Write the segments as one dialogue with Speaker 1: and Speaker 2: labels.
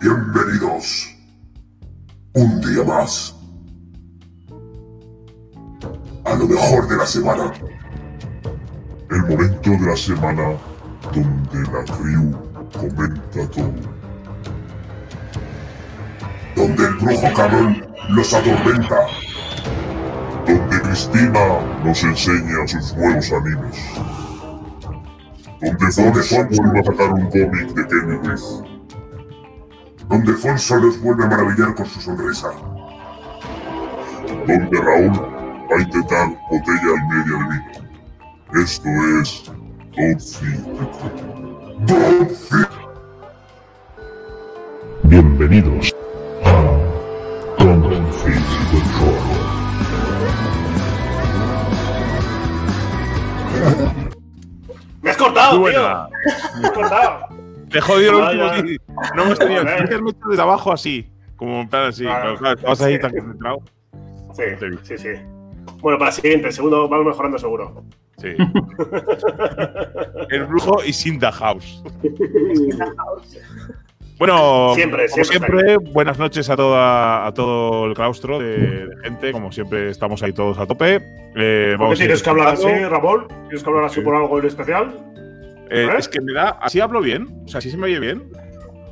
Speaker 1: Bienvenidos. Un día más. A lo mejor de la semana. El momento de la semana donde la crew comenta todo. Donde el brujo cabrón los atormenta. Donde Cristina nos enseña sus nuevos animes. Donde Fonso vuelve a sacar un cómic de Kenny. Donde Fonso nos vuelve a maravillar con su sonrisa. Donde Raúl va a intentar botella y media de vino. Esto es Don't Feed the. Don't Feed. Bienvenidos a Don't Feed the.
Speaker 2: ¡Me has cortado, tío! ¡Me has cortado!
Speaker 3: Te he jodido el último sí. No hemos tenido. Tienes hecho desde abajo así. Como en plan así.
Speaker 2: Claro.
Speaker 3: Pero claro, vas ahí
Speaker 2: Sí.
Speaker 3: tan concentrado.
Speaker 2: Sí, sí, sí. Bueno, para el siguiente, el segundo vamos mejorando seguro.
Speaker 3: Sí. el brujo y Sinda House. Bueno,
Speaker 2: Siempre,
Speaker 3: como
Speaker 2: siempre
Speaker 3: siempre, buenas noches a, toda, a todo el claustro de, de gente. Como siempre, estamos ahí todos a tope. Eh,
Speaker 2: ¿Por
Speaker 3: vamos
Speaker 2: qué
Speaker 3: a ir
Speaker 2: tienes que hablar así. Ramón? ¿Tienes que hablar así
Speaker 3: Sí.
Speaker 2: por algo en especial?
Speaker 3: Eh,
Speaker 2: ¿Eh?
Speaker 3: Es que me da. Así hablo bien. O sea, así se me oye bien.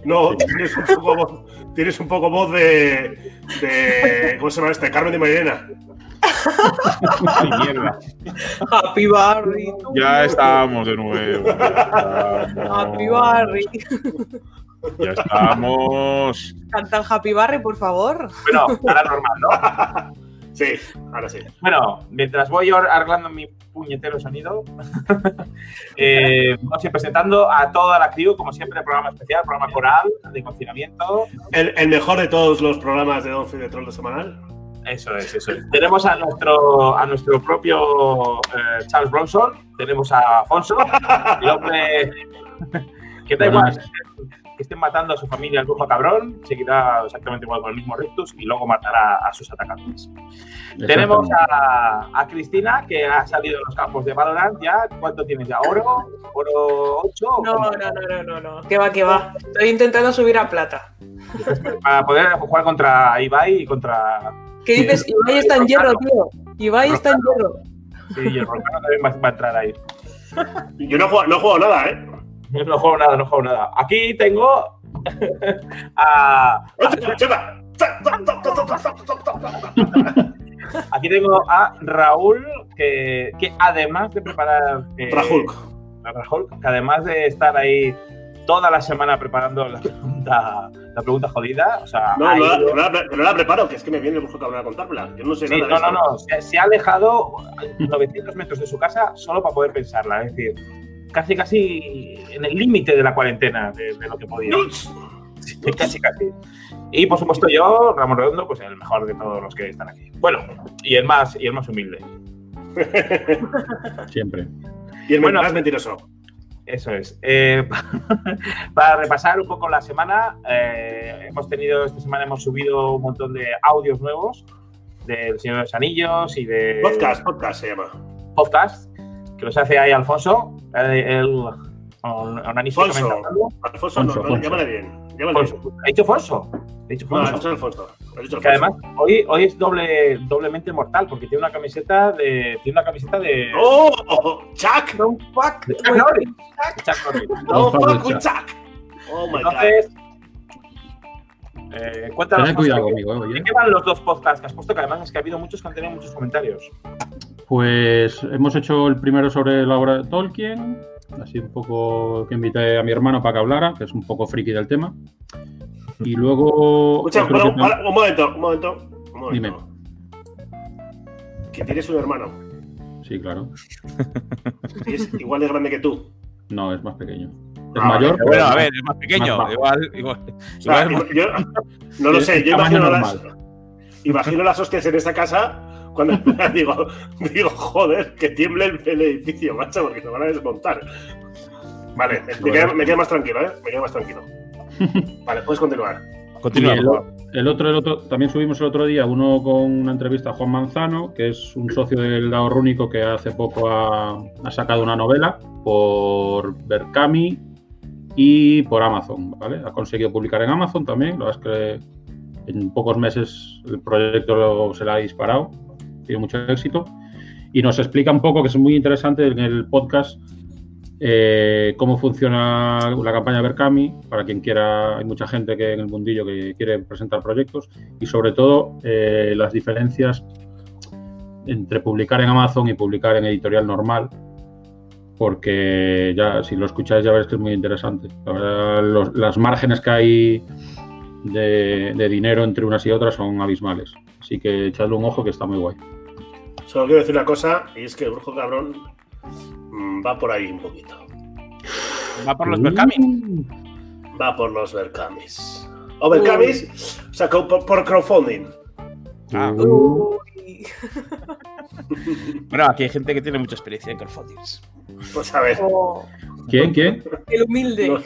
Speaker 2: No, tienes un poco voz, tienes un poco voz de, de. ¿Cómo se llama este? Carmen de Mairena.
Speaker 3: Ay, mierda.
Speaker 4: Happy Barry.
Speaker 3: Ya estamos de nuevo.
Speaker 4: Happy. Barry.
Speaker 3: Ya estamos.
Speaker 4: Canta el Happy Barry, por favor.
Speaker 5: Bueno, ahora normal, ¿no?
Speaker 2: Sí, ahora sí.
Speaker 5: Bueno, mientras voy arreglando mi puñetero sonido, eh, vamos a ir presentando a toda la crew, como siempre, programa especial, programa coral de confinamiento.
Speaker 2: El, el mejor de todos los programas de Don de Troll de semanal.
Speaker 5: Eso es, eso es. Tenemos a nuestro, a nuestro propio eh, Charles Bronson, tenemos a Afonso, el hombre que da igual. Que estén- matando a su familia el brujo cabrón, seguirá exactamente igual con el mismo rectus y luego matará a sus atacantes. Tenemos a, a Cristina, que ha salido de los campos de Valorant ya. ¿Cuánto tienes ya? ¿Oro? ¿Oro 8?
Speaker 4: No, no, no, no, no, no. Que va, que va. Estoy intentando subir a plata.
Speaker 5: Para poder jugar contra Ibai y contra.
Speaker 4: ¿Qué dices? Ibai está en hierro, tío. Ibai está en hierro.
Speaker 5: Sí, y el Roncano también va, va a entrar ahí.
Speaker 2: Yo no he jugado, no he jugado nada, ¿eh?
Speaker 5: No juego nada, no juego nada. Aquí tengo a. Aquí tengo a Raúl, que, que además de preparar. eh, a Raúl, que además de estar ahí toda la semana preparando la pregunta, la pregunta jodida, o sea,
Speaker 2: No, no, la, no la- no la preparo, que es que me viene el brujo cabrón a contármela. Yo no sé
Speaker 5: Sí,
Speaker 2: nada
Speaker 5: no, no, no. Se, se ha alejado 900 metros de su casa solo para poder pensarla. Es decir, casi, casi en el límite de la cuarentena de, de lo que podía. Sí, casi, casi. Y por supuesto yo, Ramón Redondo, pues el mejor de todos los que están aquí. Bueno, y el más, y el más humilde.
Speaker 6: Siempre.
Speaker 2: Y el
Speaker 5: Bueno.
Speaker 2: más mentiroso.
Speaker 5: Eso es. Eh, para repasar un poco la semana, eh, hemos tenido, esta semana hemos subido un montón de audios nuevos del Señor de los Anillos y de
Speaker 2: Podcast, podcast se llama.
Speaker 5: podcast que los hace ahí Alfonso, el
Speaker 2: Fonso.
Speaker 5: hablando.
Speaker 2: Alfonso,
Speaker 6: Alfonso,
Speaker 2: no, no, llámale bien. Llámale bien.
Speaker 5: Fonso. ¿Ha dicho Fonso? ¿Ha dicho
Speaker 2: No, has
Speaker 5: Fonso?
Speaker 2: dicho Alfonso. Dicho
Speaker 5: que además hoy, hoy es doble, doblemente mortal porque tiene una camiseta de tiene una camiseta de,
Speaker 2: ¡Oh! ¡Chuck!
Speaker 4: Don't fuck.
Speaker 5: Chuck Norris. Chuck Norris.
Speaker 2: ¡No fuck with.
Speaker 6: Chuck!
Speaker 2: ¡Oh my god!
Speaker 5: Eh, cuéntanos
Speaker 6: cuidado
Speaker 5: ¿de-
Speaker 6: conmigo, eh,
Speaker 5: ¿De qué van los dos podcasts que has puesto? Que además es que ha habido muchos que han tenido muchos comentarios.
Speaker 6: Pues hemos hecho el primero sobre la obra de Tolkien, así un poco que invité a mi hermano para que hablara, que es un poco friki del tema. Y luego.
Speaker 2: Escucha, bueno,
Speaker 6: que
Speaker 2: un momento, un momento. Un momento.
Speaker 6: Dime.
Speaker 2: Que tienes un hermano.
Speaker 6: Sí, claro.
Speaker 2: es igual de grande que tú.
Speaker 6: No, es más pequeño. Es
Speaker 2: Ah,
Speaker 6: mayor.
Speaker 3: Bueno, a ver, es más pequeño.
Speaker 6: más
Speaker 3: igual, igual,
Speaker 2: O sea,
Speaker 3: igual es más-
Speaker 2: yo, no lo sé, yo imagino las, imagino las hostias en esta casa cuando digo, digo, joder, que tiemble el, el edificio, macho, porque se van a desmontar. Vale, me, quedo más tranquilo, ¿eh? Me quedo más tranquilo. Vale, puedes continuar.
Speaker 3: Continúa.
Speaker 6: El otro, el otro, también subimos el otro día uno con una entrevista a Juan Manzano, que es un socio del Dao Rúnico que hace poco ha, ha sacado una novela por Berkami y por Amazon, ¿vale? Ha conseguido publicar en Amazon también, la verdad es que en pocos meses el proyecto se le ha disparado, tiene mucho éxito. Y nos explica un poco, que es muy interesante en el podcast, eh, cómo funciona la campaña Berkami, para quien quiera, hay mucha gente que en el mundillo que quiere presentar proyectos. Y sobre todo eh, las diferencias entre publicar en Amazon y publicar en editorial normal, porque ya si lo escucháis ya veréis que es muy interesante. La verdad, los- las márgenes que hay de, de dinero entre unas y otras son abismales. Así que echadle un ojo que está muy guay.
Speaker 2: Solo quiero decir una cosa, y es que el brujo cabrón mm, va por ahí un poquito.
Speaker 5: Va por los Berkami.
Speaker 2: Va por los Berkamis. O Berkamis, o sea, por, por crowdfunding.
Speaker 5: Ah, Bueno, aquí hay gente que tiene mucha experiencia en crowdfundings.
Speaker 2: Pues a ver.
Speaker 4: Oh,
Speaker 6: ¿Quién? ¿Quién?
Speaker 4: el humilde.
Speaker 2: No.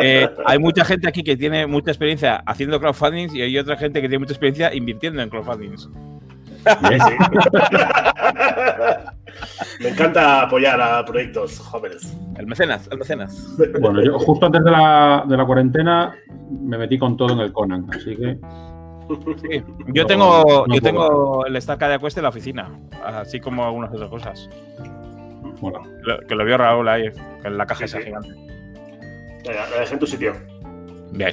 Speaker 5: Eh, hay mucha gente aquí que tiene mucha experiencia haciendo crowdfundings y hay otra gente que tiene mucha experiencia invirtiendo en crowdfundings.
Speaker 2: Sí, sí. Me encanta apoyar a proyectos jóvenes.
Speaker 5: El mecenas, el mecenas.
Speaker 6: Bueno, yo justo antes de la, de la cuarentena me metí con todo en el Conan, así que
Speaker 5: Sí. Yo
Speaker 6: No,
Speaker 5: tengo,
Speaker 6: no
Speaker 5: yo tengo el Stark de Quest en la oficina, así como algunas otras cosas. Lo- que lo vio Raúl ahí, en la caja
Speaker 2: Sí,
Speaker 5: esa
Speaker 2: sí.
Speaker 5: gigante.
Speaker 2: La dejé en tu sitio.
Speaker 5: Bien,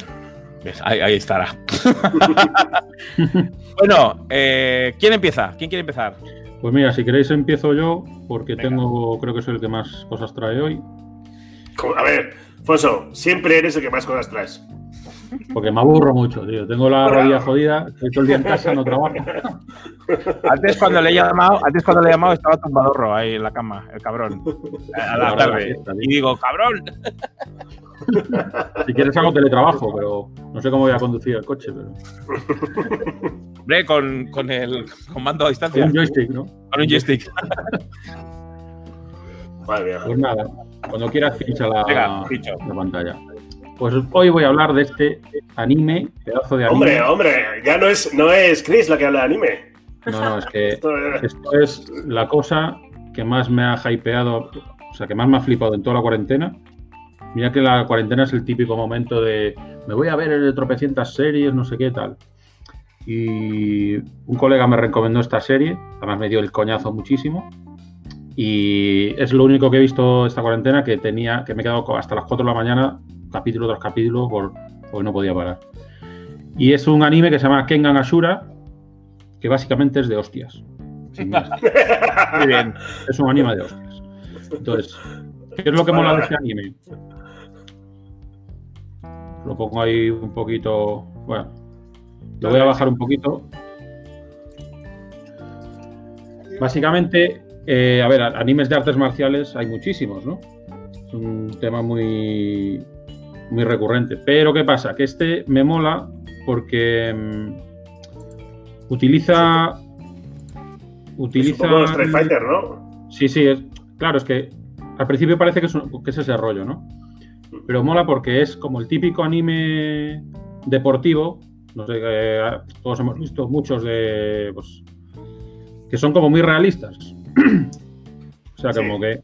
Speaker 5: ¿Ves? Ahí, ahí estará. bueno, eh, ¿quién empieza? ¿Quién quiere empezar?
Speaker 6: Pues mira, si queréis empiezo yo, porque
Speaker 5: Venga.
Speaker 6: tengo, creo que soy el que más cosas trae hoy,
Speaker 2: A ver, Fonso, siempre eres el que más cosas traes.
Speaker 6: Porque me aburro mucho, tío. Tengo la rodilla jodida, estoy todo el día en casa, no trabajo.
Speaker 5: Antes cuando le he llamado, antes cuando le he llamado estaba tumbadorro ahí en la cama, el cabrón. A la tarde. Y digo, cabrón.
Speaker 6: Si quieres hago teletrabajo, pero no sé cómo voy a conducir el coche, pero
Speaker 5: Hombre, con, con el con mando a
Speaker 6: con
Speaker 5: distancia.
Speaker 6: un joystick, ¿no?
Speaker 5: Con un joystick.
Speaker 2: Madre mía.
Speaker 6: Pues nada, cuando quieras pincha la,
Speaker 5: Venga, pincho.
Speaker 6: la pantalla. Pues hoy voy a hablar de este anime, pedazo de anime.
Speaker 2: Hombre, hombre, ya no es, no es Chris la que habla de anime.
Speaker 6: No, no, es que
Speaker 2: Esto es-
Speaker 6: Esto es la cosa que más me ha hypeado, o sea, que más me ha flipado en toda la cuarentena. Mira que la cuarentena es el típico momento de me voy a ver el tropecientas series, no sé qué tal. Y un colega me recomendó esta serie, además me dio el coñazo muchísimo. Y es lo único que he visto esta cuarentena que tenía, que me he quedado hasta las 4 de la mañana, capítulo tras capítulo, por, porque no podía parar. Y es un anime que se llama Kengan Ashura, que básicamente es de hostias. sin más.
Speaker 5: Muy bien.
Speaker 6: Es un anime de hostias. Entonces, ¿qué es lo que mola de este anime? Lo pongo ahí un poquito. Bueno, lo voy a bajar un poquito. Básicamente, eh, a ver, animes de artes marciales hay muchísimos, ¿no? Es un tema muy, muy recurrente. Pero ¿qué pasa? Que este me mola porque mm, utiliza.
Speaker 2: es
Speaker 6: Utiliza.
Speaker 2: un Street Fighter, ¿no?
Speaker 6: Sí, sí, es, claro, es que al principio parece que es, un- que es ese rollo, ¿no? Pero mola porque es como el típico anime deportivo, no sé, que todos hemos visto muchos de, pues, que son como muy realistas. o sea,
Speaker 2: Sí.
Speaker 6: como que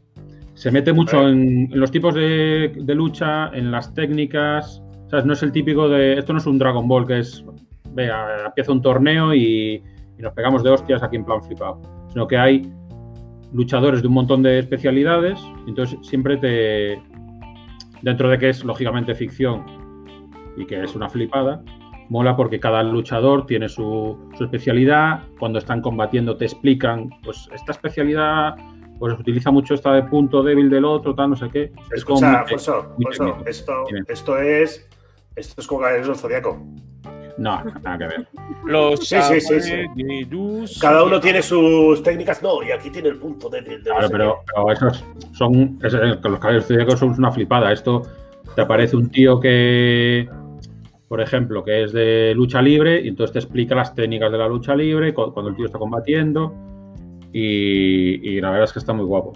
Speaker 6: se mete mucho en, en los tipos de, de lucha, en las técnicas, ¿sabes? No es el típico de, esto no es un Dragon Ball que es, vea, empieza un torneo y, y nos pegamos de hostias aquí en plan flipado, sino que hay luchadores de un montón de especialidades, entonces siempre te. Dentro de que es lógicamente ficción y que es una flipada, mola porque cada luchador tiene su, su especialidad. Cuando están combatiendo te explican, pues esta especialidad, pues utiliza mucho esta de punto débil del otro, tal, no sé qué. Es como
Speaker 2: Escucha,
Speaker 6: muy-
Speaker 2: Fonso, Fonso, esto, esto es. Esto es como Caballeros del Zodiaco.
Speaker 6: No, nada que ver.
Speaker 5: Los
Speaker 2: Sí, sí, sí, Cada uno tiene sus técnicas. No, y aquí tiene el punto débil. de no
Speaker 6: Claro, pero, pero esos son. es- es- los caballeros zodíacos son una flipada. Esto te aparece un tío que, por ejemplo, que es de lucha libre y entonces te explica las técnicas de la lucha libre cu- cuando el tío está combatiendo. Y, y la verdad es que está muy guapo.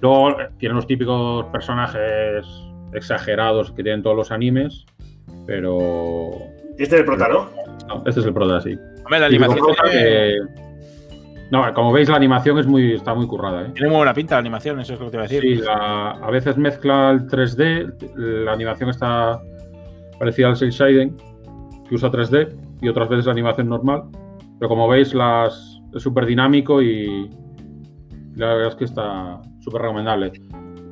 Speaker 6: Luego tiene los típicos personajes exagerados que tienen todos los animes, pero.
Speaker 2: este es el prota, ¿no?
Speaker 6: no, este es el prota, sí.
Speaker 5: Hombre, la animación
Speaker 6: No, como veis, la animación es muy, está muy currada. ¿eh?
Speaker 5: Tiene muy buena pinta la animación, eso es lo que te iba a decir.
Speaker 6: Sí, la- a veces mezcla el 3D, la animación está parecida al Cell Shading, que usa 3D, y otras veces la animación normal. Pero como veis, las, es súper dinámico y la verdad es que está súper recomendable.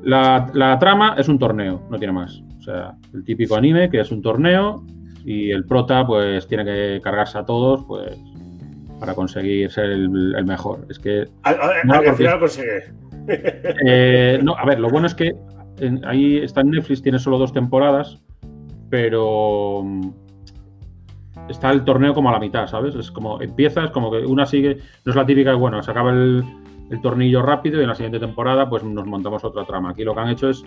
Speaker 6: La, la trama es un torneo, no tiene más. O sea, el típico anime que es un torneo y el prota pues tiene que cargarse a todos pues para conseguir ser el, el mejor. Es que
Speaker 2: Al, al-
Speaker 6: No,
Speaker 2: al final lo consigue.
Speaker 6: eh, no, a ver, lo bueno es que en- ahí está en Netflix, tiene solo dos temporadas, pero está el torneo como a la mitad, ¿sabes? Es como empiezas, como que una sigue, no es la típica, bueno, se acaba el, el tornillo rápido y en la siguiente temporada pues nos montamos otra trama. Aquí lo que han hecho es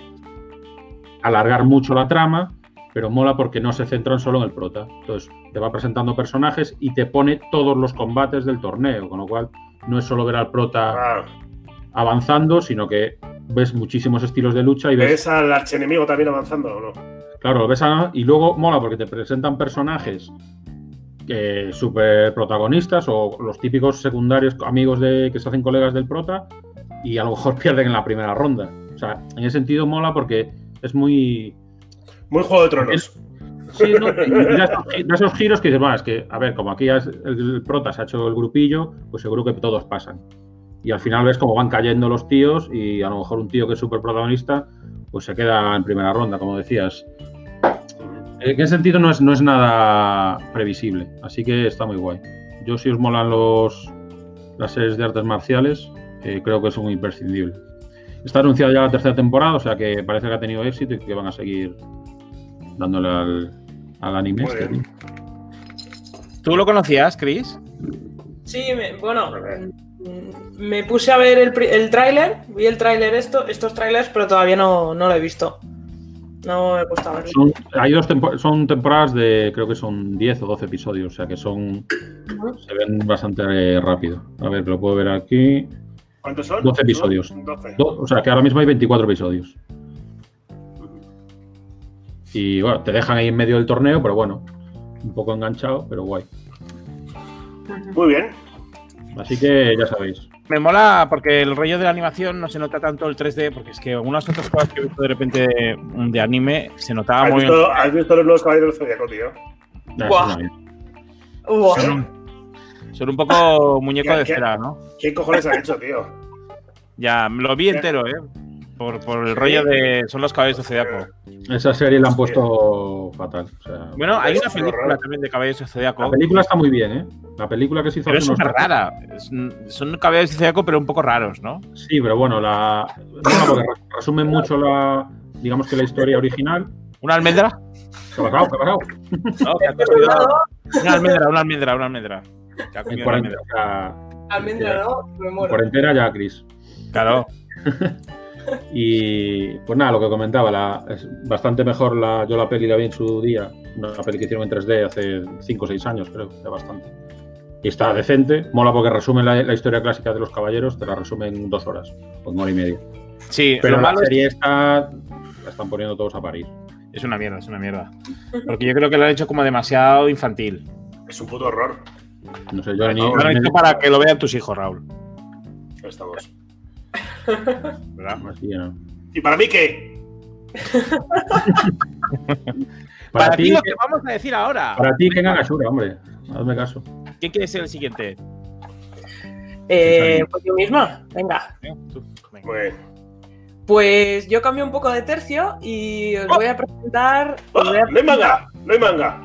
Speaker 6: alargar mucho la trama, pero mola porque no se centran solo en el prota. Entonces te va presentando personajes y te pone todos los combates del torneo, con lo cual no es solo ver al prota avanzando, sino que ves muchísimos estilos de lucha y ves,
Speaker 2: ¿Ves al archienemigo también avanzando o no?
Speaker 6: Claro, lo ves a- y luego mola porque te presentan personajes eh, súper protagonistas o los típicos secundarios amigos de que se hacen colegas del prota y a lo mejor pierden en la primera ronda. O sea, en ese sentido mola porque es muy...
Speaker 2: Muy Juego de Tronos.
Speaker 6: Sí, ¿no? Da, da esos giros que dices, bueno, es que, a ver, como aquí ya el, el prota se ha hecho el grupillo, pues seguro que todos pasan. Y al final ves cómo van cayendo los tíos y a lo mejor un tío que es súper protagonista, pues se queda en primera ronda, como decías. En ese sentido no es, no es nada previsible, así que está muy guay. Yo si os molan los, las series de artes marciales, eh, creo que es un imprescindible. Está anunciada ya la tercera temporada, o sea que parece que ha tenido éxito y que van a seguir dándole al, al anime.
Speaker 2: Muy
Speaker 6: este,
Speaker 2: bien.
Speaker 5: ¿Tú lo conocías, Chris?
Speaker 4: Sí, me- bueno, me puse a ver el, el tráiler, vi el tráiler esto, estos trailers, pero todavía no, no lo he visto. No me he puesto a verlo.
Speaker 6: Son, hay dos tempo- son temporadas de, creo que son 10 o 12 episodios, o sea que son, se ven bastante eh, rápido. A ver, lo puedo ver aquí.
Speaker 2: ¿Cuántos son?
Speaker 6: 12 episodios.
Speaker 2: 12.
Speaker 6: Do- o sea que ahora mismo hay 24 episodios. Y bueno, te dejan ahí en medio del torneo, pero bueno, un poco enganchado, pero guay.
Speaker 2: Muy bien.
Speaker 6: Así que ya sabéis.
Speaker 5: Me mola porque el rollo de la animación no se nota tanto el 3D, porque es que algunas otras cosas que he visto de repente de, de anime se notaba
Speaker 2: ¿Has
Speaker 5: muy
Speaker 2: visto, has visto los nuevos caballeros del Zodíaco, tío?
Speaker 6: Bien.
Speaker 4: Buah.
Speaker 5: Son un poco muñeco
Speaker 2: ¿Qué-
Speaker 5: de cera, ¿no?
Speaker 2: ¿Qué cojones han hecho, tío?
Speaker 5: Ya, lo vi entero, ¿eh? Por, por el rollo de. Son los caballos de Zodiaco.
Speaker 6: Esa serie la han puesto fatal. o sea,
Speaker 5: Bueno, hay una película también de caballos de Zodiaco.
Speaker 6: la película está muy bien, ¿eh? La película que se hizo
Speaker 5: Pero es súper rara. Es- son caballos de Zodiaco, pero un poco raros, ¿no?
Speaker 6: Sí, pero bueno, la no, porque re- resumen mucho la, digamos que la historia original.
Speaker 5: ¿Una almendra?
Speaker 6: ¿Qué ha pasado? ¿Qué ha pasado?
Speaker 5: No, que ha cogido- Una almendra, una almendra, una almendra. Que ha comido una almendra.
Speaker 4: ¿no? Me muero.
Speaker 6: cuarentena ya, Chris.
Speaker 5: Claro.
Speaker 6: Y pues nada, lo que comentaba, la, es bastante mejor la, yo la peli la vi en su día, una peli que hicieron en 3D hace 5 o 6 años, creo, ya bastante. Y está decente, mola porque resume la, la historia clásica de los caballeros, te la resume en dos horas, o en hora y media.
Speaker 5: Sí,
Speaker 6: Pero
Speaker 5: lo
Speaker 6: la
Speaker 5: malo es,
Speaker 6: serie está, la están poniendo todos a parir.
Speaker 5: es una mierda, es una mierda. Porque yo creo que lo han hecho como demasiado infantil.
Speaker 2: Es un puto horror.
Speaker 6: No sé, yo ni,
Speaker 5: Lo han hecho para que lo vean tus hijos, Raúl.
Speaker 2: Ahí estamos.
Speaker 5: ¿Verdad?
Speaker 6: Así, ¿no?
Speaker 2: ¿Y para mí qué?
Speaker 5: Para,
Speaker 6: Para,
Speaker 5: ti, lo que vamos a decir ahora.
Speaker 6: para ti, Ken Agashura, hombre, hazme caso.
Speaker 5: ¿Quién quiere ser el siguiente?
Speaker 4: Eh, pues yo misma, venga.
Speaker 5: Tú.
Speaker 2: Bien.
Speaker 4: Pues yo cambio un poco de tercio y os voy a presentar.
Speaker 2: ¡Oh!
Speaker 4: voy a
Speaker 2: ¡No hay manga! ¡No hay manga!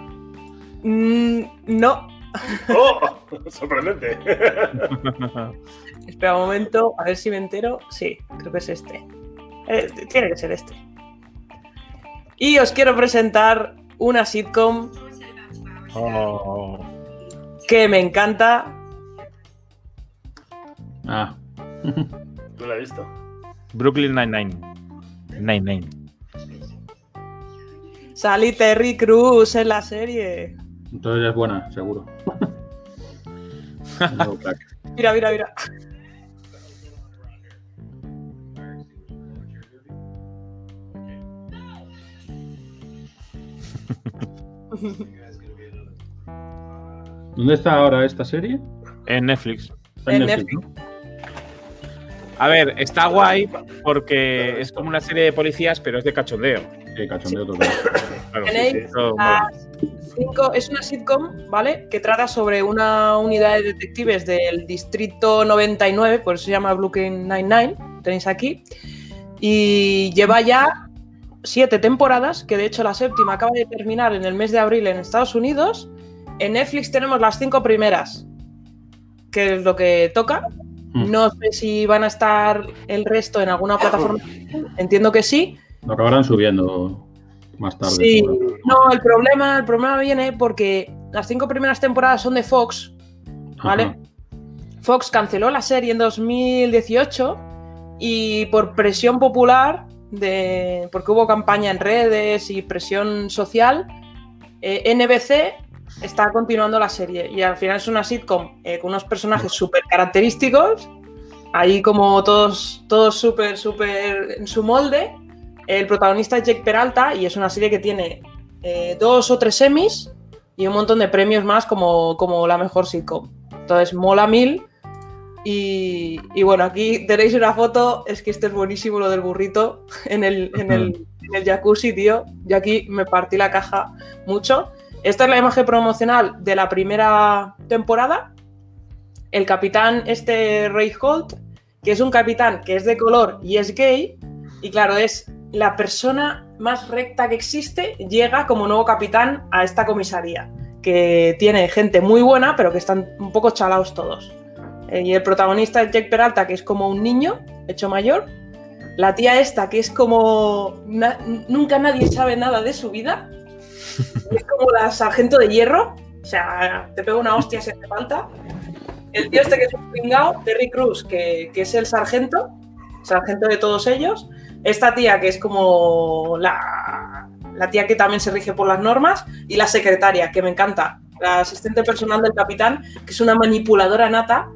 Speaker 4: Mm, no,
Speaker 2: ¡Oh! Sorprendente.
Speaker 4: espera un momento, a ver si me entero. Sí, creo que es este. Eh, tiene que ser este. Y os quiero presentar una sitcom
Speaker 5: Oh.
Speaker 4: que me encanta.
Speaker 6: Ah,
Speaker 2: No la he visto.
Speaker 5: Brooklyn Nine-Nine. Nine-Nine.
Speaker 4: Sally Terry Cruz en la serie.
Speaker 6: entonces es buena, seguro.
Speaker 4: Mira, mira, mira.
Speaker 6: ¿Dónde está ahora esta serie?
Speaker 5: En Netflix.
Speaker 6: Está en
Speaker 4: En
Speaker 6: Netflix, ¿no?
Speaker 5: A ver, está guay porque es como una serie de policías, pero es de cachondeo.
Speaker 6: Sí, cachondeo total.
Speaker 5: Claro,
Speaker 4: Tenéis
Speaker 5: sí,
Speaker 4: cinco- es una sitcom, ¿vale? Que trata sobre una unidad de detectives del distrito 99, por eso se llama Brooklyn Nine-Nine, tenéis aquí. Y lleva ya siete temporadas, que de hecho la séptima acaba de terminar en el mes de abril en Estados Unidos. En Netflix tenemos las cinco primeras, que es lo que toca.
Speaker 6: Mm.
Speaker 4: No sé si van a estar el resto en alguna plataforma. Entiendo que sí.
Speaker 6: Lo acabarán subiendo más tarde.
Speaker 4: Sí, no, el problema, el problema viene porque las cinco primeras temporadas son de Fox, ¿vale?
Speaker 6: Ajá.
Speaker 4: Fox canceló la serie en 2018 y por presión popular, de, porque hubo campaña en redes y presión social, eh, NBC está continuando la serie y al final es una sitcom eh, con unos personajes súper característicos, ahí como todos, todos súper, súper en su molde. El protagonista es Jake Peralta y es una serie que tiene eh, dos o tres semis y un montón de premios más como, como la mejor sitcom. Entonces, mola mil. Y, bueno, aquí tenéis una foto, es que este es buenísimo lo del burrito en el jacuzzi, tío. Yo aquí me partí la caja mucho. Esta es la imagen promocional de la primera temporada. El capitán este Ray Holt, que es un capitán que es de color y es gay, y claro, es la persona más recta que existe, llega como nuevo capitán a esta comisaría, que tiene gente muy buena, pero que están un poco chalaos todos. Eh, y el protagonista es Jack Peralta, que es como un niño hecho mayor. La tía esta, que es como... na- nunca nadie sabe nada de su vida. Es como la sargento de hierro. O sea, te pega una hostia si hace falta. El tío este que es un pringao, Terry Cruz, que, que es el sargento, sargento de todos ellos. Esta tía que es como la, la tía que también se rige por las normas. Y la secretaria, que me encanta. La asistente personal del capitán, que es una manipuladora nata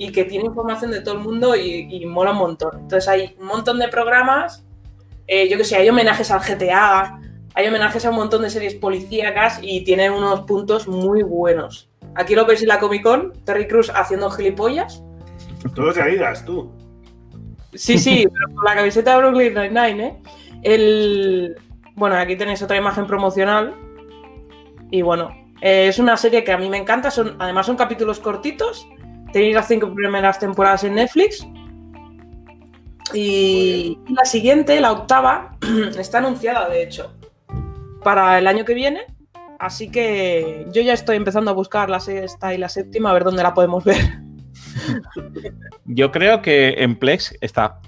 Speaker 4: y que tiene información de todo el mundo y, y mola un montón. Entonces hay un montón de programas. eh, yo que sé, hay homenajes al GTA, hay homenajes a un montón de series policíacas y tiene unos puntos muy buenos. Aquí lo veis en la Comic Con, Terry Cruz haciendo gilipollas.
Speaker 2: Todos de Adidas, tú.
Speaker 4: Sí, sí, pero con la camiseta de Brooklyn Nine-Nine, ¿eh? El... Bueno, aquí tenéis otra imagen promocional. Y bueno, eh, es una serie que a mí me encanta. Son, además son capítulos cortitos. Tenéis las cinco primeras temporadas en Netflix. Y la siguiente, la octava, está anunciada, de hecho, para el año que viene. Así que yo ya estoy empezando a buscar la sexta y la séptima, a ver dónde la podemos ver.
Speaker 5: Yo creo que en Plex está.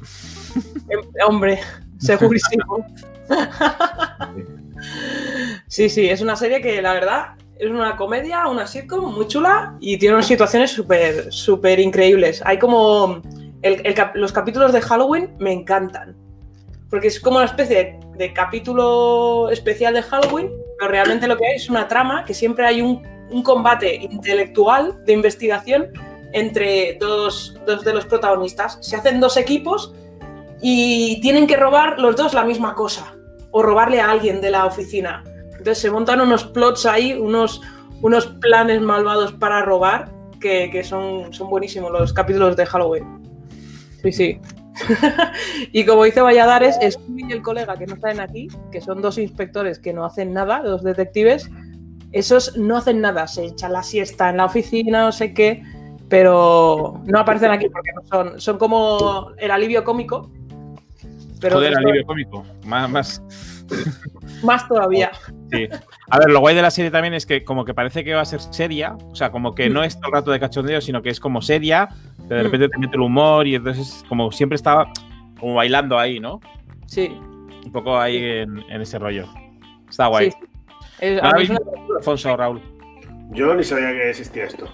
Speaker 4: Hombre, segurísimo. Sí, sí, es una serie que la verdad es una comedia, una sitcom muy chula y tiene unas situaciones súper, súper increíbles. Hay como. los capítulos de Halloween me encantan. Porque es como una especie de, de capítulo especial de Halloween, pero realmente lo que hay es una trama que siempre hay un, un combate intelectual de investigación entre dos, dos de los protagonistas. Se hacen dos equipos y tienen que robar los dos la misma cosa o robarle a alguien de la oficina. Entonces se montan unos plots ahí, unos, unos planes malvados para robar que, que son, son buenísimos los capítulos de Halloween. Sí, sí. y como dice Valladares, Scooby y el colega que no están aquí, que son dos inspectores que no hacen nada, dos detectives, esos no hacen nada, se echan la siesta en la oficina, no sé qué, pero no aparecen aquí porque no son, son como el alivio cómico. Pero
Speaker 5: Joder, alivio cómico. Más, más.
Speaker 4: más todavía.
Speaker 5: Sí. A ver, lo guay de la serie también es que como que parece que va a ser seria, o sea, como que no es todo el rato de cachondeo, sino que es como seria, pero de
Speaker 4: Mm.
Speaker 5: repente te mete el humor y entonces como siempre estaba como bailando ahí, ¿no?
Speaker 4: Sí.
Speaker 5: Un poco ahí en, en ese rollo. Está guay.
Speaker 4: sí, sí. Es-
Speaker 5: ¿No
Speaker 4: a
Speaker 5: la
Speaker 4: mí es
Speaker 5: habéis
Speaker 4: una-
Speaker 5: Alfonso Raúl.
Speaker 2: Yo ni sabía que existía esto.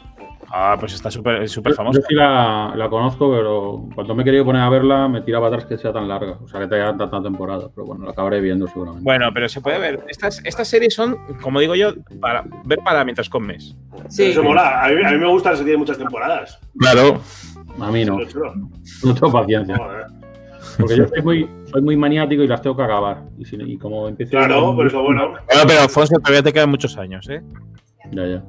Speaker 5: Ah, pues está súper súper
Speaker 6: Yo,
Speaker 5: famoso.
Speaker 6: yo sí la, la conozco, pero cuando me he querido poner a verla me tiraba atrás que sea tan larga. O sea, que tenga tanta temporada. Pero bueno, la acabaré viendo seguramente.
Speaker 5: Bueno, pero se puede ver. Estas, estas series son, como digo yo, para ver para mientras comes.
Speaker 4: Sí.
Speaker 2: Eso mola. A mí, a mí me gusta la serie de muchas temporadas.
Speaker 5: Claro.
Speaker 6: A mí no, no tengo paciencia. Porque yo soy muy, soy muy maniático y las tengo que acabar. Y, si- y como empiezo
Speaker 2: Claro, por eso bueno.
Speaker 5: Bueno, pero Alfonso, todavía te quedan muchos años, ¿eh?
Speaker 6: Ya, ya.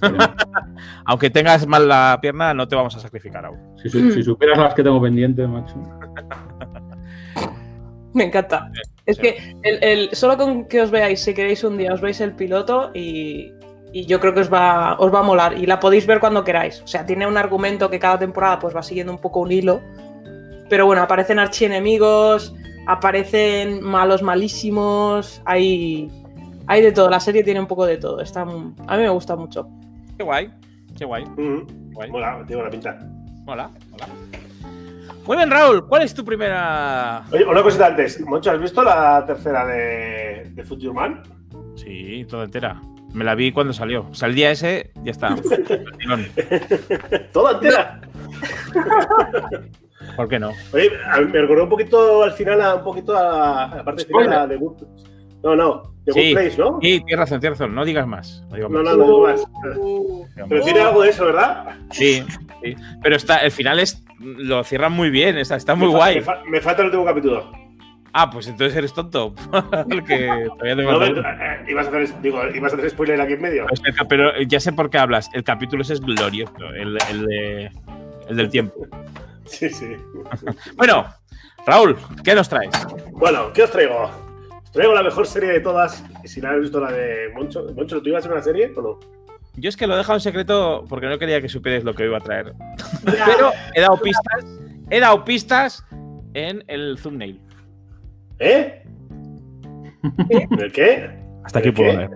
Speaker 5: Aunque tengas mal la pierna, no te vamos a sacrificar aún.
Speaker 6: Si, su- si supieras las que tengo pendientes, macho.
Speaker 4: Me encanta. Es que el, el- solo con que os veáis, si queréis un día, os veis el piloto y, y yo creo que os va, os va a molar. Y la podéis ver cuando queráis. O sea, tiene un argumento que cada temporada pues va siguiendo un poco un hilo. Pero bueno, aparecen archienemigos, aparecen malos malísimos, hay, hay de todo. La serie tiene un poco de todo. Está, a mí me gusta mucho.
Speaker 5: Qué guay, qué guay.
Speaker 2: Mm,
Speaker 5: guay.
Speaker 2: Mola, tiene buena pinta.
Speaker 5: Hola, hola. Muy bien, Raúl, ¿cuál es tu primera...?
Speaker 2: Oye, una cosita antes. Moncho, ¿has visto la tercera de, de Future Man?
Speaker 5: Sí, toda entera. Me la vi cuando salió. O sea, el día ese, ya está.
Speaker 2: Toda entera.
Speaker 5: ¿Por qué no?
Speaker 2: Oye, me recordó un poquito al final, a, un poquito a, a la parte final The Good No, no, The
Speaker 5: Sí.
Speaker 2: Good Place, ¿no?
Speaker 5: Sí, tienes razón, tienes razón. No digas más. No digas
Speaker 2: No,
Speaker 5: más.
Speaker 2: no, no digo más.
Speaker 5: Digamos.
Speaker 2: Pero tiene algo de eso, ¿verdad?
Speaker 5: Sí, sí. Pero está, el final es, lo cierran muy bien, está, está muy
Speaker 2: Me fa-
Speaker 5: guay.
Speaker 2: Me, fa- me falta el último capítulo.
Speaker 5: Ah, pues entonces eres tonto. Porque todavía te
Speaker 2: No, me- eh, ibas, a hacer, digo, ibas a hacer spoiler aquí en medio.
Speaker 5: Es que- Pero ya sé por qué hablas. El capítulo ese es glorioso, el, el de- el del tiempo.
Speaker 2: Sí, sí.
Speaker 5: Bueno, Raúl, ¿qué nos traes?
Speaker 2: Bueno, ¿qué os traigo? Traigo la mejor serie de todas. Y si no habéis visto la de Moncho, Moncho, ¿tú ibas a hacer una serie o no?
Speaker 5: Yo es que lo he dejado en secreto porque no quería que supierais lo que iba a traer. Pero he dado pistas, he dado pistas en el thumbnail.
Speaker 2: ¿Eh? ¿En el qué?
Speaker 5: Hasta aquí
Speaker 2: ¿El
Speaker 5: puedo
Speaker 2: qué?
Speaker 5: leer.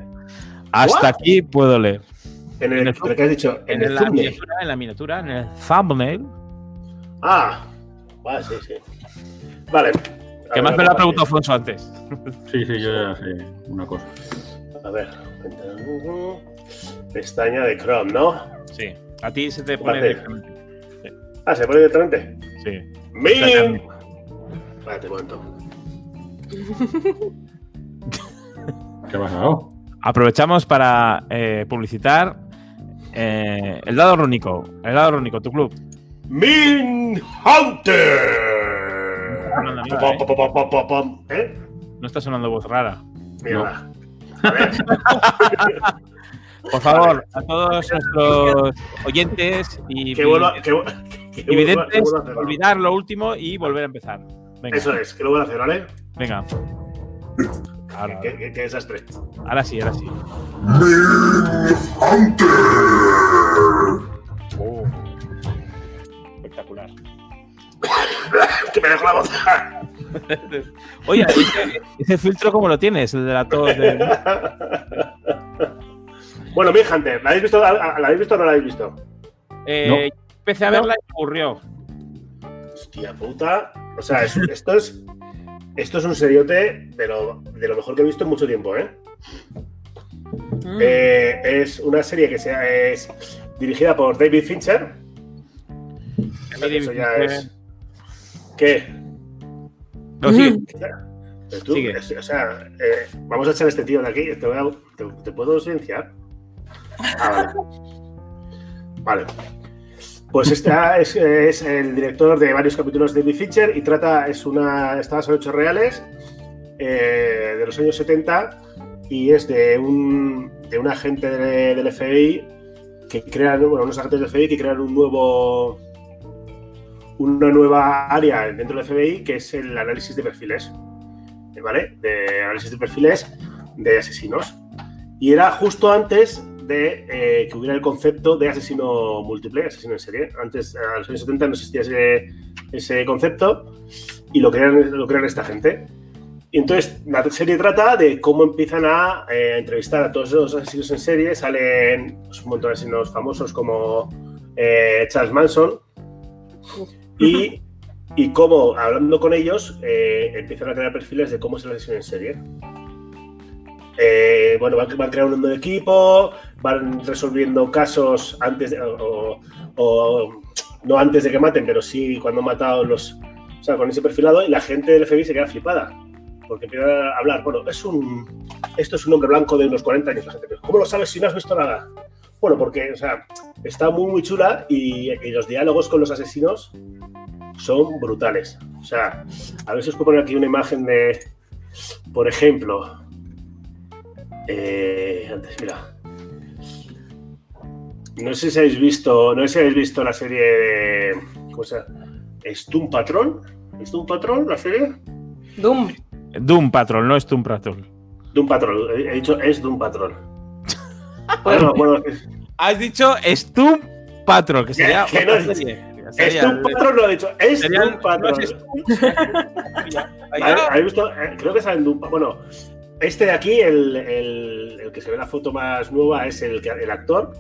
Speaker 5: Hasta
Speaker 2: What?
Speaker 5: aquí puedo leer.
Speaker 2: En
Speaker 5: En
Speaker 2: el,
Speaker 5: el-
Speaker 2: ¿pero ¿qué has dicho? En,
Speaker 5: En,
Speaker 2: el
Speaker 5: la
Speaker 2: thumbnail.
Speaker 5: miniatura, en la miniatura, en el thumbnail.
Speaker 2: Ah, vale, sí, sí. Vale.
Speaker 5: Que más me lo ha preguntado Alfonso antes.
Speaker 6: Sí, sí, yo ya sé una cosa.
Speaker 2: A ver. Pestaña de Chrome, ¿no?
Speaker 5: Sí. A ti se te pone directamente.
Speaker 2: Ah, ¿se pone directamente?
Speaker 5: Sí.
Speaker 2: ¡Min! Vale, te cuento.
Speaker 6: ¿Qué ha pasado?
Speaker 5: Aprovechamos para eh, publicitar eh, el dado rúnico. El dado rúnico, tu club.
Speaker 2: ¡Min Hunter! ¿Eh?
Speaker 5: No está sonando voz rara.
Speaker 2: Mierda. A ver,
Speaker 5: Por favor, a todos nuestros oyentes y,
Speaker 2: que vuelva, que, vu- que
Speaker 5: y
Speaker 2: vuelva- que
Speaker 5: videntes,
Speaker 2: vuelva a hacerlo.
Speaker 5: olvidar lo último y volver a empezar. Venga,
Speaker 2: Eso es, que lo voy a hacer, ¿vale?
Speaker 5: venga. Ahora,
Speaker 2: Qué, qué- qué desastre.
Speaker 5: ahora sí, ahora sí. Oh. Espectacular.
Speaker 2: Que me dejo la voz.
Speaker 5: Oye, ese, ese filtro, ¿cómo lo tienes? El de la tos. de-
Speaker 2: bueno, Min Hunter, ¿la habéis visto, la, la habéis visto o no la habéis visto?
Speaker 5: Eh, Empecé a verla y me aburrió.
Speaker 2: Hostia puta. O sea, es- esto es. Esto es un seriote de lo, de lo mejor que he visto en mucho tiempo, ¿eh?
Speaker 4: Mm.
Speaker 2: Eh, es una serie que sea, es dirigida por David Fincher. Eso ya es. ¿Qué?
Speaker 5: No, sigue.
Speaker 2: Pero tú,
Speaker 5: Sigue.
Speaker 2: o sea, eh, vamos a echar a este tío de aquí. Te, voy a- te- te puedo silenciar? Ah, vale. Vale. Pues esta es, es el director de varios capítulos de David Fincher y trata, es una, está basado en hechos reales eh, de los años 70 y es de un, de un agente de- del FBI que crean, bueno, unos agentes del FBI que crean un nuevo, una nueva área dentro del FBI que es el análisis de perfiles, ¿vale? De análisis de perfiles de asesinos. Y era justo antes de eh, que hubiera el concepto de asesino múltiple, asesino en serie. Antes, a los años 70 no existía ese, ese concepto y lo crean, lo crean esta gente. Y entonces la serie trata de cómo empiezan a eh, entrevistar a todos los asesinos en serie. Salen pues, un montón de asesinos famosos como eh, Charles Manson. Y, y cómo, hablando con ellos, eh, empiezan a crear perfiles de cómo es el asesino en serie. Eh, bueno, van, van creando un nuevo equipo, van resolviendo casos antes de, o, o- no antes de que maten, pero sí cuando han matado los. O sea, con ese perfilado, y la gente del FBI se queda flipada. Porque empiezan a hablar, bueno, es un. Esto es un hombre blanco de unos 40 años. La gente, "¿Pero ¿Cómo lo sabes si no has visto nada? Bueno, porque, o sea, está muy, muy chula y, y los diálogos con los asesinos son brutales. O sea, a ver si os puedo poner aquí una imagen de. Por ejemplo, eh, antes, mira. No sé si habéis visto, no sé si habéis visto la serie de. ¿Cómo se llama? ¿Es Doom Patrol? ¿Es Doom Patrol la serie?
Speaker 4: Doom.
Speaker 5: Doom Patrol, no es Doom Patrol.
Speaker 2: Doom Patrol, he he dicho es Doom Patrol. Bueno, bueno, es,
Speaker 5: Has dicho Doom Patrol, que sería.
Speaker 2: Que no es-
Speaker 5: Sería-
Speaker 2: Doom Patrol, lo he dicho, Doom Patrol.
Speaker 5: no es
Speaker 2: ¿Habéis- habéis visto? Creo que sale Doom. Bueno, este de aquí, el, el- el que se ve la foto más nueva, es el, el actor.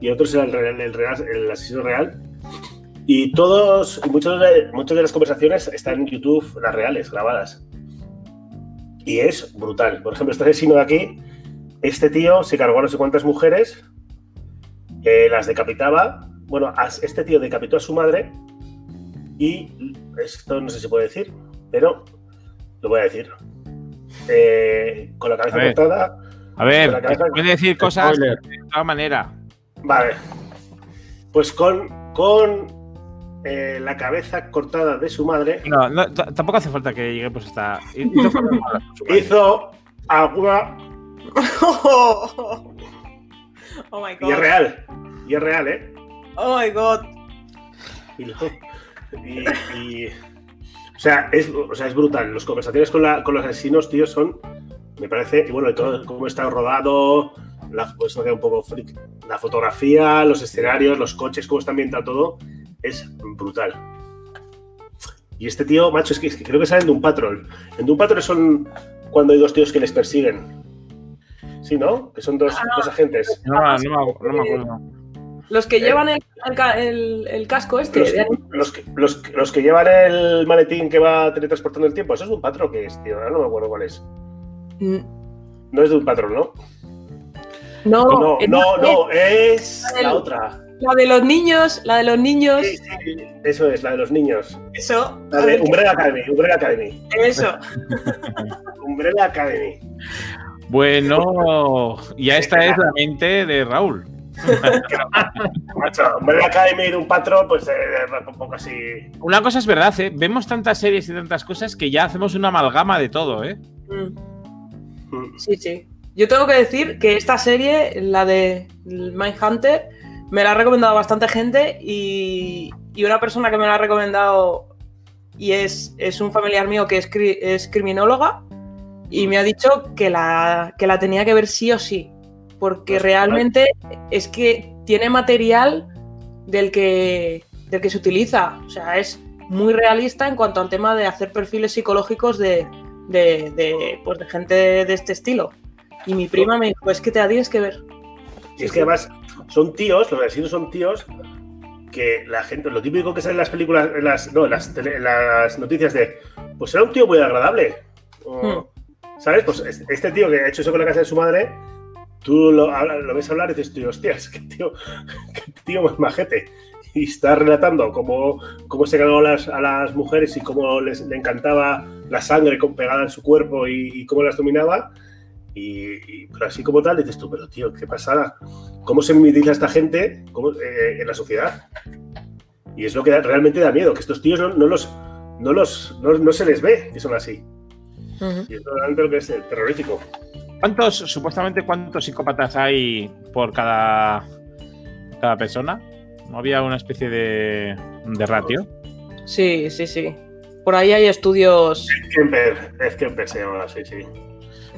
Speaker 2: Y otro es el, el, asesino real. Y todos, muchos de, muchas de las conversaciones están en YouTube, las reales, grabadas. Y es brutal. Por ejemplo, este asesino de aquí, este tío se cargó a no sé cuántas mujeres, eh, las decapitaba. Bueno, este tío decapitó a su madre y esto no sé si puede decir, pero lo voy a decir. Eh, con la cabeza
Speaker 5: A ver.
Speaker 2: cortada.
Speaker 5: A ver,
Speaker 2: Con la cabeza-
Speaker 5: puede decir cosas
Speaker 6: Spoiler.
Speaker 5: de todas maneras.
Speaker 2: Vale. Pues con, con eh, la cabeza cortada de su madre,
Speaker 5: No, tampoco hace falta que lleguemos hasta. hizo
Speaker 2: hizo agua
Speaker 4: oh my
Speaker 2: y es
Speaker 4: god.
Speaker 2: real. Y es real, ¿eh?
Speaker 4: Oh my god.
Speaker 2: Y, lo- y- y- o, sea, es, o sea, es brutal. Las conversaciones con, la- con los asesinos, tío, son. Me parece. Y bueno, todo cómo está rodado. La, pues, un poco freak. La fotografía, los escenarios, los coches, cómo está ambientado todo. Es brutal. Y este tío, macho, es que, es que creo que salen de un patrol. En Doom Patrol son cuando hay dos tíos que les persiguen. Sí, ¿no? Que son dos, dos agentes.
Speaker 5: No, no, me, no me acuerdo.
Speaker 4: Los que llevan el, el ca- el- el casco este.
Speaker 2: Los,
Speaker 4: de-
Speaker 2: los que, los los que llevan el maletín que va teletransportando el tiempo, ¿eso es de un patrón que es, tío? Ahora no me acuerdo cuál es.
Speaker 4: Mm,
Speaker 2: No es de un patrón, ¿no?
Speaker 4: No,
Speaker 2: No,
Speaker 4: eh,
Speaker 2: no, no, es
Speaker 4: el-
Speaker 2: la otra.
Speaker 4: La de los niños, la de los niños.
Speaker 2: Sí, sí, eso es, la de los niños.
Speaker 4: Eso.
Speaker 2: La de Umbrella Academy, Umbrella Academy.
Speaker 4: Eso.
Speaker 2: Umbrella Academy.
Speaker 5: Bueno, ya esta es la mente de Raúl.
Speaker 2: Macho, Academy de un patrón, pues eh, un poco así.
Speaker 5: Una cosa es verdad, ¿eh? Vemos tantas series y tantas cosas que ya hacemos una amalgama de todo, ¿eh?
Speaker 4: Mm,
Speaker 2: Mm.
Speaker 4: Sí, sí. Yo tengo que decir que esta serie, la de Mindhunter, me la ha recomendado bastante gente y, y una persona que me la ha recomendado y es, es un familiar mío que es, cri- es criminóloga y me ha dicho que la, que la tenía que ver sí o sí, porque
Speaker 2: Pues,
Speaker 4: realmente es que tiene material del que, del que se utiliza, o sea, es muy realista en cuanto al tema de hacer perfiles psicológicos de, de, de, pues, de gente de este estilo. Y mi prima me dijo, es que te la tienes que ver.
Speaker 2: Y es que además son tíos, los asesinos son tíos que la gente, lo típico que sale en las películas, en las, no, en las, tele- en las noticias de, pues era un tío muy agradable. O, ¿Sabes? Pues es- este tío que ha hecho eso con la casa de su madre, tú lo, lo ves hablar y dices, tío, hostias, qué tío, qué tío más majete. Y está relatando cómo, cómo se a las, a las mujeres y cómo les, le encantaba la sangre pegada en su cuerpo y, y cómo las dominaba. Y, y- pero así como tal, dices tú, pero tío, qué pasada. ¿Cómo se mimetiza esta gente cómo- eh, en la sociedad? Y es lo que da- realmente da miedo, que estos tíos no, no los, no, los, no, no se les ve que son así. Y es realmente lo que es eh, terrorífico.
Speaker 5: ¿Cuántos, supuestamente, cuántos psicópatas hay por cada, cada persona? ¿No había una especie de, de ratio?
Speaker 4: Sí, sí, sí. Por ahí hay estudios.
Speaker 2: Kemper, es Kemper se llama así, sí.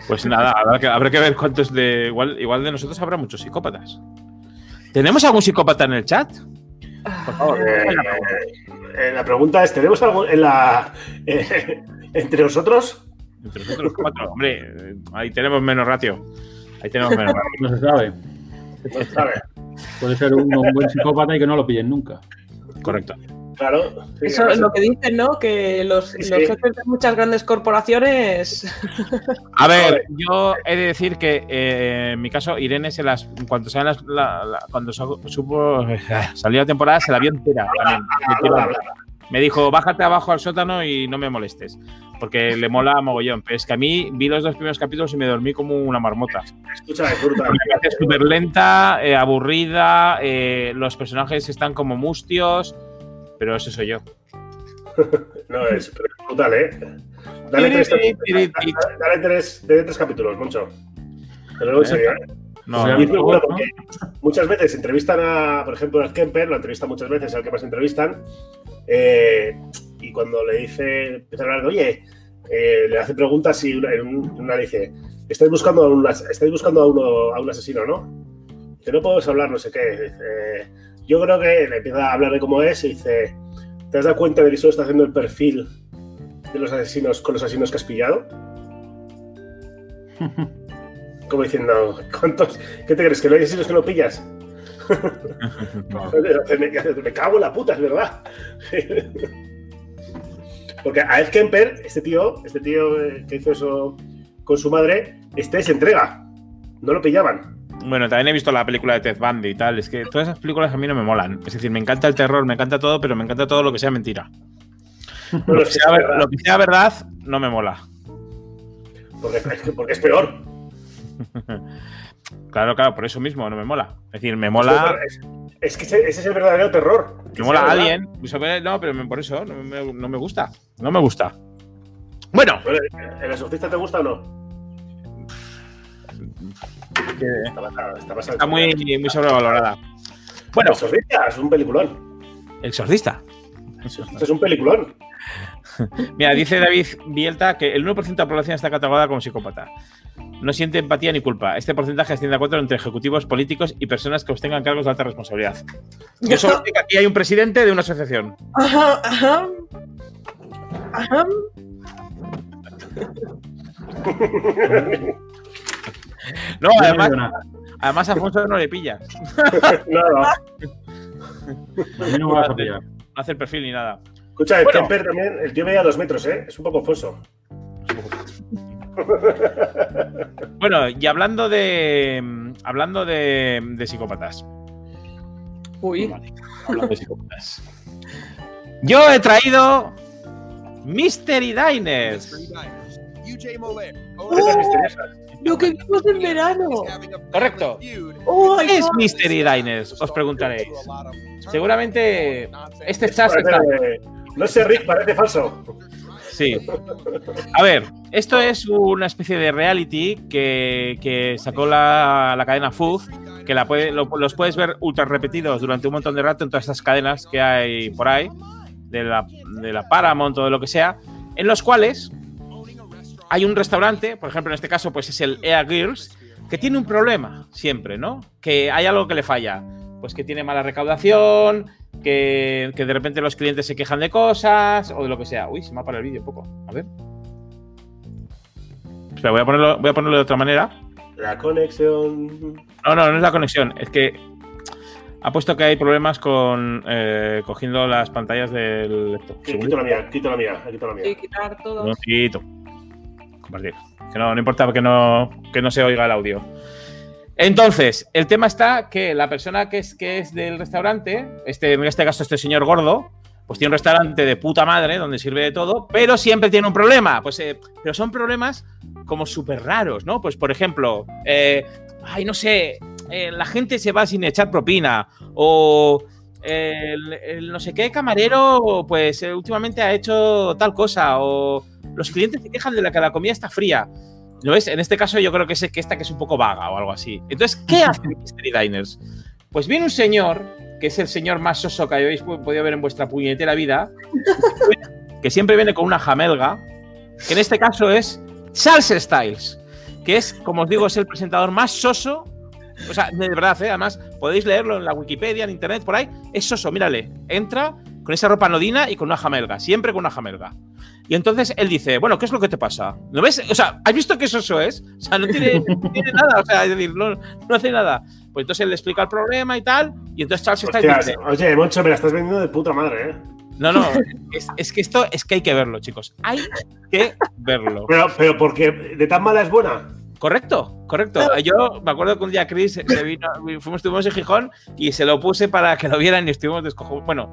Speaker 5: Pues nada, habrá que, habrá que ver cuántos de. Igual, igual de nosotros habrá muchos psicópatas. ¿Tenemos algún psicópata en el chat? Por favor,
Speaker 2: Eh,
Speaker 5: pregunta.
Speaker 2: eh, la pregunta es, ¿tenemos algo en la... eh, entre nosotros?
Speaker 5: Entre nosotros cuatro, hombre, eh, ahí tenemos menos ratio. Ahí tenemos menos ratio.
Speaker 6: No se sabe.
Speaker 2: No se sabe.
Speaker 6: Puede ser uno un buen psicópata y que no lo pillen nunca.
Speaker 5: Correcto.
Speaker 2: Claro. sí,
Speaker 4: Eso es lo que dicen, ¿no? Que los,
Speaker 2: Sí, sí.
Speaker 4: los jefes de muchas grandes corporaciones.
Speaker 5: A ver, yo he de decir que eh, en mi caso, Irene se las. En cuanto salen las, la- la- cuando su- supo salió la temporada, se la vio entera también. Me dijo, bájate abajo al sótano y no me molestes. Porque le mola mogollón. Pero es que a mí vi los dos primeros capítulos y me dormí como una marmota.
Speaker 2: Escucha, es brutal.
Speaker 5: Me parece súper lenta, eh, aburrida, eh, los personajes están como mustios, pero ese soy yo.
Speaker 2: No, es pero es brutal, ¿eh? Dale tres, dale, dale tres, dale tres capítulos, mucho. Te lo digo en serio, ¿eh?
Speaker 5: No,
Speaker 6: Pues
Speaker 5: no,
Speaker 2: bueno
Speaker 6: ¿no?
Speaker 2: porque muchas veces entrevistan a, por ejemplo, a Kemper, lo entrevistan muchas veces, al que más entrevistan, eh, y cuando le dice, empieza a hablar de, oye, eh, le hace preguntas y una, le dice, estáis buscando a un, estáis buscando a, uno, a un asesino, ¿no? Dice, no podemos hablar, no sé qué. Dice, yo creo que le empieza a hablar de cómo es y dice, ¿te has dado cuenta de que solo está haciendo el perfil de los asesinos con los asesinos que has pillado? Como diciendo, ¿cuántos? ¿Qué te crees? ¿Que no hay asesinos que no pillas? me, me cago en la puta, es verdad. Porque a Ed Kemper, este tío, este tío eh, que hizo eso con su madre, este se entrega. No lo pillaban.
Speaker 5: Bueno, también he visto la película de Ted Bundy y tal. Es que todas esas películas a mí no me molan. Es decir, me encanta el terror, me encanta todo, pero me encanta todo lo que sea mentira. Lo
Speaker 2: lo
Speaker 5: que sea,
Speaker 2: verdad.
Speaker 5: lo que sea verdad no me mola.
Speaker 2: Porque es peor.
Speaker 5: Claro, claro, por eso mismo no me mola. Es decir, me mola.
Speaker 2: Es, es que ese, ese es el verdadero terror.
Speaker 5: Me mola
Speaker 2: verdad.
Speaker 5: alguien. sobre- No, pero me- por eso no me, no me gusta. No me gusta. Bueno,
Speaker 2: ¿El exorcista te gusta o no? Está basado- está basado
Speaker 5: está
Speaker 2: en-
Speaker 5: muy, muy sobrevalorada.
Speaker 2: Bueno, el exorcista es un peliculón.
Speaker 5: el exorcista.
Speaker 2: Esto es un peliculón.
Speaker 5: Mira, dice David Bielta que el 1% de la población está catalogada como psicópata. No siente empatía ni culpa. Este porcentaje asciende a 4 entre ejecutivos políticos y personas que ostengan cargos de alta responsabilidad. Yo solo sé que aquí hay un presidente de una asociación.
Speaker 4: Ajá, ajá. Ajá.
Speaker 5: No, además, además a Afonso no le pilla.
Speaker 2: No, no.
Speaker 6: A mí no me vas a pillar.
Speaker 5: No hace el perfil ni nada.
Speaker 2: Escucha, el
Speaker 5: Bueno.
Speaker 2: Kemper también, el tío medía dos metros, ¿eh? Es un poco foso.
Speaker 5: Bueno, y hablando de. Hablando de, de psicópatas.
Speaker 4: Uy.
Speaker 5: Vale, hablando de psicópatas. Yo he traído. Mystery Diners.
Speaker 4: Lo que vimos en verano.
Speaker 5: Correcto.
Speaker 4: Oh,
Speaker 5: ¿Qué es. Mystery Diners? Os preguntaréis. Seguramente este chat está.
Speaker 2: No sé, Rick, parece falso.
Speaker 5: Sí. A ver, esto es una especie de reality que, que sacó la, la cadena Food, que la puede- lo- los puedes ver ultra repetidos durante un montón de rato en todas estas cadenas que hay por ahí, de la, de la Paramount o de lo que sea, en los cuales hay un restaurante, por ejemplo, en este caso, pues es el Ea Girls, que tiene un problema siempre, ¿no? Que hay algo que le falla. Pues que tiene mala recaudación, que, que de repente los clientes se quejan de cosas o de lo que sea. Uy, se me ha parado el vídeo un poco. A ver. Espera, voy a ponerlo, voy a ponerlo de otra manera.
Speaker 2: La conexión.
Speaker 5: No, no, no es la conexión. Es que ha puesto que hay problemas con eh, cogiendo las pantallas del lector.
Speaker 2: Sí, quito la mía, quito la mía, quito la mía.
Speaker 4: quitar todo.
Speaker 5: Compartir. Que no, no importa que no, que no se oiga el audio. Entonces, el tema está que la persona que es, que es del restaurante, este, en este caso este señor gordo, pues tiene un restaurante de puta madre donde sirve de todo, pero siempre tiene un problema. Pues, eh, pero son problemas como súper raros, ¿no? Pues, por ejemplo, eh, ay, no sé, eh, la gente se va sin echar propina o el, el no sé qué camarero, pues últimamente ha hecho tal cosa o los clientes se quejan de la que la comida está fría. ¿Lo ves? En este caso yo creo que es que esta que es un poco vaga o algo así. Entonces, ¿qué hacen Mystery Diners? Pues viene un señor, que es el señor más soso que habéis podido ver en vuestra puñetera vida, que siempre viene con una jamelga, que en este caso es Salsa Styles, que es, como os digo, es el presentador más soso. O sea, de verdad, ¿eh? además podéis leerlo en la Wikipedia, en internet, por ahí. Es soso, mírale. Entra con esa ropa nodina y con una jamelga, siempre con una jamelga. Y entonces él dice, bueno, ¿qué es lo que te pasa? ¿No ves? O sea, ¿has visto qué soso es? O sea, no tiene, no tiene nada, o sea, es decir, no, no hace nada. Pues entonces él le explica el problema y tal, y entonces Charles Styles
Speaker 2: Hostias,
Speaker 5: dice,
Speaker 2: oye, Moncho, me la estás vendiendo de puta madre, ¿eh?
Speaker 5: no, no, es, es que esto es que hay que verlo, chicos. Hay que verlo.
Speaker 2: Pero, pero porque de tan mala es buena.
Speaker 5: Correcto, correcto. Yo me acuerdo que un día Chris se vino, fuimos, estuvimos en Gijón y se lo puse para que lo vieran y estuvimos descojonados. Bueno,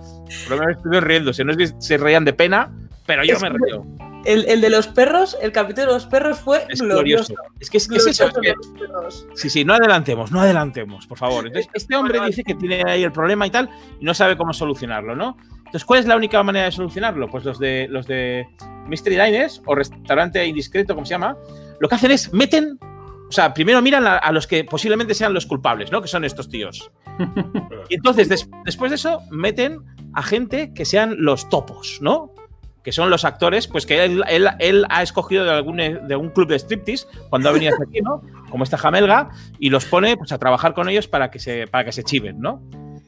Speaker 5: por lo menos estuvieron riéndose. No es que se reían de pena, pero yo
Speaker 4: Es
Speaker 5: me río.
Speaker 4: El, el de los perros, el capítulo de los perros fue
Speaker 5: Es
Speaker 4: glorioso.
Speaker 5: glorioso. Es que es, es eso. es que- sí, sí, no adelantemos, no adelantemos, por favor. Entonces, este hombre dice que tiene ahí el problema y tal y no sabe cómo solucionarlo, ¿no? Entonces, ¿cuál es la única manera de solucionarlo? Pues los de los de Mystery Diners o restaurante indiscreto, como se llama, lo que hacen es meten O sea, primero miran a, a los que posiblemente sean los culpables, ¿no? Que son estos tíos. Y entonces, des- después de eso, meten a gente que sean los topos, ¿no? Que son los actores, pues que él, él- él ha escogido de algún, de un club de striptease cuando ha venido hasta aquí, ¿no? Como esta jamelga, y los pone pues, a trabajar con ellos para que se, para que se chiven, ¿no?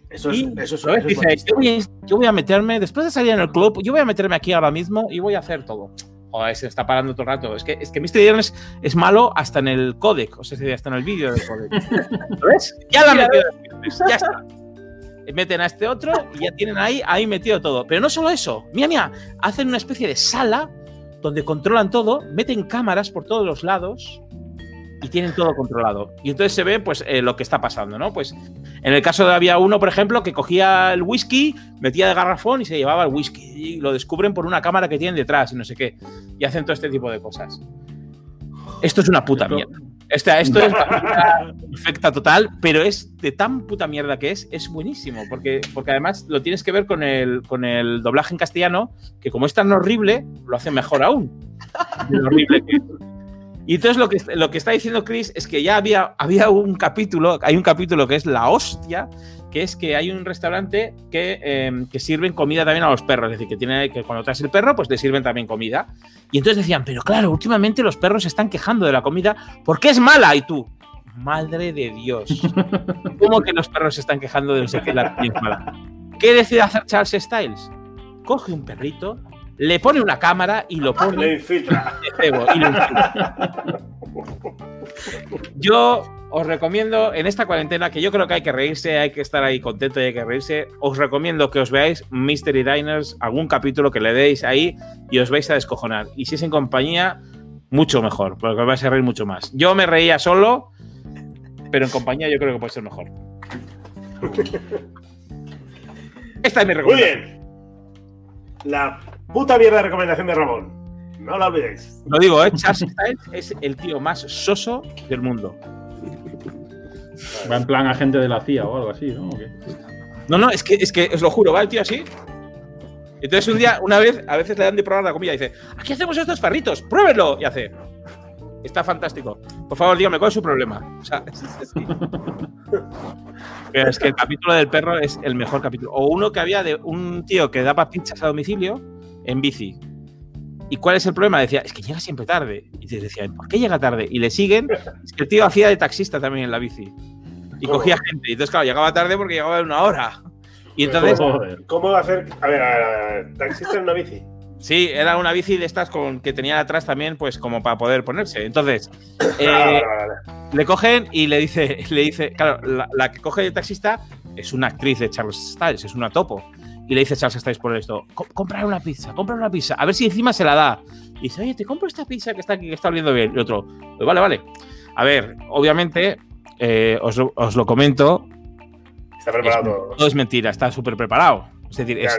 Speaker 2: Eso es,
Speaker 5: Y,
Speaker 2: eso es,
Speaker 5: ¿sabes?
Speaker 2: eso es
Speaker 5: Dice, voy, yo voy a meterme, después de salir en el club, yo voy a meterme aquí ahora mismo y voy a hacer todo. Joder, se está parando todo el rato. Es que, es que Mr. Jones es malo hasta en el codec, o sea, hasta en el vídeo del codec. ¿Lo ves? Ya la metido. Ya está. Meten a este otro y ya tienen ahí, ahí metido todo. Pero no solo eso. Mira, mira, hacen una especie de sala donde controlan todo, meten cámaras por todos los lados y tienen todo controlado. Y entonces se ve pues eh, lo que está pasando, ¿no? Pues en el caso de había uno, por ejemplo, que cogía el whisky, metía de garrafón y se llevaba el whisky. Y lo descubren por una cámara que tienen detrás y no sé qué. Y hacen todo este tipo de cosas. Esto es una puta
Speaker 6: Esto-
Speaker 5: mierda. Esta- esto es perfecta total, pero es de tan puta mierda que es, es buenísimo, porque, porque además lo tienes que ver con el, con el doblaje en castellano, que como es tan horrible, lo hace mejor aún. Horrible que. Y entonces lo que, lo que está diciendo Chris es que ya había, había un capítulo, hay un capítulo que es la hostia, que es que hay un restaurante que, eh, que sirven comida también a los perros, es decir, que, tiene, que cuando traes el perro, pues le sirven también comida. Y entonces decían, pero claro, últimamente los perros se están quejando de la comida porque es mala. Y tú, madre de Dios, ¿cómo que los perros se están quejando de no sé qué la comida es mala? ¿Qué decide hacer Charles Styles? Coge un perrito, le pone una cámara y lo pone
Speaker 2: Le infiltra.
Speaker 5: y lo infiltra. Yo os recomiendo en esta cuarentena, que yo creo que hay que reírse, hay que estar ahí contento y hay que reírse, os recomiendo que os veáis Mystery Diners, algún capítulo que le deis ahí y os vais a descojonar. Y si es en compañía, mucho mejor, porque os vais a reír mucho más. Yo me reía solo, pero en compañía yo creo que puede ser mejor. Esta es mi
Speaker 2: Muy
Speaker 5: recomendación.
Speaker 2: bien. La puta mierda de recomendación de Ramón. No la olvidéis.
Speaker 5: Lo digo, ¿eh? Charles Styles es el tío más soso del mundo.
Speaker 6: Va en plan agente de la CIA o algo así, ¿no? ¿O qué?
Speaker 5: No, no, es que, es que os lo juro, va el tío así. Entonces un día, una vez, a veces le dan de probar la comida y dice, aquí hacemos estos perritos, pruébenlo. Y hace, está fantástico. Por favor, dígame, ¿cuál es su problema? O sea, es, es así. Pero es que el capítulo del perro es el mejor capítulo. O uno que había de un tío que daba pizzas a domicilio en bici. ¿Y cuál es el problema? Decía, es que llega siempre tarde. Y te decía, ¿por qué llega tarde? Y le siguen. Es que el tío hacía de taxista también en la bici. Y
Speaker 2: ¿Cómo?
Speaker 5: cogía gente. Y entonces, claro, llegaba tarde porque llegaba en una hora. Y entonces.
Speaker 2: ¿Cómo va a hacer? A ver, a ver, a ver. ¿Taxista en una bici?
Speaker 5: sí, era una bici de estas con que tenía atrás también, pues como para poder ponerse. Entonces,
Speaker 2: Ah,
Speaker 5: eh,
Speaker 2: vale, vale, vale.
Speaker 5: le cogen y le dice, le dice, claro, la, la que coge de taxista es una actriz de Charles Styles, es una topo. Y le dice Charles Styles por esto, "Co- comprar una pizza, comprar una pizza, a ver si encima se la da. Y dice, oye, te compro esta pizza que está aquí, que está oliendo bien. Y otro, "Pues vale, vale. A ver, obviamente, eh, os, lo, os lo comento,
Speaker 2: Está preparado todo.
Speaker 5: todo es mentira, está súper preparado. Es decir, es,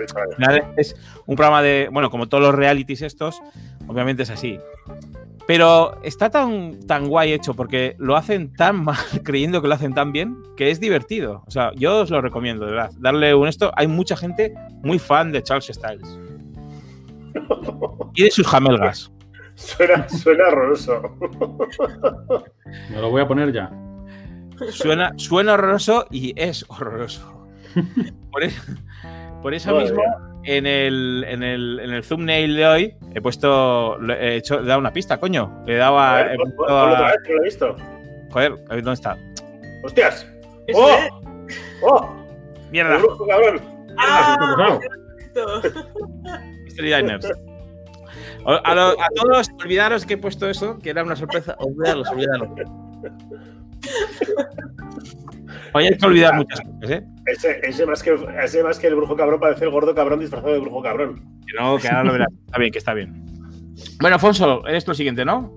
Speaker 5: es un programa de, bueno, como todos los realities estos, obviamente es así. Pero está tan, tan guay hecho porque lo hacen tan mal, creyendo que lo hacen tan bien, que es divertido. O sea, yo os lo recomiendo, de verdad. Darle un esto. Hay mucha gente muy fan de Charles Styles. Y de sus jamelgas.
Speaker 2: Suena, suena horroroso.
Speaker 6: Me lo voy a poner ya.
Speaker 5: Suena, suena horroroso y es horroroso. Por, e- por eso
Speaker 2: Madre
Speaker 5: mismo,
Speaker 2: mía.
Speaker 5: En el, en, el, en el thumbnail de hoy he puesto, le he, hecho, he dado una pista, coño. Le he dado
Speaker 2: A
Speaker 5: a.
Speaker 2: ver,
Speaker 5: he
Speaker 2: ponlo otra vez, que no lo he visto.
Speaker 5: joder, a ver, ¿dónde está?
Speaker 2: ¡Hostias! ¡Oh!
Speaker 4: es.
Speaker 2: ¡Oh!
Speaker 5: Mierda,
Speaker 2: ¡El brujo, cabrón!
Speaker 4: Ah.
Speaker 5: Mystery Diners. A, lo- a todos, olvidaros que he puesto eso, que era una sorpresa. Olvidarlos, olvidarlos. Hoy hay que olvidar muchas cosas, ¿eh?
Speaker 2: Ese, ese, más que, ese más que el brujo cabrón parece el gordo cabrón disfrazado de brujo cabrón.
Speaker 5: Que no, que ahora lo verás. Está bien, que está bien. Bueno, Alfonso, eres tú el siguiente, ¿no?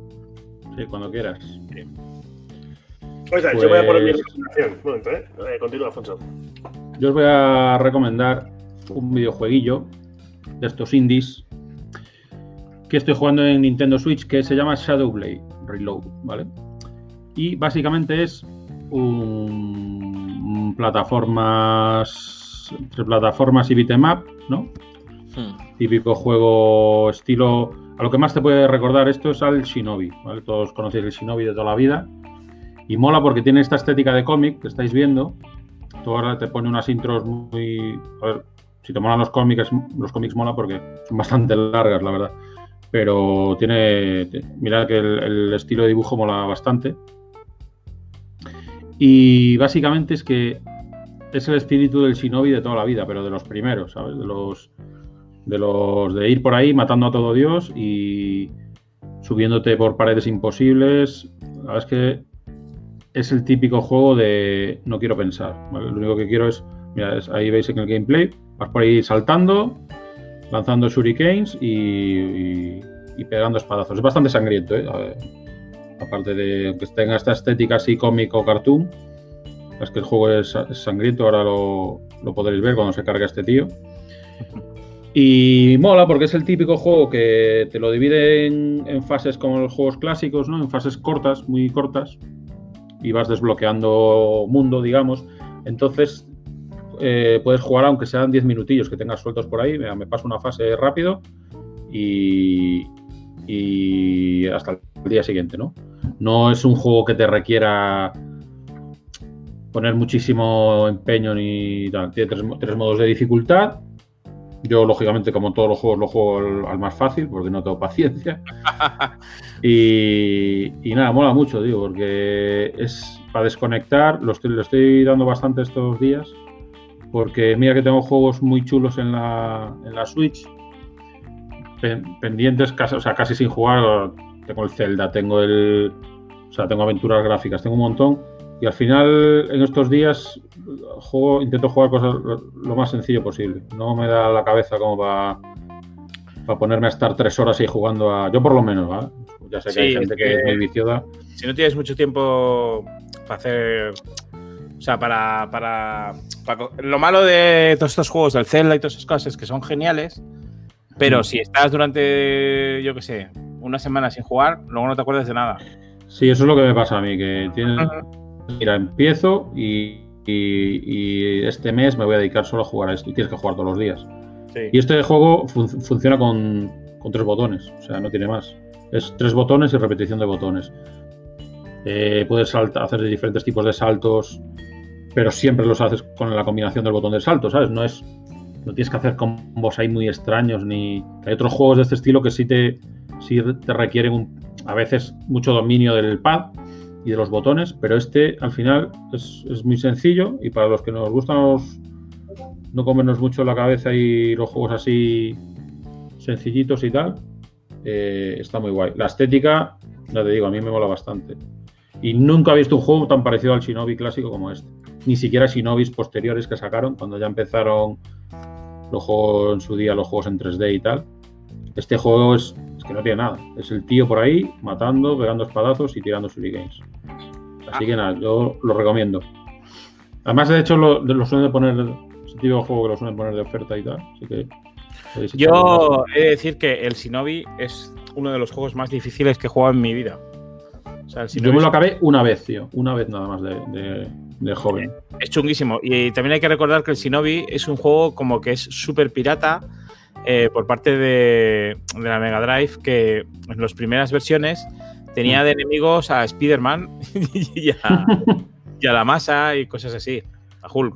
Speaker 6: Sí, cuando quieras.
Speaker 2: Oiga, yo voy a poner mi
Speaker 6: Pues-
Speaker 2: recomendación. Un momento, ¿eh? Eh, Continúa, Alfonso.
Speaker 6: Yo os voy a recomendar un videojueguillo de estos indies que estoy jugando en Nintendo Switch que se llama Shadowblade Reload, ¿vale? Y básicamente es un plataformas entre plataformas y beat'em up, ¿no? Típico juego estilo. A lo que más te puede recordar esto es al Shinobi, ¿vale? Todos conocéis el Shinobi de toda la vida. Y mola porque tiene esta estética de cómic que estáis viendo. Tú ahora te pone unas intros muy. A ver, si te molan los cómics, los cómics mola porque son bastante largas, la verdad. Pero tiene. Mira que el, el estilo de dibujo mola bastante. Y básicamente es que es el espíritu del shinobi de toda la vida, pero de los primeros, ¿sabes? De los de los de ir por ahí matando a todo Dios y subiéndote por paredes imposibles. La verdad es que es el típico juego de no quiero pensar. Lo único que quiero es, mira, ahí veis en el gameplay, vas por ahí saltando, lanzando shurikens y, y- pegando espadazos. Es bastante sangriento, ¿eh? Aparte de que tenga esta estética así cómico cartoon. Es que el juego es, sangriento, ahora lo, lo podréis ver cuando se carga este tío. Y mola porque es el típico juego que te lo divide en, en fases como los juegos clásicos, ¿no? En fases cortas, muy cortas. Y vas desbloqueando mundo, digamos. Entonces eh, puedes jugar aunque sean 10 minutillos que tengas sueltos por ahí. Mira, me paso una fase rápido y, y hasta el día siguiente, ¿no? No es un juego que te requiera poner muchísimo empeño ni tal. Tiene tres, mo- tres modos de dificultad. Yo, lógicamente, como todos los juegos, lo juego al, más fácil porque no tengo paciencia. y, y nada, mola mucho, digo, porque es para desconectar. Lo estoy, dando bastante estos días. Porque mira que tengo juegos muy chulos en la, en la Switch. pen- pendientes, casi, o sea, casi sin jugar. Tengo el Zelda, tengo el. O sea, tengo aventuras gráficas, tengo un montón. Y al final, en estos días, juego, intento jugar cosas lo, más sencillo posible. No me da la cabeza como para ponerme a estar tres horas ahí jugando a. Yo, por lo menos, ¿vale? Ya sé que
Speaker 5: Sí,
Speaker 6: hay gente
Speaker 5: es
Speaker 6: que es muy viciosa.
Speaker 5: si no tienes mucho tiempo para hacer. O sea, para, para, Lo malo de todos estos juegos del Zelda y todas esas cosas es que son geniales, pero si estás durante, yo qué sé, una semana sin jugar, luego no te acuerdas de nada.
Speaker 6: Sí, eso es lo que me pasa a mí, que tiene, mira, empiezo y, y- y este mes me voy a dedicar solo a jugar a esto y tienes que jugar todos los días.
Speaker 5: Sí.
Speaker 6: Y este juego fun- funciona con, con tres botones, o sea, no tiene más. Es tres botones y repetición de botones. Eh, puedes salta- hacer diferentes tipos de saltos, pero siempre los haces con la combinación del botón de salto, ¿sabes? No es. No tienes que hacer combos ahí muy extraños, ni. Hay otros juegos de este estilo que sí te, sí te requieren a veces mucho dominio del pad y de los botones, pero este al final es, es muy sencillo y para los que nos gustan los, no comernos mucho la cabeza y los juegos así sencillitos y tal, eh, está muy guay. La estética, ya te digo, a mí me mola bastante. Y nunca he visto un juego tan parecido al Shinobi clásico como este. Ni siquiera Shinobis posteriores que sacaron, cuando ya empezaron los juegos en su día, los juegos en 3D y tal. Este juego es, es que no tiene nada. Es el tío por ahí matando, pegando espadazos y tirando shurikens. Así que nada, yo lo recomiendo. Además, de hecho, lo, lo suelen poner, ese tipo de juego que lo suelen poner de oferta y tal. Así que
Speaker 5: Yo he de decir que el Shinobi es uno de los juegos más difíciles que he jugado en mi vida. O sea, el
Speaker 6: Yo me lo acabé una vez, tío. Una vez nada más de, de- de joven.
Speaker 5: es chunguísimo. Y también hay que recordar que el Shinobi es un juego como que es súper pirata eh, por parte de, de la Mega Drive, que en las primeras versiones tenía de enemigos a Spider-Man y, a, y a la masa y cosas así, a Hulk.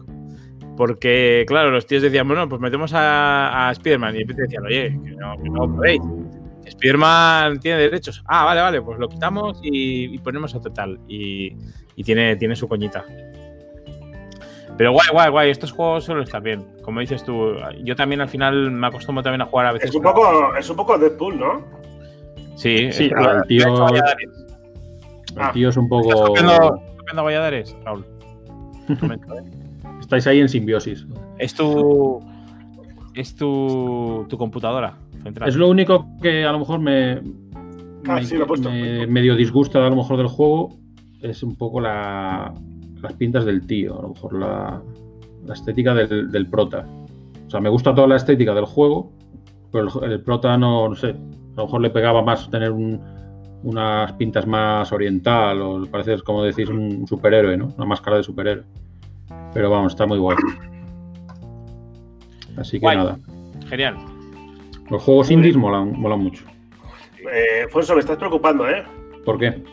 Speaker 5: Porque, claro, los tíos decían, bueno, pues metemos a, a Spider-Man. Y decían, oye, que no, que no podéis. Spider-Man tiene derechos. Ah, vale, vale, pues lo quitamos y, y ponemos otro tal. Y, y tiene, tiene su coñita. Pero guay, guay, guay. Estos juegos suelen estar bien. Como dices tú, yo también al final me acostumbro también a jugar a veces.
Speaker 2: Es un poco, es un poco Deadpool, ¿no?
Speaker 5: Sí,
Speaker 6: Sí,
Speaker 5: es-
Speaker 6: claro, el tío-. El tío es un
Speaker 5: ¿Estás
Speaker 6: poco.
Speaker 5: copiando, copiando Valladares, Raúl? Comento, ¿eh?
Speaker 6: Estáis ahí en simbiosis.
Speaker 5: Es tu. Es tu, tu computadora central.
Speaker 6: Es lo único que a lo mejor me,
Speaker 2: Ah,
Speaker 6: me-
Speaker 2: sí, lo he puesto.
Speaker 6: me- medio disgusta a lo mejor del juego. Es un poco la, las pintas del tío, a lo mejor la, la estética del, del prota. O sea, me gusta toda la estética del juego, pero el, el prota no, no sé. A lo mejor le pegaba más tener un- unas pintas más oriental, o parece como decir un superhéroe, ¿no? Una máscara de superhéroe. Pero vamos, está muy guay. Así que
Speaker 5: Guay.
Speaker 6: nada.
Speaker 5: Genial.
Speaker 6: Los juegos indies molan, molan mucho.
Speaker 2: Eh, Fonso, me estás preocupando, ¿eh?
Speaker 6: ¿Por qué?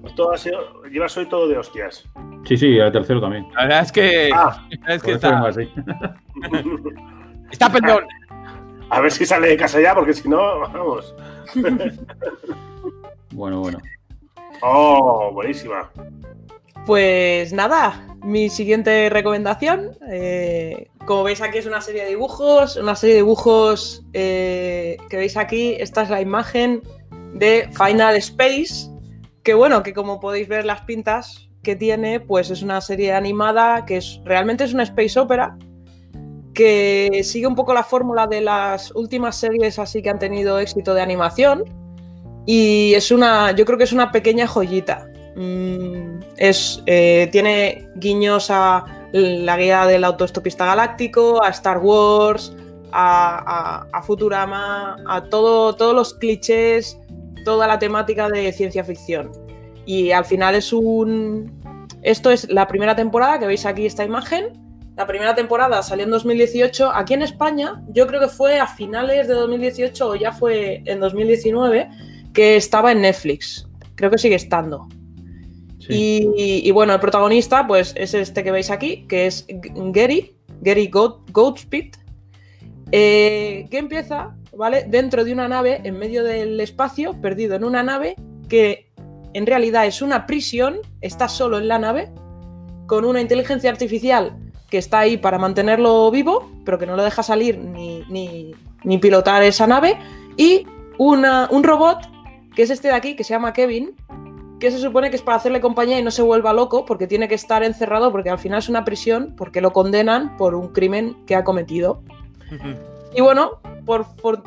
Speaker 2: Pues todo ha sido, llevas hoy todo de hostias.
Speaker 6: Sí, sí, el tercero también.
Speaker 5: La verdad es que.
Speaker 2: Ah.
Speaker 5: es que está,
Speaker 6: así.
Speaker 5: está perdón.
Speaker 2: A ver si sale de casa ya, porque si no, vamos.
Speaker 6: Bueno, bueno.
Speaker 2: Oh, buenísima.
Speaker 4: Pues nada, mi siguiente recomendación. eh, como veis aquí es una serie de dibujos, una serie de dibujos eh, que veis aquí, esta es la imagen de Final Space, que bueno, que como podéis ver las pintas que tiene, pues es una serie animada que es realmente es una space opera que sigue un poco la fórmula de las últimas series así que han tenido éxito de animación y es una, yo creo que es una pequeña joyita. Mm, es, eh, tiene guiños a la guía del autoestopista galáctico, a Star Wars, a, Futurama, a todo, todos los clichés, toda la temática de ciencia ficción. Y al final es un... Esto es la primera temporada, que veis aquí esta imagen. La primera temporada salió en 2018. Aquí en España, yo creo que fue a finales de 2018 o ya fue en 2019, que estaba en Netflix. Creo que sigue estando. Y, bueno, el protagonista, pues es este que veis aquí, que es Gary, Gary Goatspeed, eh, que empieza, ¿vale? Dentro de una nave, en medio del espacio, perdido en una nave, que en realidad es una prisión, está solo en la nave, con una inteligencia artificial que está ahí para mantenerlo vivo, pero que no lo deja salir ni, ni- ni pilotar esa nave, y un robot, que es este de aquí, que se llama Kevin, que se supone que es para hacerle compañía y no se vuelva loco porque tiene que estar encerrado porque al final es una prisión porque lo condenan por un crimen que ha cometido. Y bueno, por, por,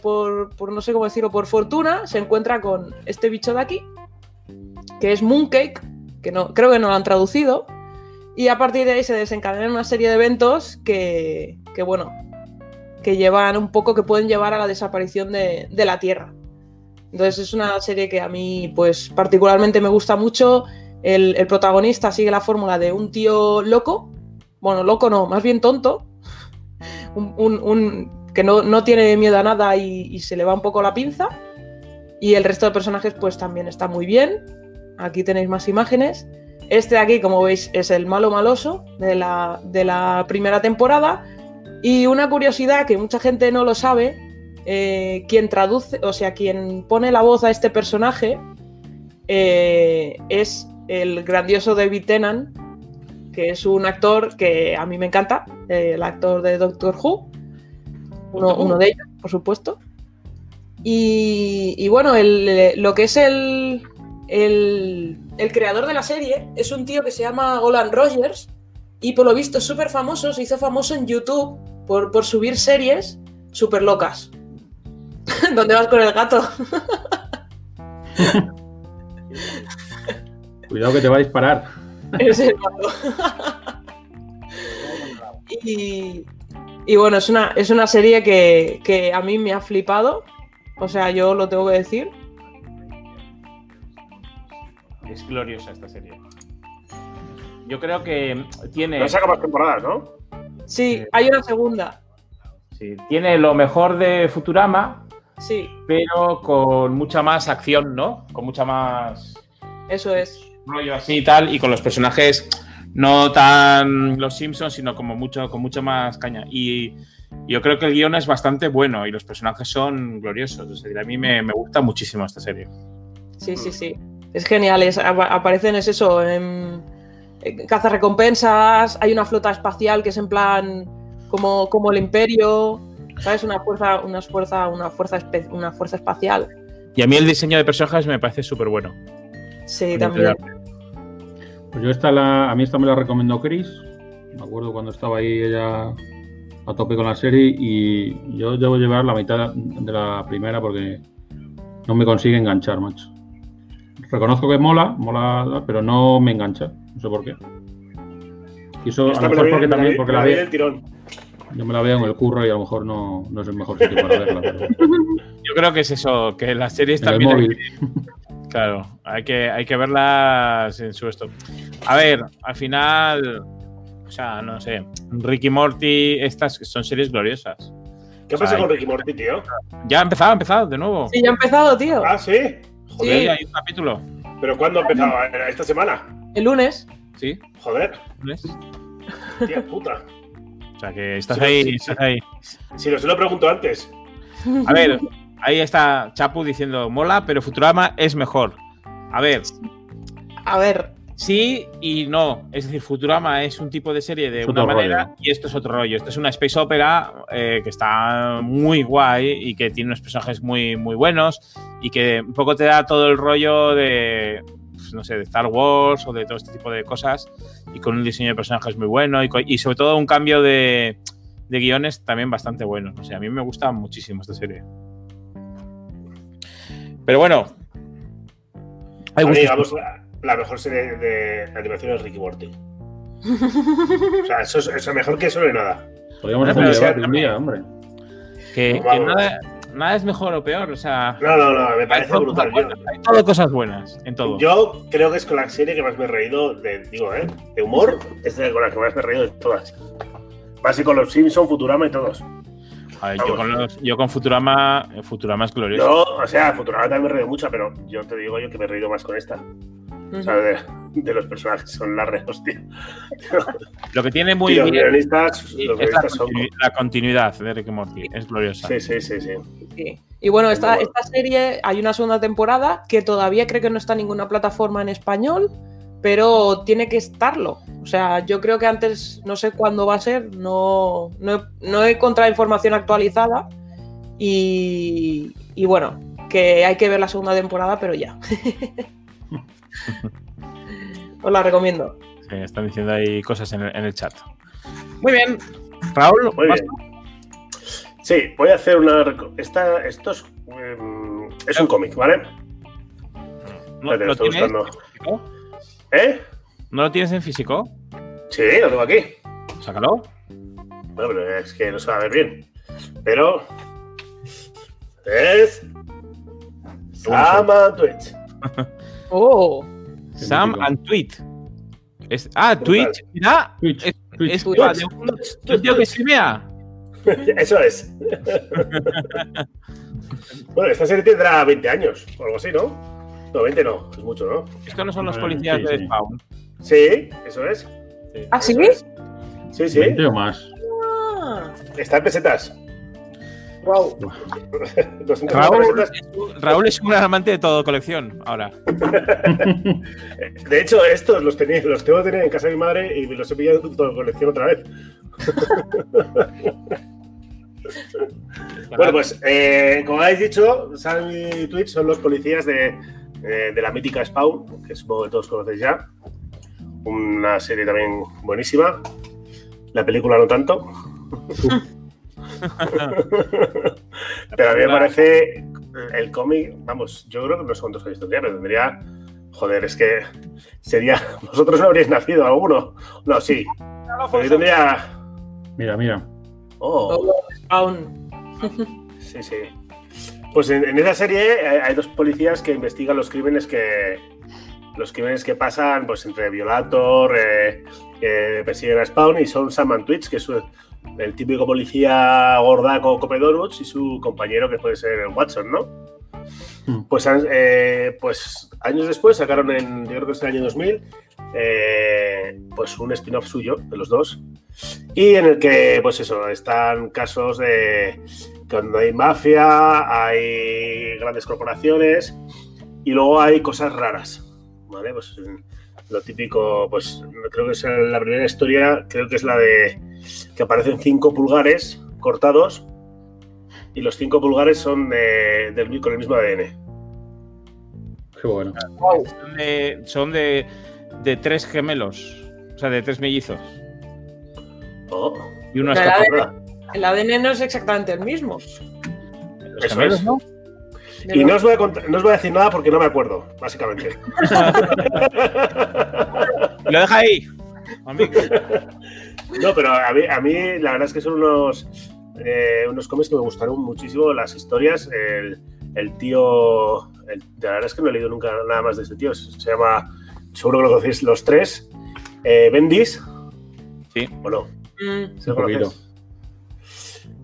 Speaker 4: por, por no sé cómo decirlo, por fortuna se encuentra con este bicho de aquí, que es Mooncake, que no, creo que no lo han traducido, y a partir de ahí se desencadenan una serie de eventos que, que bueno, que llevan un poco, que pueden llevar a la desaparición de, de la Tierra. Entonces es una serie que a mí, pues particularmente me gusta mucho. El, el protagonista sigue la fórmula de un tío loco, bueno, loco no, más bien tonto, un, un- un- que no, no tiene miedo a nada y, y se le va un poco la pinza. Y el resto de personajes pues también está muy bien. Aquí tenéis más imágenes. Este de aquí, como veis, es el malo maloso de la, de la primera temporada. Y una curiosidad que mucha gente no lo sabe, eh, quien traduce, o sea, quien pone la voz a este personaje eh, es el grandioso David Tennant, que es un actor que a mí me encanta, eh, el actor de Doctor Who, uno, uno de ellos, por supuesto. Y, y bueno, el- lo que es el, el, el creador de la serie es un tío que se llama Golan Rogers y por lo visto es súper famoso, se hizo famoso en YouTube por, por subir series súper locas. ¿Dónde vas con el gato?
Speaker 6: Cuidado que te va a disparar.
Speaker 4: Es el gato. y, y bueno, es una, es una serie que, que a mí me ha flipado. O sea, yo lo tengo que decir.
Speaker 5: Es gloriosa esta serie. Yo creo que tiene,
Speaker 2: No saca más temporadas, ¿no?
Speaker 4: Sí, hay una segunda.
Speaker 5: sí, tiene lo mejor de Futurama,
Speaker 4: Sí,
Speaker 5: pero con mucha más acción, ¿no? Con mucha más
Speaker 4: eso es.
Speaker 5: rollo así y tal, y con los personajes no tan los Simpsons, sino como mucho, con mucha más caña. Y yo creo que el guion es bastante bueno y los personajes son gloriosos. Es decir, a mí me, me gusta muchísimo esta serie.
Speaker 4: Sí, sí, sí. Es genial. es- aparecen, es eso, en, en cazarrecompensas. Hay una flota espacial que es en plan como, como el Imperio. ¿Sabes? Una fuerza, una fuerza, una fuerza, espe- una fuerza espacial.
Speaker 5: Y a mí el diseño de personajes me parece súper bueno.
Speaker 4: Sí, también.
Speaker 6: Pues yo esta la, a mí esta me la recomendó Chris. Me acuerdo cuando estaba ahí ella a tope con la serie y yo debo llevar la mitad de la primera porque no me consigue enganchar, macho. Reconozco que mola, mola, pero no me engancha. No sé por qué. Y eso a lo mejor porque también porque la
Speaker 2: la vi del tirón.
Speaker 6: Yo me la veo en el curro y a lo mejor no, no es el mejor sitio para verla. Pero
Speaker 5: Yo creo que es eso, que las series
Speaker 6: en el
Speaker 5: también. hay. Claro, hay que, hay que verlas en su esto. A ver, al final, o sea, no sé, Ricky Morty, estas son series gloriosas.
Speaker 2: ¿Qué pasa con Ricky Morty, tío?
Speaker 5: Ya ha empezado, ha empezado de nuevo.
Speaker 4: Sí, ya ha empezado, tío.
Speaker 2: Ah, sí.
Speaker 5: Joder,
Speaker 4: Sí.
Speaker 5: hay un capítulo.
Speaker 2: ¿Pero cuándo ha empezado? ¿Esta semana?
Speaker 4: El lunes.
Speaker 5: Sí.
Speaker 2: Joder,
Speaker 5: ¿ves?
Speaker 2: tía puta.
Speaker 5: O sea que estás
Speaker 2: Sí,
Speaker 5: ahí,
Speaker 2: sí, sí.
Speaker 5: estás ahí.
Speaker 2: Si no se lo pregunto antes.
Speaker 5: A ver, ahí está Chapu diciendo mola, pero Futurama es mejor. A ver,
Speaker 4: A ver,
Speaker 5: sí y no. Es decir, Futurama es un tipo de serie de
Speaker 6: Es
Speaker 5: una manera
Speaker 6: rollo.
Speaker 5: y esto es otro rollo. Esto es una space opera eh, que está muy guay y que tiene unos personajes muy, muy buenos y que un poco te da todo el rollo de, no sé, de Star Wars o de todo este tipo de cosas y con un diseño de personajes muy bueno y, sobre todo un cambio de, de guiones también bastante bueno. O sea, a mí me gusta muchísimo esta serie. Pero bueno. Hay gustos.
Speaker 2: vamos, la, la mejor serie de animación es Ricky Morty. O sea, eso es, eso mejor que eso no hay nada.
Speaker 6: Podríamos hacer un
Speaker 5: pero-
Speaker 6: debate un día, hombre.
Speaker 5: que, que
Speaker 2: Vamos.
Speaker 5: nada, nada es mejor o peor. O sea,
Speaker 2: No, no, no, me parece brutal.
Speaker 5: buenas, hay todo cosas buenas en todo.
Speaker 2: Yo creo que es con la serie que más me he reído, de, digo, ¿eh? De humor, es de- con la que más me he reído de todas. Más que con los Simpsons, Futurama y todos.
Speaker 5: A ver, yo, con los- yo con Futurama, Futurama es glorioso.
Speaker 2: Yo, o sea, Futurama también me he reído mucho, pero yo te digo yo que me he reído más con esta. O sea, de, de los personajes, son las re hostia.
Speaker 5: Lo que tiene muy
Speaker 2: los guionistas,
Speaker 5: es la,
Speaker 2: guionistas son.
Speaker 5: continu- la continuidad de Rick y Morty. Es gloriosa.
Speaker 2: Sí, sí, sí, sí.
Speaker 4: Sí. Y bueno, esta, esta serie hay una segunda temporada que todavía creo que no está en ninguna plataforma en español, pero tiene que estarlo. O sea, yo creo que antes, no sé cuándo va a ser, no, no, he, no he encontrado información actualizada y, y bueno, que hay que ver la segunda temporada, pero ya. Os la recomiendo.
Speaker 5: Sí, están diciendo ahí cosas en el, en el chat. Muy bien. Raúl,
Speaker 2: Muy
Speaker 5: ¿vas
Speaker 2: bien. Sí, voy a hacer una. Esta, esto es, em, es un cómic, ¿vale?
Speaker 5: ¿No,
Speaker 2: Espérate,
Speaker 5: lo
Speaker 2: estoy
Speaker 5: tienes
Speaker 2: buscando.
Speaker 5: en físico?
Speaker 2: ¿Eh?
Speaker 5: ¿No lo tienes en físico?
Speaker 2: Sí, lo tengo aquí.
Speaker 5: Sácalo.
Speaker 2: Bueno, pero es que no se va a ver bien. Pero. Es. Sama Twitch.
Speaker 4: Oh,
Speaker 5: Sam
Speaker 6: mítico.
Speaker 5: and Tweet. Es, ah. Twitch. Mira,
Speaker 6: Twitch,
Speaker 5: es,
Speaker 6: Twitch.
Speaker 5: es
Speaker 4: Twitch.
Speaker 5: ah, de un, de un tío que streamea.
Speaker 2: Eso es. bueno, esta serie tendrá 20 años o algo así, ¿no? No, 20 no, es mucho, ¿no?
Speaker 5: Esto no son los
Speaker 6: Eh,
Speaker 5: policías
Speaker 6: sí,
Speaker 5: de
Speaker 6: sí.
Speaker 5: Spawn.
Speaker 2: Sí, eso es.
Speaker 4: ¿Ah, sí?
Speaker 2: es. Sí, sí.
Speaker 6: 20 o más.
Speaker 4: Ah,
Speaker 2: Está en pesetas.
Speaker 4: Wow.
Speaker 2: 250
Speaker 5: Raúl, es un amante de todo colección ahora.
Speaker 2: De hecho, estos los, tenía, los tengo que tener en casa de mi madre y los he pillado en toda colección otra vez. Bueno, pues eh, como habéis dicho, Sam y Twitch son los policías de, eh, de la mítica Spawn, que supongo que todos conocéis ya. Una serie también buenísima. La película no tanto. pero a mí me parece el cómic, vamos, yo creo que no sé cuántos años tendría, pero tendría. Joder, es que sería. Vosotros no habríais nacido alguno. No, sí. Pero yo tendría.
Speaker 6: Mira, mira.
Speaker 2: Oh.
Speaker 4: Spawn.
Speaker 2: Sí, sí. Pues en, en esa serie hay, hay dos policías que investigan los crímenes que los crímenes que pasan pues entre Violator, eh, que persiguen a Spawn y son Sam and Twitch, que es su- el típico policía gordaco come donuts y su compañero que puede ser Watson, ¿no?
Speaker 6: Hmm.
Speaker 2: Pues, eh, pues años después sacaron en, yo creo que es el año 2000, eh, pues un spin-off suyo de los dos y en el que, pues eso, están casos de cuando hay mafia, hay grandes corporaciones y luego hay cosas raras, ¿vale? Pues lo típico, pues creo que es la primera historia, creo que es la de que aparecen cinco pulgares cortados y los cinco pulgares son de- del, con el mismo ADN.
Speaker 6: Qué bueno.
Speaker 5: Son de, son de, de tres gemelos. O sea, de tres mellizos.
Speaker 2: Oh,
Speaker 5: Y uno
Speaker 4: la
Speaker 2: nada.
Speaker 4: El ADN no es exactamente el mismo.
Speaker 5: Los
Speaker 2: Eso
Speaker 5: gemelos,
Speaker 2: es.
Speaker 5: ¿no?
Speaker 2: Y no os, voy a contar- no os voy a decir nada porque no me acuerdo, básicamente.
Speaker 5: Lo deja ahí. Amigo.
Speaker 2: No, pero a mí, a mí la verdad es que son unos, eh, unos cómics que me gustaron muchísimo, las historias. El, el tío, el- la verdad es que no he leído nunca nada más de este tío, se llama, seguro que lo conocéis los tres, eh, Bendis.
Speaker 5: Sí.
Speaker 2: ¿O no?
Speaker 4: Mm,
Speaker 2: ¿Sí lo?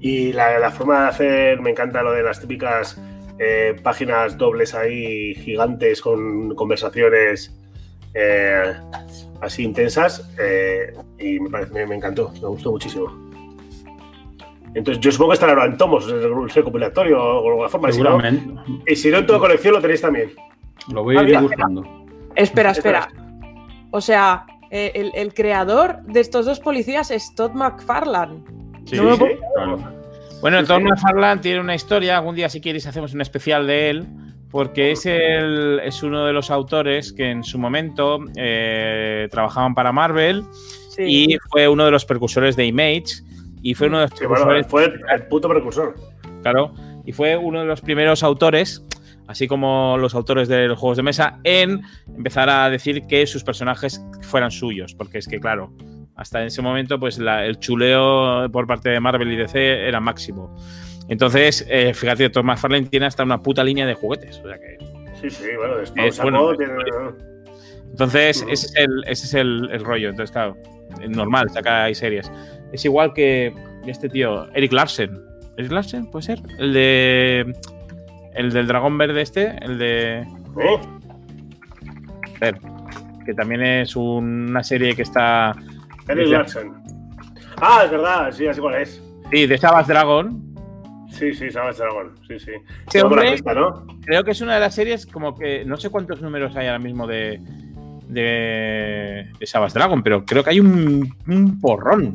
Speaker 2: Y la, la forma de hacer, me encanta lo de las típicas eh, páginas dobles ahí gigantes con conversaciones eh, así intensas eh, y me, parece, me, me encantó, me gustó muchísimo. Entonces, yo supongo que estará ahora en tomos, el recopilatorio o alguna forma. Y si, no, y si no en toda colección lo tenéis también.
Speaker 6: Lo voy
Speaker 2: Ah,
Speaker 6: a ir
Speaker 2: mira,
Speaker 6: buscando.
Speaker 4: Espera,
Speaker 2: Espera.
Speaker 4: O sea, eh, el, el creador de estos dos policías es Todd McFarlane.
Speaker 3: Sí,
Speaker 4: No
Speaker 2: sí.
Speaker 6: Claro.
Speaker 5: Bueno,
Speaker 2: sí.
Speaker 5: McFarlane tiene una historia. Algún día, si queréis, hacemos un especial de él. Porque es, el, es uno de los autores que en su momento eh, trabajaban para Marvel
Speaker 4: Sí.
Speaker 5: y fue uno de los precursores de Image. Y fue uno de los
Speaker 2: Sí, bueno, fue el, el puto precursor.
Speaker 5: claro, y fue uno de los primeros autores, así como los autores de los juegos de mesa, en empezar a decir que sus personajes fueran suyos. Porque es que, claro, hasta ese momento, pues la- el chuleo por parte de Marvel y DC era máximo. Entonces, eh, fíjate, Tom McFarlane tiene hasta una puta línea de juguetes. O sea que,
Speaker 2: Sí, sí, bueno,
Speaker 5: Es
Speaker 2: sacó,
Speaker 5: bueno.
Speaker 2: tiene-
Speaker 5: entonces, ese es, el, ese es el, el rollo. Entonces, claro, es normal, saca ahí series. Es igual que este tío, Eric Larsen. ¿Eric Larsen? ¿Puede ser? El de. El del dragón verde este, el de.
Speaker 2: ¿Eh?
Speaker 5: joder, que también es una serie que está.
Speaker 2: Eric Larsen. Ah, es verdad, sí, así cuál es.
Speaker 5: Sí, de Sabas Dragon.
Speaker 2: Sí, sí, sabes Dragón. Sí, sí.
Speaker 5: Este hombre-
Speaker 2: ¿no?
Speaker 5: Creo que es una de las series como que. No sé cuántos números hay ahora mismo de. De, de Sabas Dragon, pero creo que hay un, un porrón.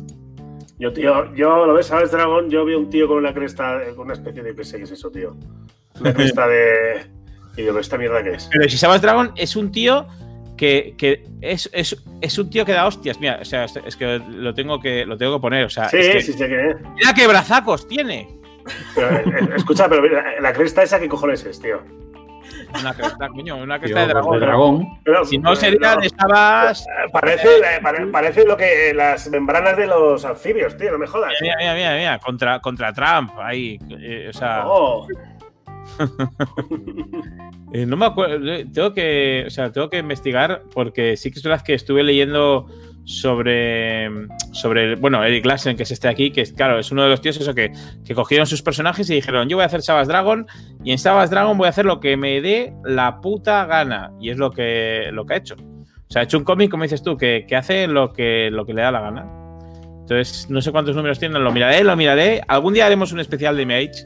Speaker 2: Yo, tío, yo lo ves, sabes Dragón, yo vi un tío con una cresta, con una especie de, qué sé qué es eso, tío. Una cresta de... Y digo, ¿esta mierda qué es?
Speaker 5: Pero si Sabas Dragon es un tío que, que es, es, es un tío que da hostias. Mira, o sea, es, que lo tengo que, lo tengo que poner. O sea,
Speaker 2: Sí,
Speaker 5: es que-
Speaker 2: sí, sé qué es.
Speaker 5: mira qué brazacos tiene.
Speaker 2: Pero, eh, eh, escucha, pero mira, la cresta esa, ¿qué cojones es, tío?
Speaker 5: Una cresta, coño, una
Speaker 6: Tío,
Speaker 5: cresta de
Speaker 6: pues
Speaker 5: dragón.
Speaker 6: de dragón.
Speaker 2: Pero,
Speaker 5: Si no
Speaker 2: eh,
Speaker 5: sería
Speaker 2: no.
Speaker 5: de Sabas.
Speaker 2: Eh, Parece, eh, pare- parece lo que las membranas de los anfibios, tío, no me jodas.
Speaker 5: Mira, mira, mira, mira, contra, contra Trump, ahí. eh, o sea,
Speaker 2: Oh,
Speaker 5: eh, no me acuerdo. eh, Tengo que, o sea, tengo que investigar porque sí que es verdad que estuve leyendo sobre, sobre bueno, Eric Larsen, que es este aquí, que es, claro, es uno de los tíos eso que, que cogieron sus personajes y dijeron, yo voy a hacer Sabas Dragon y en Sabas Dragon voy a hacer lo que me dé la puta gana. Y es lo que, lo que ha hecho. O sea, ha hecho un cómic, como dices tú, que, que hace lo que, lo que le da la gana. Entonces, no sé cuántos números tienen, lo miraré, lo miraré. Algún día haremos un especial de Image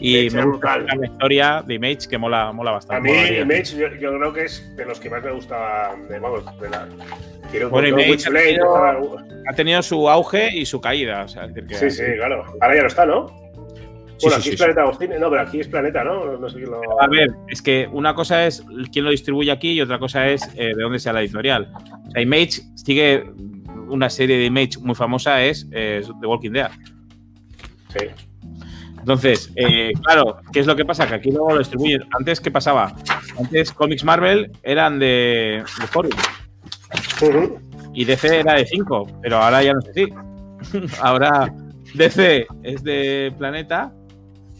Speaker 5: y me gusta la historia de Image que mola, mola
Speaker 2: a
Speaker 5: bastante.
Speaker 2: mí
Speaker 5: Molaría.
Speaker 2: Image yo, yo creo que es de los que más me gustaba, de, vamos, de la... Quiero
Speaker 5: Bueno, Image ha tenido su auge y su caída. O sea, decir que,
Speaker 2: Sí, sí, claro. Ahora ya no está, ¿no? Bueno,
Speaker 5: sí,
Speaker 2: aquí
Speaker 5: sí,
Speaker 2: es
Speaker 5: sí.
Speaker 2: Planeta Agustín. No, pero aquí es Planeta, ¿no? No sé quién lo.
Speaker 5: A ver, es que una cosa es quién lo distribuye aquí y otra cosa es eh, de dónde sea la editorial. O sea, Image sigue una serie de Image muy famosa, es eh, The Walking Dead.
Speaker 2: Sí.
Speaker 5: Entonces, eh, claro, ¿qué es lo que pasa? Que aquí luego lo distribuyen. Antes, ¿qué pasaba? Antes, Comics Marvel eran de, de Forum y DC era de 5, pero ahora ya no es así. ahora DC es de Planeta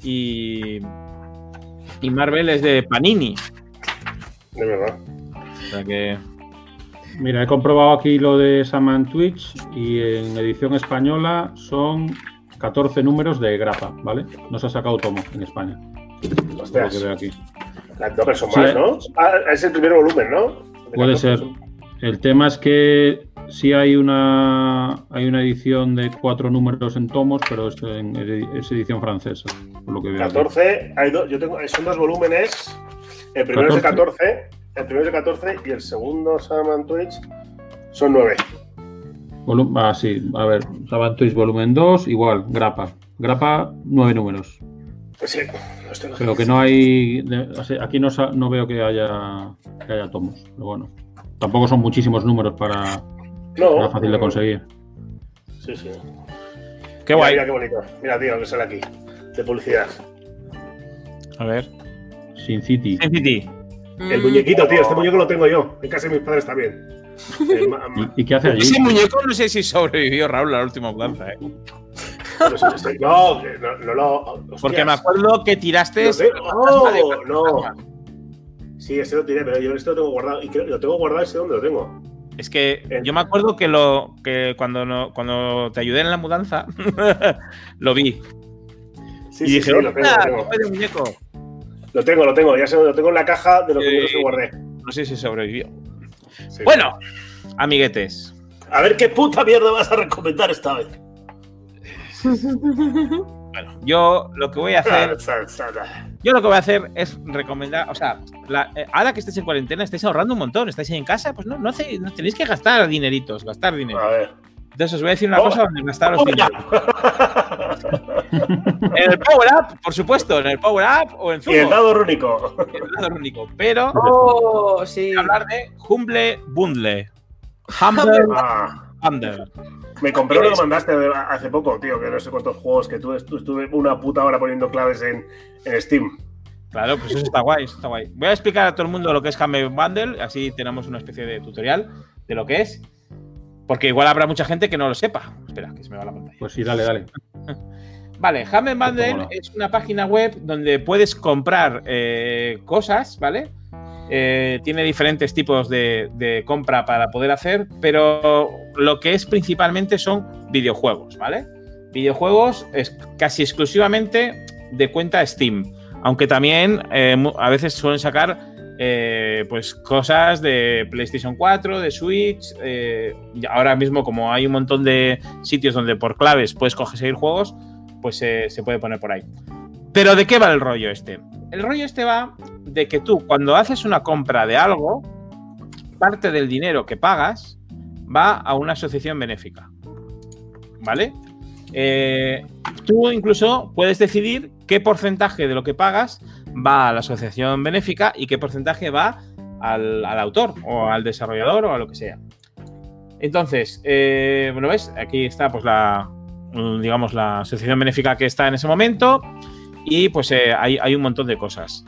Speaker 5: y, y Marvel es de Panini.
Speaker 2: De verdad.
Speaker 5: O sea que.
Speaker 6: Mira, he comprobado aquí lo de Saman Twitch y en edición española son 14 números de grapa, ¿vale? No se ha sacado tomo en España. por Lo que veo aquí.
Speaker 2: Las dos son
Speaker 6: Sí,
Speaker 2: más. ¿no? Ah, es el primer volumen, ¿no? De
Speaker 6: Puede
Speaker 2: 14
Speaker 6: ser. El tema es que sí hay una hay una edición de cuatro números en tomos, pero es, en es edición francesa, por lo que veo. aquí.
Speaker 2: 14, hay dos, yo tengo, son dos volúmenes. El primero es de 14, el primero es de 14 y el segundo, Saman Twitch, son 9.
Speaker 6: Volum- ah, sí, a ver, Saman Twitch volumen 2, igual, grapa. Grapa, nueve números.
Speaker 2: Pues sí, los tengo.
Speaker 6: Pero que no hay. aquí no, no veo que haya, que haya tomos. Pero bueno. Tampoco son muchísimos números para,
Speaker 2: No,
Speaker 6: para fácil de conseguir.
Speaker 2: Sí, sí.
Speaker 5: Qué
Speaker 2: Mira,
Speaker 5: guay.
Speaker 2: Mira qué bonito. Mira, tío, que sale aquí. De publicidad.
Speaker 5: A ver.
Speaker 6: Sin City.
Speaker 5: Sin City.
Speaker 2: El
Speaker 4: Mm,
Speaker 2: muñequito, tío. Este muñeco lo tengo yo. En casa de mis padres también.
Speaker 6: ¿Y, y qué hace allí?
Speaker 5: Ese muñeco no sé si sobrevivió Raúl a la última mudanza, ¿eh?
Speaker 2: no, no. No.
Speaker 5: Porque me acuerdo que tiraste.
Speaker 2: ¡Oh! No. Sí, ese lo tiré, pero yo este lo tengo guardado. Y creo, lo tengo guardado, ese dónde lo tengo.
Speaker 5: Es que yo me acuerdo que lo que cuando no, cuando te ayudé en la mudanza lo vi
Speaker 2: Sí,
Speaker 5: y
Speaker 2: sí,
Speaker 5: dije,
Speaker 2: sí, lo tengo, lo tengo.
Speaker 5: ¡Coge de muñeco!
Speaker 2: Lo tengo, lo tengo, ya sé, lo tengo en la caja de los
Speaker 5: Sí.
Speaker 2: libros que guardé.
Speaker 5: No sé si sobrevivió.
Speaker 2: Sí.
Speaker 5: Bueno, amiguetes.
Speaker 2: A ver qué puta mierda vas a recomendar esta vez.
Speaker 5: Bueno, yo lo que voy a hacer. Yo lo que voy a hacer es recomendar, o sea, la- eh, ahora que estáis en cuarentena, estáis ahorrando un montón, estáis en casa, pues no, no, tenéis que gastar dineritos, gastar dinero.
Speaker 2: A ver.
Speaker 5: Entonces os voy a decir una
Speaker 2: Oh.
Speaker 5: cosa donde gastar los
Speaker 2: Hola.
Speaker 5: En el Power Up, por supuesto, en el Power Up o en
Speaker 2: y el
Speaker 5: Zumo,
Speaker 2: dado rúnico.
Speaker 5: en el dado único. Pero
Speaker 4: Oh, sí.
Speaker 5: voy a hablar de Humble Bundle. Humble
Speaker 2: Ah,
Speaker 5: Bundle.
Speaker 2: me compré uno que mandaste hace poco, tío, que no sé cuántos juegos que tuve. estu- Estuve una puta hora poniendo claves en, en Steam.
Speaker 5: Claro, pues eso está guay, eso está guay. Voy a explicar a todo el mundo lo que es Humble Bundle, así tenemos una especie de tutorial de lo que es. Porque igual habrá mucha gente que no lo sepa. Espera, que se me va la pantalla.
Speaker 6: Pues sí, dale, dale.
Speaker 5: Vale, Bundle
Speaker 6: mola.
Speaker 5: es una página web donde puedes comprar eh, cosas, ¿vale? Eh, tiene diferentes tipos de, de compra para poder hacer, pero lo que es principalmente son videojuegos, ¿vale? Videojuegos es casi exclusivamente de cuenta Steam, aunque también eh, a veces suelen sacar eh, pues cosas de PlayStation 4, de Switch. ahora mismo, como hay un montón de sitios donde por claves puedes conseguir juegos, pues eh, se puede poner por ahí. Pero ¿de qué va el rollo este? El rollo este va de que tú cuando haces una compra de algo, parte del dinero que pagas va a una asociación benéfica. ¿Vale? Eh, tú incluso puedes decidir qué porcentaje de lo que pagas va a la asociación benéfica y qué porcentaje va al, autor o al desarrollador o a lo que sea. Entonces, eh, bueno, ves, aquí está pues la, digamos, la asociación benéfica que está en ese momento y pues eh, hay, hay un montón de cosas.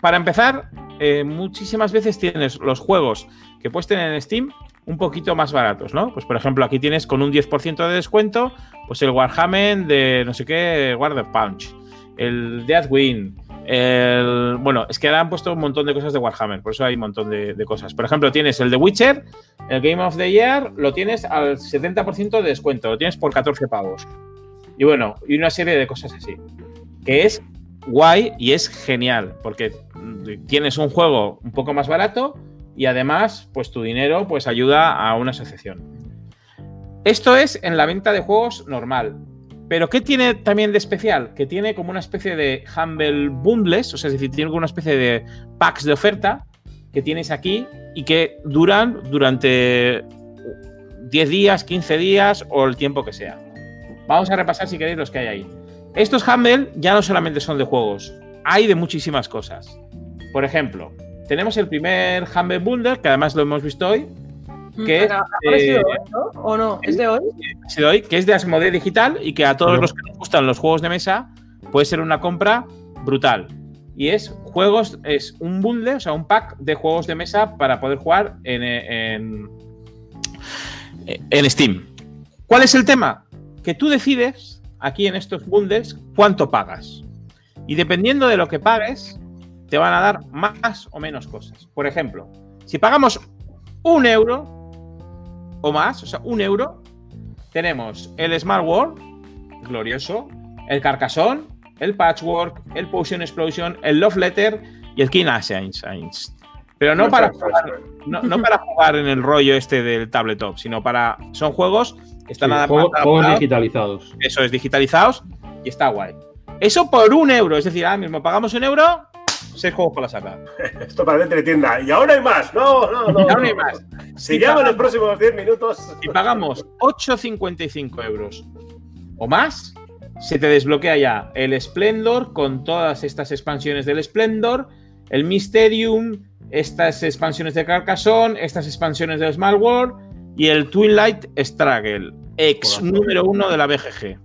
Speaker 5: Para empezar, eh, muchísimas veces tienes los juegos que puedes tener en Steam un poquito más baratos, ¿no? Pues por ejemplo, aquí tienes con un 10% de descuento, pues el Warhammer de no sé qué, War of Punch, el Deathwing, Bueno, es que ahora han puesto un montón de cosas de Warhammer, por eso hay un montón de, cosas. Por ejemplo, tienes el de Witcher, el Game of the Year, lo tienes al 70% de descuento, lo tienes por 14 pavos. Y bueno, y una serie de cosas así. Que es guay y es genial, porque tienes un juego un poco más barato y además, pues tu dinero pues ayuda a una asociación. Esto es en la venta de juegos normal. Pero ¿qué tiene también de especial? Que tiene como una especie de Humble Bundles, o sea, es decir, tiene como una especie de packs de oferta que tienes aquí y que duran durante 10 días, 15 días o el tiempo que sea. Vamos a repasar si queréis los que hay ahí. Estos Humble ya no solamente son de juegos, hay de muchísimas cosas. Por ejemplo, tenemos el primer Humble Bundle, que además lo hemos visto hoy, que es,
Speaker 4: Ha aparecido
Speaker 5: eh,
Speaker 4: hoy, ¿no? ¿O no? ¿Es de hoy?
Speaker 5: que es de Asmodee Digital y que a todos los que nos gustan los juegos de mesa puede ser una compra brutal. Y es juegos, es un bundle, o sea, un pack de juegos de mesa para poder jugar en, en, en Steam. ¿Cuál es el tema? Que tú decides aquí en estos bundles cuánto pagas. Y dependiendo de lo que pagues, te van a dar más o menos cosas. Por ejemplo, si pagamos un euro o más, o sea, un euro, tenemos el Smart World, glorioso, el Carcassonne, el Patchwork, el Potion Explosion, el Love Letter y el King Assassins. Pero no para, jugar, no, no para jugar en el rollo este del tabletop, sino para. Son juegos que están
Speaker 6: Sí, juegos digitalizados.
Speaker 5: Eso es, digitalizados y está guay. Eso por un euro, es decir, ahora mismo pagamos un euro, seis juegos por la saca.
Speaker 2: Esto para dentro de tienda. Y ahora hay más. No, no, no.
Speaker 5: Y ahora hay más.
Speaker 2: Se
Speaker 5: Si
Speaker 2: llama en los próximos 10 minutos.
Speaker 5: Si pagamos 8,55 euros o más, se te desbloquea ya el Splendor con todas estas expansiones del Splendor, el Mysterium, estas expansiones de Carcassonne, estas expansiones del Small World y el Twilight Struggle, ex número uno de la BGG.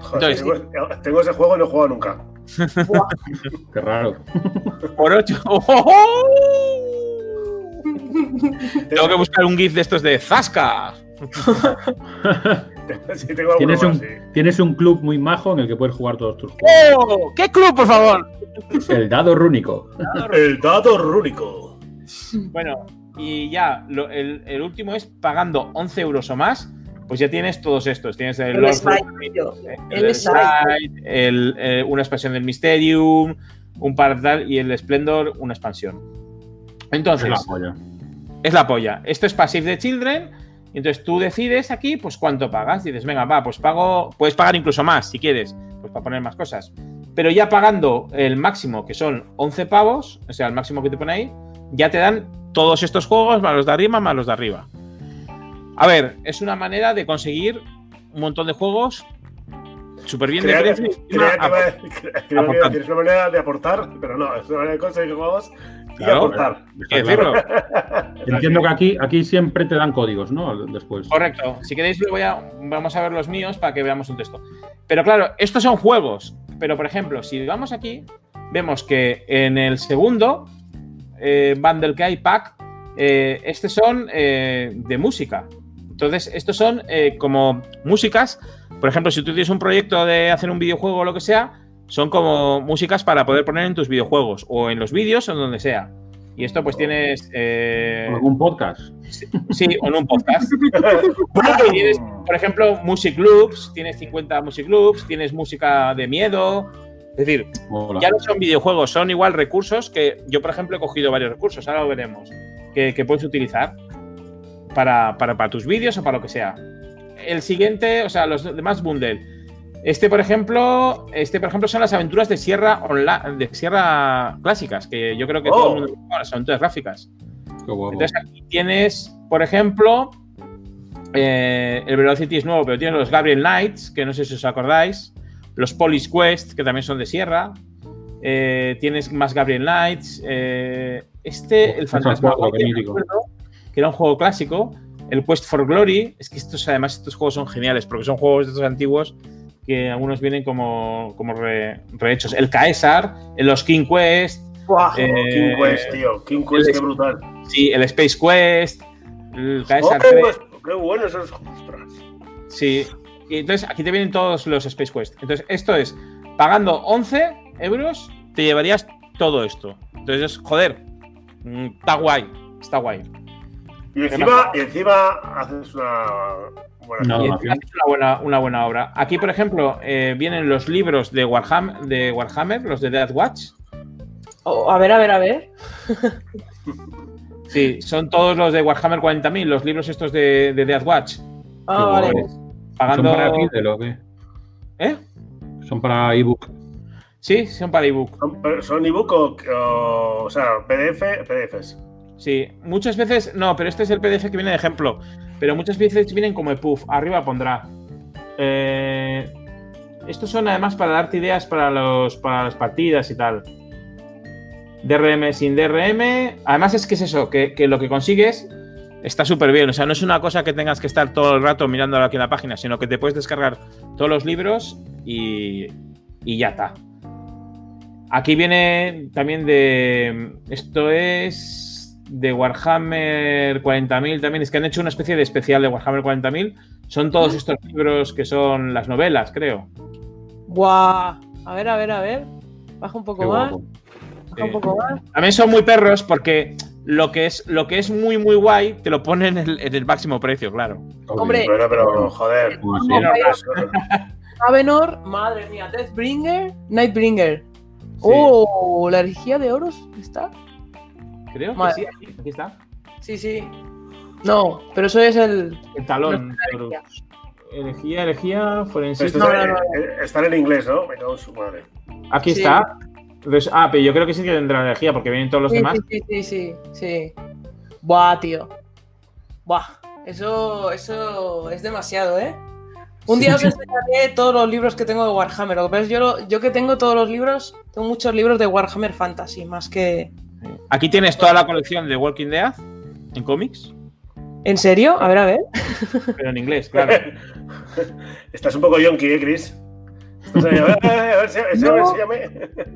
Speaker 2: Joder,
Speaker 5: Entonces-
Speaker 2: tengo, tengo ese juego y no he jugado nunca.
Speaker 6: Qué raro.
Speaker 5: Por 8. Tengo que buscar un GIF de estos de Zasca.
Speaker 2: Sí, tengo alguno
Speaker 6: Tienes un, tienes un club muy majo en el que puedes jugar todos tus juegos.
Speaker 5: ¡Oh! ¿Qué club, por favor?
Speaker 6: El dado rúnico.
Speaker 2: El dado rúnico.
Speaker 5: Bueno, y ya, lo- el, el último es pagando 11 euros o más, pues ya tienes todos estos. Tienes el,
Speaker 4: El
Speaker 5: Lord el,
Speaker 4: El
Speaker 5: slide, el, eh, una expansión del Mysterium, un par de tal, y el Splendor, una expansión. Entonces,
Speaker 6: Es la polla.
Speaker 5: es la polla. Esto es Passive the Children. Y entonces tú decides aquí, pues cuánto pagas. Dices, venga, va, pues pago. Puedes pagar incluso más si quieres, pues para poner más cosas. Pero ya pagando el máximo, que son 11 pavos, o sea, el máximo que te pone ahí, ya te dan todos estos juegos, más los de arriba, más los de arriba. A ver, es una manera de conseguir un montón de juegos súper bien de
Speaker 2: Creía
Speaker 5: precio.
Speaker 2: es una manera de aportar, pero no, es una manera de conseguir juegos y
Speaker 5: Claro,
Speaker 2: aportar.
Speaker 5: decirlo.
Speaker 6: Entiendo que aquí, aquí siempre te dan códigos, ¿no? Después.
Speaker 5: Correcto. Si queréis, lo voy a, vamos a ver los míos para que veamos un texto. Pero claro, estos son juegos. Pero, por ejemplo, si vamos aquí, vemos que en el segundo eh, bundle que hay, pack, eh, estos son eh, de música. Entonces, estos son eh, como músicas. Por ejemplo, si tú tienes un proyecto de hacer un videojuego o lo que sea, son como músicas para poder poner en tus videojuegos o en los vídeos o en donde sea. Y esto, pues tienes. eh,
Speaker 6: ¿Algún podcast?
Speaker 5: sí, o en un podcast. Tienes, por ejemplo, Music Loops, tienes 50 Music Loops, tienes música de miedo. Es decir, ya no son videojuegos, son igual recursos que yo, por ejemplo, he cogido varios recursos, ahora lo veremos, que, que puedes utilizar para, para, para tus vídeos o para lo que sea. El siguiente, o sea, los demás bundle. Este, por ejemplo, este, por ejemplo, son las aventuras de Sierra Online, de Sierra clásicas, que yo creo que
Speaker 2: Oh.
Speaker 5: todo el mundo conoce, las aventuras gráficas.
Speaker 6: Qué guapo.
Speaker 5: Entonces aquí tienes, por ejemplo, eh, el Velocity es nuevo, pero tienes los Gabriel Knights, que no sé si os acordáis, los Police Quest, que también son de Sierra, eh, tienes más Gabriel Knights, eh, este, el
Speaker 6: Esos
Speaker 5: Fantasma. Que era un juego clásico, el Quest for Glory, es que estos, además, estos juegos son geniales, porque son juegos de estos antiguos que algunos vienen como, como re- rehechos. El Caesar, los King Quest,
Speaker 4: Buah.
Speaker 5: eh,
Speaker 2: King Quest, tío. King Quest, qué brutal.
Speaker 5: Sí, el Space Quest, el
Speaker 2: Oh,
Speaker 5: Caesar
Speaker 2: qué,
Speaker 5: 3.
Speaker 2: pues, qué bueno esos ostras.
Speaker 5: Sí. Y entonces aquí te vienen todos los Space Quest. Entonces, esto es, pagando 11 euros, te llevarías todo esto. Entonces, joder, mm, está guay, está guay.
Speaker 2: Y encima, y encima haces una buena
Speaker 6: No,
Speaker 5: Y encima una buena, una buena obra. Aquí, por ejemplo, eh, vienen los libros de Warhammer, de Warhammer, los de Death Watch.
Speaker 4: Oh, a ver, a ver, a ver.
Speaker 5: Sí, son todos los de Warhammer 40.000, los libros estos de, de Death Watch.
Speaker 4: Ah, vale.
Speaker 6: ¿Son
Speaker 5: Pagando.
Speaker 6: para Kindle o qué?
Speaker 5: ¿Eh?
Speaker 6: Son para ebook.
Speaker 5: Sí, son para ebook.
Speaker 2: ¿Son, son ebook o, o, o sea, PDF, PDFs?
Speaker 5: Sí, muchas veces, no, pero este es el PDF que viene de ejemplo. Pero muchas veces vienen como EPUB. Arriba pondrá. Eh, estos son además para darte ideas para, los, para las partidas y tal. DRM sin DRM. Además es que es eso, que, que lo que consigues está súper bien. O sea, no es una cosa que tengas que estar todo el rato mirándolo aquí la página, sino que te puedes descargar todos los libros y, y ya está. Aquí viene también de. Esto es de Warhammer 40.000 también. Es que han hecho una especie de especial de Warhammer 40.000. Son todos estos libros que son las novelas, creo.
Speaker 4: Buah. A ver, a ver, a ver. Baja un poco
Speaker 6: Qué
Speaker 4: más. Baja un poco más.
Speaker 5: También son muy perros porque lo que es, lo que es muy, muy guay te lo ponen en el, en el máximo precio, claro.
Speaker 4: Hombre.
Speaker 2: Pero joder.
Speaker 4: Avenor, madre mía, Deathbringer, Nightbringer. Oh, la herejía de oros está.
Speaker 5: Creo que
Speaker 4: Madre.
Speaker 5: sí, aquí, aquí está.
Speaker 4: Sí, sí. No, pero eso es el.
Speaker 5: El talón.
Speaker 4: No,
Speaker 5: pero- Elegía, elegía, forensic.
Speaker 2: Esto
Speaker 4: No,
Speaker 2: está,
Speaker 4: no, no.
Speaker 2: eh, están en inglés, ¿no? Me cago en su madre.
Speaker 5: Aquí
Speaker 4: Sí.
Speaker 5: está. Entonces, ah, pero yo creo que sí que tendrá energía porque vienen todos los
Speaker 4: Sí,
Speaker 5: demás.
Speaker 4: sí, sí, sí, sí, sí. Buah, tío. Buah. Eso, eso es demasiado, ¿eh? Un día os enseñaré todos los libros que tengo de Warhammer. Yo, lo- yo que tengo todos los libros, tengo muchos libros de Warhammer Fantasy, más que.
Speaker 5: Aquí tienes toda la colección de Walking Dead en cómics,
Speaker 4: ¿En serio? A ver, a ver.
Speaker 5: pero en inglés, claro.
Speaker 2: Estás un poco yonki, ¿eh, Chris? Ahí, a ver, a ver, a ver,
Speaker 4: No.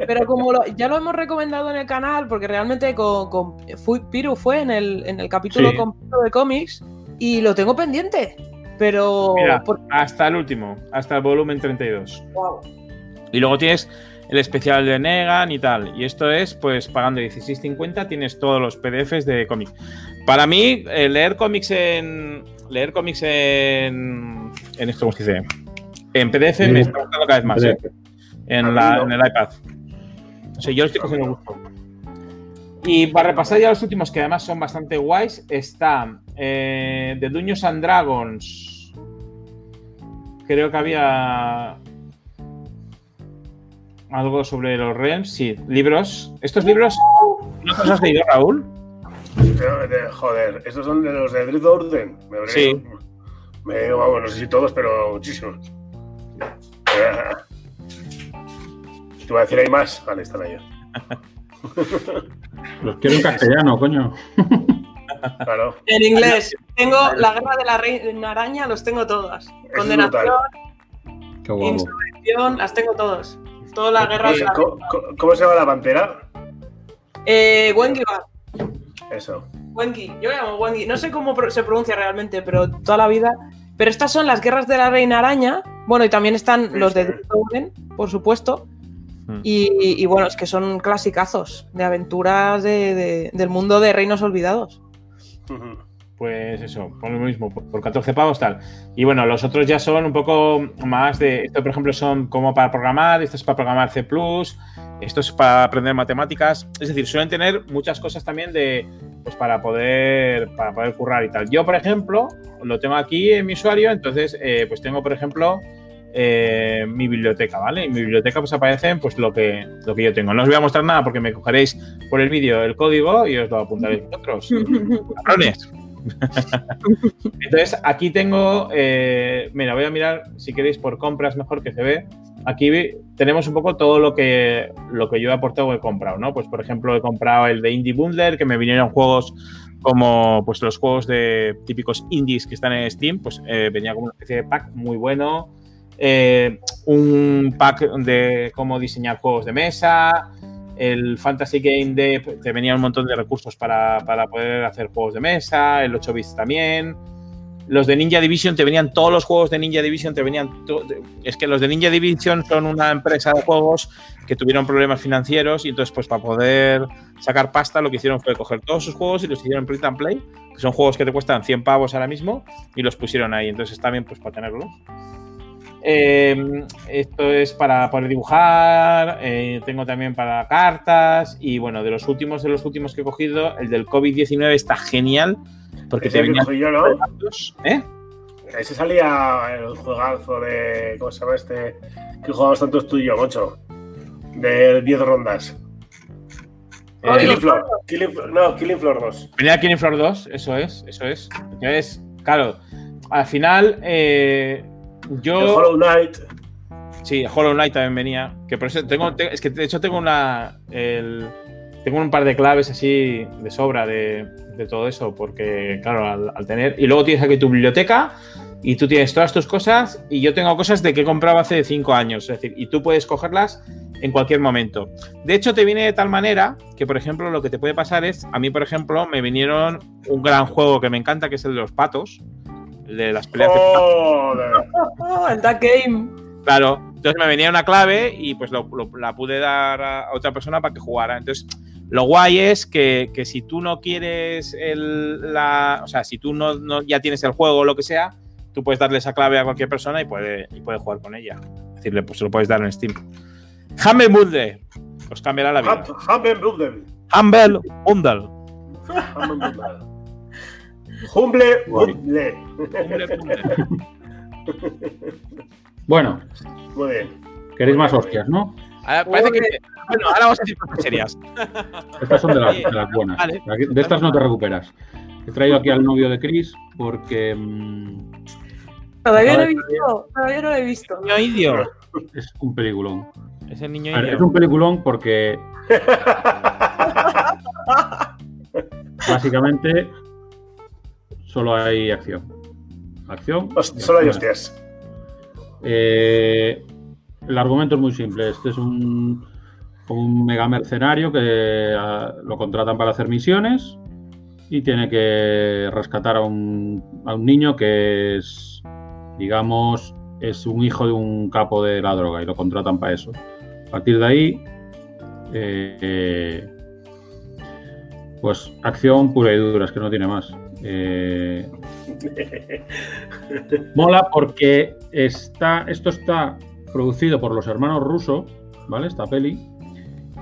Speaker 4: Pero como lo- ya lo hemos recomendado en el canal, porque realmente con, con- fui- Piru fue en el, en el capítulo
Speaker 5: Sí.
Speaker 4: completo de cómics y lo tengo pendiente. Pero.
Speaker 5: Mira,
Speaker 4: por-
Speaker 5: hasta el último, hasta el volumen 32.
Speaker 4: Guau.
Speaker 5: Y luego tienes el especial de Negan y tal. Y esto es, pues, pagando 16.50 tienes todos los PDFs de cómics. Para mí, eh, leer cómics en... leer cómics en, en esto, ¿cómo se dice? En PDF
Speaker 6: Sí.
Speaker 5: me está gustando cada vez más, ¿eh? En,
Speaker 2: A
Speaker 5: la-
Speaker 2: mí no.
Speaker 5: en el iPad. O sea, yo lo estoy cogiendo gusto. Y para repasar ya los últimos, que además son bastante guays, está eh, The Dungeons and Dragons. Creo que había algo sobre los Realms. Sí, libros. ¿Estos libros no te los has leído, Raúl?
Speaker 2: Joder, estos son de los de Drift Orden. Me habré-
Speaker 5: Sí.
Speaker 2: Me, vamos, no sé si todos, pero muchísimos. Te voy a decir, hay más. Vale, están ahí.
Speaker 6: Los quiero en castellano, coño.
Speaker 2: Claro.
Speaker 4: En inglés. Tengo la guerra de la reina araña, los tengo todas. Condenación,
Speaker 6: Qué guapo.
Speaker 4: insurrección, las tengo todas. Todas las guerras de
Speaker 2: Oye,
Speaker 4: la
Speaker 2: ¿cómo, cómo- cómo se llama la pantera?
Speaker 4: Eh, Wengi va.
Speaker 2: Eso.
Speaker 4: Wengi, yo llamo Wengi. No sé cómo se pronuncia realmente, pero toda la vida. Pero estas son las guerras de la reina araña. Bueno, y también están
Speaker 2: Sí,
Speaker 4: los de
Speaker 2: sí.
Speaker 4: Drift Orden, por supuesto.
Speaker 5: Hmm.
Speaker 4: Y, y bueno, es que son clasicazos de aventuras de- de- del mundo de reinos olvidados.
Speaker 2: Ujú.
Speaker 5: Pues eso, por lo mismo, por por 14 pavos tal. Y bueno, los otros ya son un poco más de. Esto, por ejemplo, son como para programar, esto es para programar C, esto es para aprender matemáticas. Es decir, suelen tener muchas cosas también de. Pues para poder, para poder currar y tal. Yo, por ejemplo, lo tengo aquí en mi usuario, entonces, eh, pues tengo, por ejemplo, eh, mi biblioteca, ¿vale? En mi biblioteca pues aparecen pues lo que, lo que yo tengo. No os voy a mostrar nada porque me cogeréis por el vídeo el código y os lo apuntaréis vosotros. Cabrones. Entonces, aquí tengo, eh, mira, voy a mirar si queréis por compras mejor que se ve. Aquí tenemos un poco todo lo que, lo que yo he aportado o he comprado, ¿no? Pues, por ejemplo, he comprado el de Indie Bundler, que me vinieron juegos como pues los juegos de típicos indies que están en Steam, pues eh, venía como una especie de pack muy bueno. Eh, un pack de cómo diseñar juegos de mesa, el Fantasy Game de te venía un montón de recursos para, para poder hacer juegos de mesa, el 8 bits también. Los de Ninja Division te venían todos los juegos de Ninja Division, te venían. Es que los de Ninja Division son una empresa de juegos que tuvieron problemas financieros y entonces, pues para poder sacar pasta, lo que hicieron fue coger todos sus juegos y los hicieron print and play, que son juegos que te cuestan 100 pavos ahora mismo, y los pusieron ahí. Entonces, está bien, pues para tenerlos. Eh, esto es para poder dibujar, eh, tengo también para cartas y bueno, de los últimos de los últimos que he cogido, el del COVID-19 está genial porque
Speaker 2: Ese
Speaker 5: te
Speaker 2: cogí yo, ¿no?
Speaker 5: ¿Eh?
Speaker 2: Ese salía el juegazo de. ¿Cómo se llama este? Que jugamos tantos tú y yo, Mocho. De 10 rondas.
Speaker 5: Eh,
Speaker 2: Killing Floor. Killing no, Killing Floor 2.
Speaker 5: Venía Killing Floor 2, eso es, eso es. Entonces, claro, al final eh,
Speaker 2: El
Speaker 5: yo...
Speaker 2: Hollow Knight.
Speaker 5: Sí, Hollow Knight también venía. Que por eso tengo, te- es que de hecho tengo una. el- tengo un par de claves así de sobra de, de todo eso, porque, claro, al, al tener. Y luego tienes aquí tu biblioteca y tú tienes todas tus cosas. Y yo tengo cosas de que he comprado hace cinco años, es decir, y tú puedes cogerlas en cualquier momento. De hecho, te viene de tal manera que, por ejemplo, lo que te puede pasar es. A mí, por ejemplo, me vinieron un gran juego que me encanta, que es el de los patos, el de las peleas de
Speaker 2: Joder.
Speaker 4: El Duck Game.
Speaker 5: Claro, entonces me venía una clave y pues lo- lo- la pude dar a otra persona para que jugara. Entonces, lo guay es que, que si tú no quieres el, la. O sea, si tú no, no- ya tienes el juego o lo que sea, tú puedes darle esa clave a cualquier persona y puede, y puede jugar con ella. Es decir, pues se lo puedes dar en Steam. Humble Bundle. Os cambiará la vida.
Speaker 2: Humble Bundle.
Speaker 5: Humble Bundle.
Speaker 2: Humble. Humble.
Speaker 6: Bueno,
Speaker 2: Muy bien.
Speaker 6: queréis más hostias, ¿no?
Speaker 5: Ahora, parece que. Bueno, ahora vamos a decir cosas serias.
Speaker 6: Estas son de las, de las buenas.
Speaker 5: Vale.
Speaker 6: De estas no te recuperas. He traído aquí al novio de Chris porque mm,
Speaker 4: Todavía no he visto. Todavía no lo he visto.
Speaker 5: Niño indio.
Speaker 6: es un peliculón.
Speaker 5: Es el niño
Speaker 6: A ver,
Speaker 5: indio.
Speaker 6: es un peliculón porque básicamente solo hay acción. Acción.
Speaker 2: Solo hay hostias.
Speaker 6: Eh, el argumento es muy simple. Este es un, un mega mercenario que ah, lo contratan para hacer misiones y tiene que rescatar a un, a un niño que es, digamos, es un hijo de un capo de la droga y lo contratan para eso. A partir de ahí, eh, eh, pues acción pura y dura, es que no tiene más. Eh, Mola porque está, esto está producido por los hermanos rusos, ¿vale? Esta peli.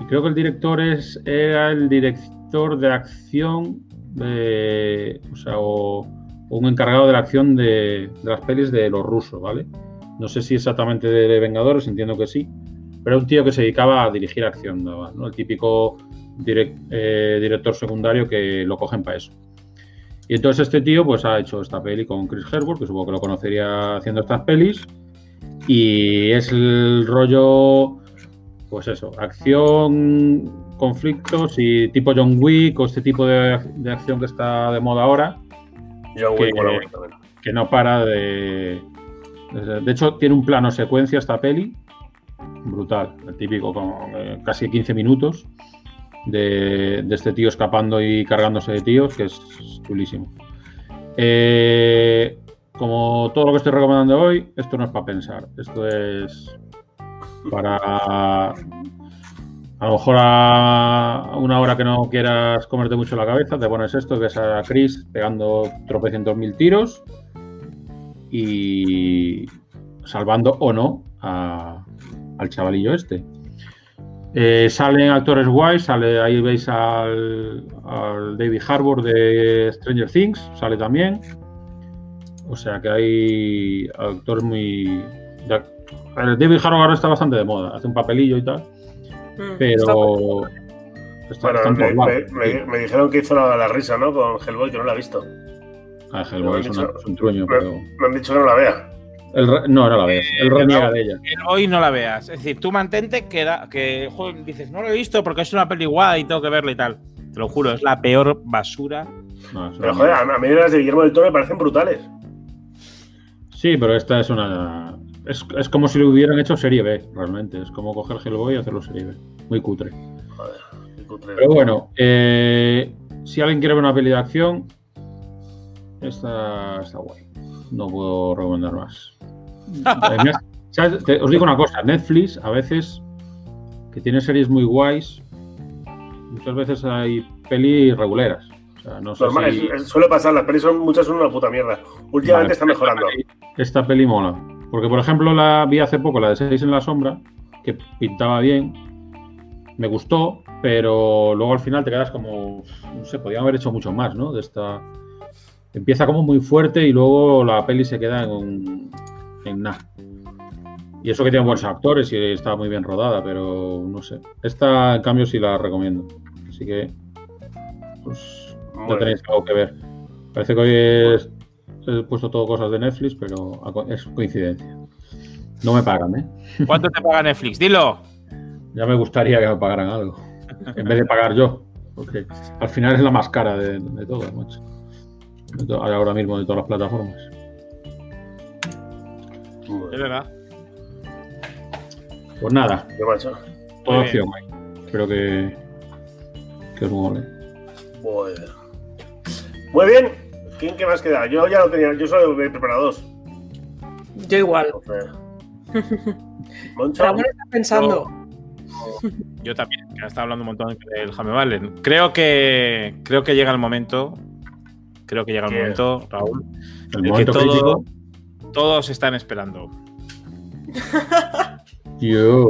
Speaker 6: Y creo que el director es, era el director de acción, de, o sea, un encargado de la acción de, las pelis de los rusos, ¿vale? No sé si exactamente de, Vengadores, entiendo que sí. Pero era un tío que se dedicaba a dirigir acción, ¿no? El típico eh, director secundario que lo cogen para eso. Y entonces este tío pues ha hecho esta peli con Chris Hemsworth, que supongo que lo conocería haciendo estas pelis. Y es el rollo, pues eso, acción, conflictos y tipo John Wick o este tipo de, de acción que está de moda ahora,
Speaker 2: John
Speaker 6: Que-
Speaker 2: Wick
Speaker 6: que no para de... de- De hecho, tiene un plano secuencia esta peli, brutal, el típico, con eh, casi 15 minutos de, este tío escapando y cargándose de tíos, que es chulísimo. Eh, como todo lo que estoy recomendando hoy, esto no es para pensar, esto es para a lo mejor a una hora que no quieras comerte mucho la cabeza, te pones esto ves a Chris pegando tropecientos mil tiros y salvando o no al chavalillo este. Eh, salen actores guays, sale, ahí veis al, al David Harbour de Stranger Things, sale también. O sea que hay actores muy... de- el David Harbour ahora está bastante de moda, hace un papelillo y tal,
Speaker 4: Mm, está
Speaker 6: pero... Está,
Speaker 2: Bueno, me, me- me- me dijeron que hizo la, la risa, ¿no? Con Hellboy, que no la he visto.
Speaker 6: Ah, Hellboy es, una- es un truño,
Speaker 2: Me,
Speaker 6: pero...
Speaker 2: me han dicho que no la vea.
Speaker 6: El re- no, no la ves. Él reniega de ella.
Speaker 5: Que hoy no la veas. Es decir, tú mantente que, da- que joder, dices, no lo he visto porque es una peli guay y tengo que verla y tal. Te lo juro, es la peor basura.
Speaker 6: No,
Speaker 2: Pero joder, a, a mí las de Guillermo del Toro me parecen brutales.
Speaker 6: Sí, pero esta es una. Es, es como si lo hubieran hecho serie B, realmente. Es como coger Hellboy y hacerlo serie B. Muy cutre.
Speaker 2: Joder, qué cutre.
Speaker 6: Pero bueno, eh, si alguien quiere ver una peli de acción, esta está guay. No puedo recomendar más. Te- os digo una cosa: Netflix a veces, que tiene series muy guays, muchas veces hay pelis reguleras. O sea, no sé
Speaker 2: Normal,
Speaker 6: si-
Speaker 2: es- es- suele pasar, las pelis son, muchas son una puta mierda. Últimamente
Speaker 6: Vale,
Speaker 2: está mejorando.
Speaker 6: Esta peli, esta peli mola. Porque, por ejemplo, la vi hace poco, la de Seis en la Sombra, que pintaba bien. Me gustó, pero luego al final te quedas como. No sé, podían haber hecho mucho más, ¿no? De esta. Empieza como muy fuerte y luego la peli se queda en, un- en nada. Y eso que tiene buenos actores y está muy bien rodada, pero no sé. Esta, en cambio, sí la recomiendo. Así que. Pues. Ya
Speaker 2: bien.
Speaker 6: tenéis algo que ver. Parece que hoy es- he puesto todo cosas de Netflix, pero es coincidencia. No me pagan, ¿eh?
Speaker 5: ¿Cuánto te paga Netflix? Dilo.
Speaker 6: Ya me gustaría que me pagaran algo. En vez de pagar yo. Porque al final es la más cara de, de todas, macho. De to- ahora mismo de todas las plataformas.
Speaker 5: Es verdad.
Speaker 6: Pues nada,
Speaker 2: Qué
Speaker 5: Muy
Speaker 6: opción hay. Espero que, que os mole.
Speaker 2: Muy bien. Muy bien. ¿Quién qué más queda? Yo ya lo tenía, yo solo me he preparado dos.
Speaker 4: Yo igual.
Speaker 2: Moncho.
Speaker 4: Ramón está pensando.
Speaker 5: Yo también, que estado hablando un montón del Jaime Valen. Creo que, creo que llega el momento. Creo que llega el
Speaker 2: ¿Qué?
Speaker 5: momento, Raúl.
Speaker 6: El
Speaker 5: que
Speaker 6: momento
Speaker 5: todo-
Speaker 6: crítico.
Speaker 5: Todos están esperando.
Speaker 6: Dios.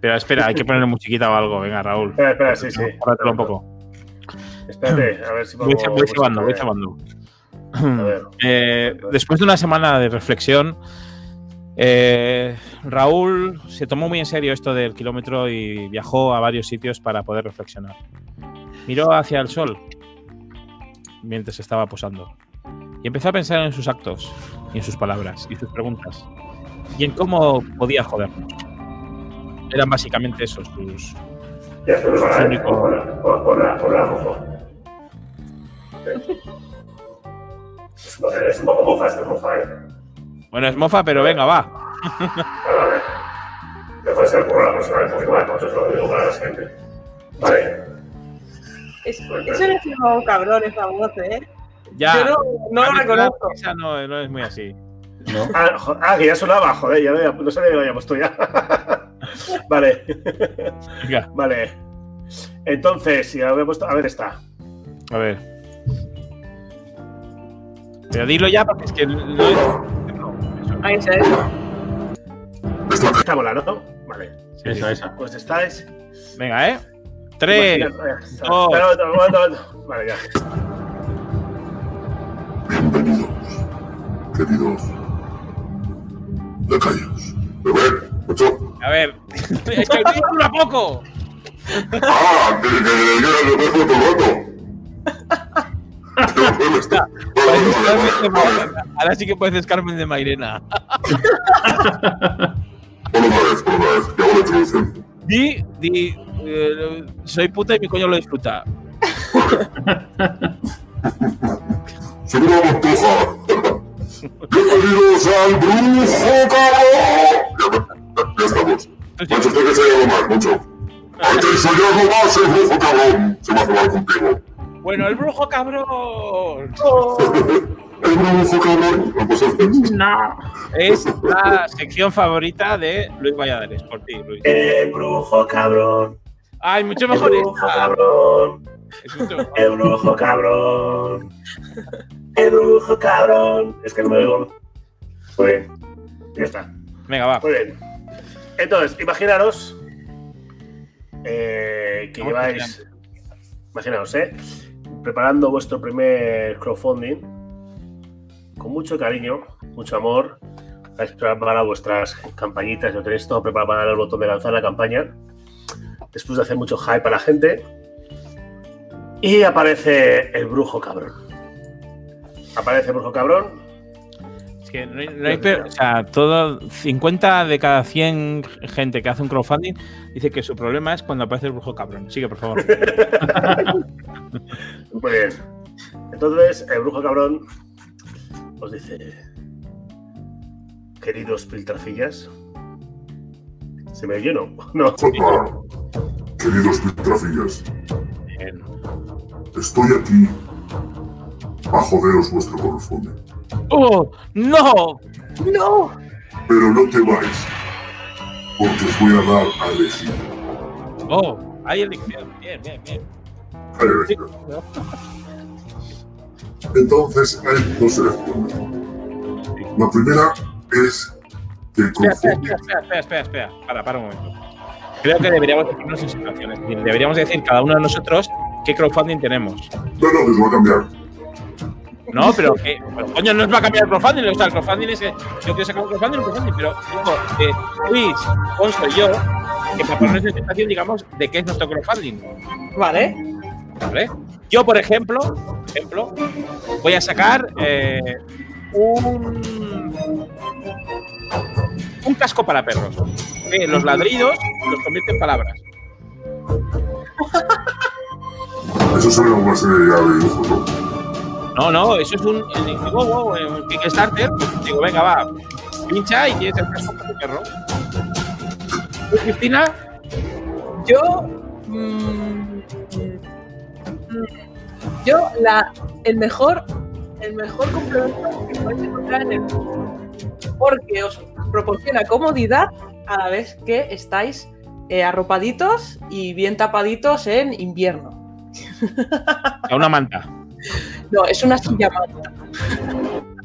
Speaker 5: Pero espera, hay que ponerle musiquita o algo. Venga, Raúl.
Speaker 2: Espera, espera, sí, sí.
Speaker 5: Párratelo un poco.
Speaker 2: Espérate, a ver si
Speaker 5: Voy,
Speaker 2: pongo.
Speaker 5: voy cebando, voy cebando. Eh, después de una semana de reflexión, eh, Raúl se tomó muy en serio esto del kilómetro y viajó a varios sitios para poder reflexionar. Miró hacia el sol mientras estaba posando y empezó a pensar en sus actos, y en sus palabras y sus preguntas y en cómo podía jodernos. Eran básicamente esos sus,
Speaker 2: Ya estoy preparado.
Speaker 5: único-
Speaker 2: Hola, hola, hola, hola. Es un poco mofa, es mofa, eh.
Speaker 5: Bueno, es mofa, pero venga, va.
Speaker 2: Vale. Después el curro la próxima vez, porque bueno, eso es lo que digo para la gente. Vale.
Speaker 4: Es, es un estilo cabrón esa voz, ¿eh?
Speaker 5: Ya.
Speaker 4: Yo no, no lo reconozco.
Speaker 5: Esa no, no es muy así.
Speaker 6: No.
Speaker 2: Ah, ah, que ya sonaba, joder, ya no, había- no sabía que lo había puesto ya. vale,
Speaker 5: Venga,
Speaker 2: vale. Entonces, si había puesto. A ver, está.
Speaker 5: a ver. Pero dilo ya porque es que no es.
Speaker 4: Ahí está, ¿eh?
Speaker 2: Está volando, ¿no? Vale.
Speaker 6: Esa, esa.
Speaker 2: Pues estáis.
Speaker 5: Venga, ¿eh? Tres. Dos.
Speaker 2: Vale, ya.
Speaker 1: Bienvenidos, queridos lacayos. Beber, mucho.
Speaker 5: A ver. es que el dura poco.
Speaker 1: ¡Ah! ¡Que que dejo todo el rato!
Speaker 5: Ahora sí que puedes Carmen de Mairena.
Speaker 1: Por una vez, por una vez, que hago la introducción.
Speaker 5: Di, di. eh, soy puta y mi coño lo disfruta.
Speaker 1: ¡Soy una montuja! ¡Bienvenidos al brujo cabrón! Ya, ya estamos. Macho, usted que se llama mal, mucho. Antes soy algo más el brujo cabrón. Se me hace mal contigo.
Speaker 5: Bueno, el brujo cabrón.
Speaker 1: El brujo cabrón. No.
Speaker 5: Es la sección favorita de Luis Valladares. Por ti, Luis.
Speaker 2: El brujo cabrón.
Speaker 5: Ay, mucho
Speaker 2: El
Speaker 5: mejor
Speaker 2: brujo
Speaker 5: esta.
Speaker 2: cabrón.
Speaker 5: Es.
Speaker 2: El brujo cabrón. El brujo cabrón. Es que no me digo. Muy bien. Ya está.
Speaker 5: Venga, va.
Speaker 2: Muy bien. Entonces, imaginaros eh, que lleváis, imaginaos, ¿eh? preparando vuestro primer crowdfunding con mucho cariño, mucho amor. Habéis preparado vuestras campañitas, lo tenéis todo preparado para dar el botón de lanzar la campaña. Después de hacer mucho hype a la gente. Y aparece el brujo cabrón. Aparece el brujo cabrón.
Speaker 5: Es que no hay, no hay peor- o sea, todo 50 de cada 100 gente que hace un crowdfunding dice que su problema es cuando aparece el brujo cabrón. Sigue, por favor.
Speaker 2: Muy bien. Entonces, el brujo cabrón os dice: Queridos piltrafillas, ¿se me lleno? No.
Speaker 1: Queridos piltrafillas,
Speaker 5: Bien.
Speaker 1: estoy aquí a joderos vuestro corresponde.
Speaker 5: ¡Oh! ¡No!
Speaker 4: ¡No!
Speaker 1: Pero no temáis, porque os voy a dar a elegir.
Speaker 5: ¡Oh! Hay elección. Bien, bien, bien.
Speaker 1: A elegir. Entonces hay dos elecciones. La primera es que el
Speaker 5: Espera, espera, espera, espera, espera. Para, para un momento. Creo que deberíamos decirnos en situaciones. Es decir, Deberíamos decir cada uno de nosotros qué crowdfunding tenemos.
Speaker 1: No, no, que se va a cambiar.
Speaker 5: No, pero que. Coño, no nos va a cambiar el crowdfunding. O sea, el crowdfunding es que. Yo quiero sacar un crowdfunding, un crowdfunding. Pero digo, eh, Luis, Alfonso y yo, que para ponernos en situación, digamos, de qué es nuestro crowdfunding.
Speaker 4: Vale.
Speaker 5: ¿Vale? Yo, por ejemplo, por ejemplo, voy a sacar eh, un. Un casco para perros. Que los ladridos los convierte en palabras.
Speaker 1: Eso ve una serie ya de ¿no?
Speaker 5: No, no, eso es un en Indiegogo, en un Kickstarter. Digo, venga, va, pincha y tienes el casco para tu perro. ¿Tú, Cristina?
Speaker 4: Yo. mm, yo, la, el mejor. El mejor complemento que podéis encontrar en el mundo. Porque os proporciona comodidad a la vez que estáis eh, arropaditos y bien tapaditos en invierno.
Speaker 5: A una manta.
Speaker 4: No, es una silla manta.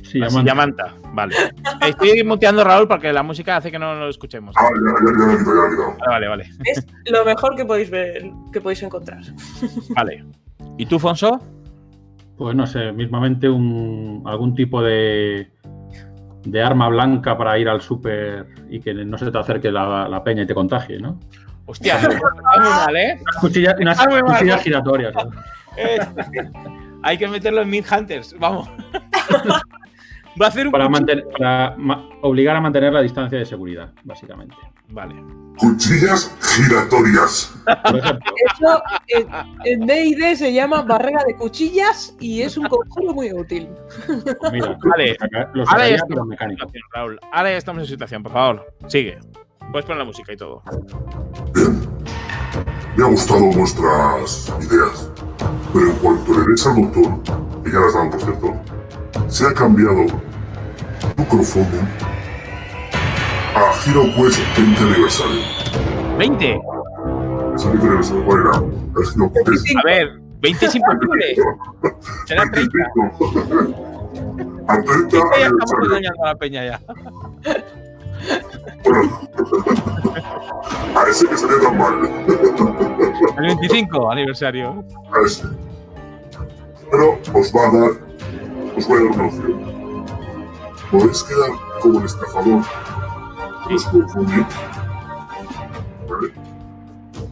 Speaker 6: Sí,
Speaker 5: La silla manta. Vale. Estoy muteando a Raúl porque la música hace que no lo escuchemos.
Speaker 1: Ah, ya, ya, ya
Speaker 5: vale, vale.
Speaker 4: Es lo mejor que podéis ver, que podéis encontrar.
Speaker 5: Vale. ¿Y tú, Fonso?
Speaker 6: Pues no sé, mismamente un, algún tipo de, de arma blanca para ir al súper y que no se te acerque la, la peña y te contagie, ¿no?
Speaker 5: Hostia, está muy mal, ¿eh?
Speaker 6: Unas cuchillas, giratorias. ¿no?
Speaker 5: Eh, Hay que meterlo en Mid Hunters, vamos. Va a hacer un
Speaker 6: Para, mantener, obligar a mantener la distancia de seguridad, básicamente.
Speaker 5: Vale.
Speaker 1: Cuchillas giratorias.
Speaker 6: Por ejemplo,
Speaker 4: Eso en- DD se llama barrera de cuchillas y es un conjuro muy útil.
Speaker 6: mira,
Speaker 5: Vale. Ahora ya estamos Raúl. Ahora ya estamos en situación, por favor. Sigue. Puedes poner la música y todo.
Speaker 1: Bien. Me ha gustado vuestras ideas. Pero en cuanto le des al botón, que ya las dan por cierto, se ha cambiado tu crowdfunding a Hero Quest 20 aniversario.
Speaker 5: 20.
Speaker 1: ¿Es el 20 aniversario? ¿Cuál era? Es Hero Quest
Speaker 5: A ver, 20 es imposible. Será 30.
Speaker 1: Al 30
Speaker 5: Ya estamos engañando a la peña ya.
Speaker 1: A ese que salía tan mal.
Speaker 5: El 25 aniversario.
Speaker 1: A ese. Pero os va a dar. Os voy a dar una opción. Podéis quedar como el estafador. que os confunde. ¿Vale?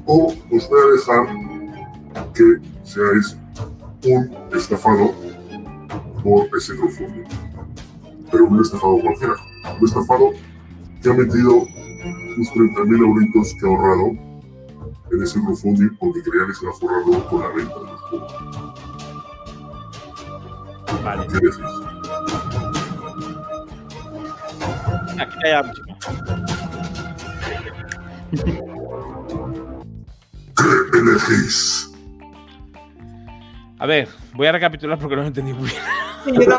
Speaker 1: O os voy a dejar que seáis un estafado por ese crowdfunding. Pero un estafado cualquiera. Un estafado que ha metido sus 30.000 euritos que ha ahorrado en ese crowdfunding porque creía que se iba a forrar con la venta de los juegos.
Speaker 5: Vale. Aquí ya música.
Speaker 1: ¿Qué elegís?
Speaker 5: A ver, voy a recapitular porque no lo he entendido muy bien.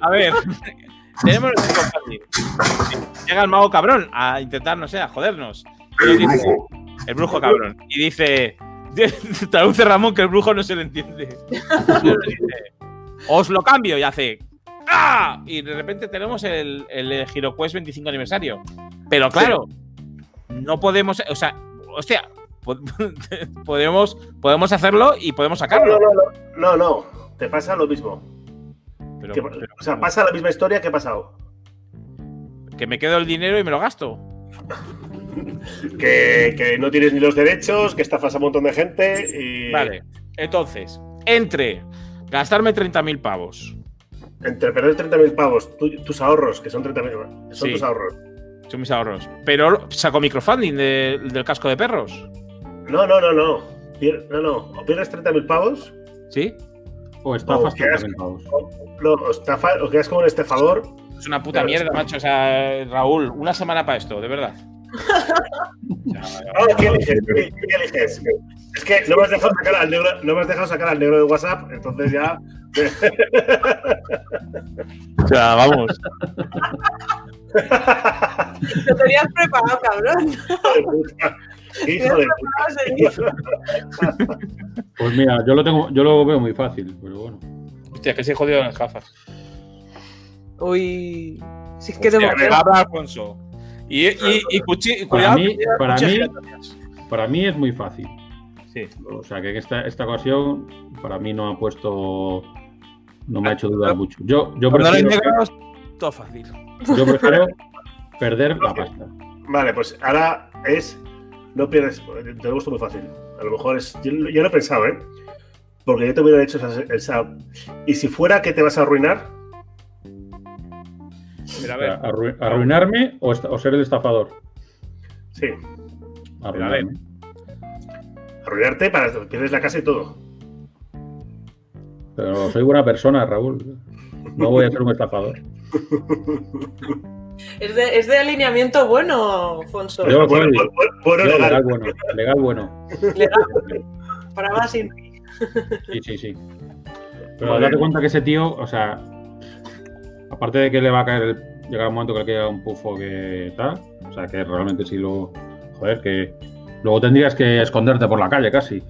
Speaker 5: A ver, tenemos el crowdfunding. Llega el mago cabrón a intentar, no sé, a jodernos.
Speaker 1: El
Speaker 5: dice-
Speaker 1: brujo.
Speaker 5: El brujo cabrón. Y dice. Traduce Ramón que el brujo no se le entiende. Dice, Os lo cambio y hace. ¡Ah! Y de repente tenemos el, el HeroQuest 25 aniversario. Pero claro, no podemos. O sea, hostia, po- podemos, podemos hacerlo y podemos
Speaker 2: No,
Speaker 5: sacarlo.
Speaker 2: no, no, no, no. Te pasa lo mismo.
Speaker 5: Pero,
Speaker 2: Que-
Speaker 5: pero-
Speaker 2: o sea, pasa la misma historia que ha pasado.
Speaker 5: que me quedo el dinero y me lo gasto.
Speaker 2: Que, que no tienes ni los derechos, que estafas a un montón de gente y.
Speaker 5: Vale. Entonces, entre gastarme 30.000 pavos,
Speaker 2: Entre perder 30.000 pavos, tu- tus ahorros, que son 30.000, son
Speaker 5: Sí.
Speaker 2: tus ahorros.
Speaker 5: son mis ahorros, pero saco microfunding de- del casco de perros.
Speaker 2: No, no, no, no. Pier- no, no. O pierdes 30.000 pavos,
Speaker 5: ¿Sí?
Speaker 6: O estafas
Speaker 2: qué asco.
Speaker 6: 30.000 pavos.
Speaker 2: no, o, estafa- o quedas como un estafador.
Speaker 5: Es una puta mierda, macho. O sea, Raúl, una semana para esto, de verdad.
Speaker 2: Ah, ¿qué eliges? ¿Qué, qué eliges? Es que no me, has dejado sacar al negro, no me has dejado sacar al negro de WhatsApp, entonces ya.
Speaker 5: o sea, vamos.
Speaker 4: Lo tenías preparado, cabrón.
Speaker 2: ¿Qué hijo de?
Speaker 6: Pues mira, yo lo tengo, yo lo veo muy fácil, pero bueno.
Speaker 5: Hostia, que se he jodido en las gafas.
Speaker 4: Uy. Si es que
Speaker 5: Hostia,
Speaker 4: tengo
Speaker 5: que habla Alfonso. Y, y, y cuchi-
Speaker 6: Para
Speaker 5: cuidado.
Speaker 6: mí, para mí,
Speaker 5: giratorias.
Speaker 6: para mí es muy fácil.
Speaker 5: Sí.
Speaker 6: O sea que esta, esta ocasión para mí no ha puesto, no me ha hecho dudar mucho. Yo, yo prefiero,
Speaker 5: negros, todo fácil.
Speaker 6: yo prefiero perder la pasta.
Speaker 2: Vale, pues ahora es. No pierdes. Te lo gusto muy fácil. A lo mejor es. Yo, yo lo he pensado, ¿eh? Porque yo te hubiera hecho esa, esa- Y si fuera que te vas a arruinar,
Speaker 5: Pero a ver,
Speaker 6: arru- ¿Arruinarme o, ser el estafador?
Speaker 2: sí.
Speaker 6: Arruinarme.
Speaker 2: Arruinarte para pierdes la casa y todo.
Speaker 6: Pero soy buena persona, Raúl. No voy a ser un estafador.
Speaker 4: Es de, es de alineamiento bueno, Fonso.
Speaker 6: Yo-
Speaker 2: Bueno, bueno, bueno,
Speaker 6: Yo,
Speaker 2: legal.
Speaker 6: legal bueno. Legal bueno.
Speaker 4: Legal. Para más sin
Speaker 6: Sí, sí, sí. Pero date cuenta que ese tío, o sea, aparte de que le va a caer, el, llegará un momento que le queda un pufo que tal, o sea, que realmente sí lo. Joder, que luego tendrías que esconderte por la calle casi.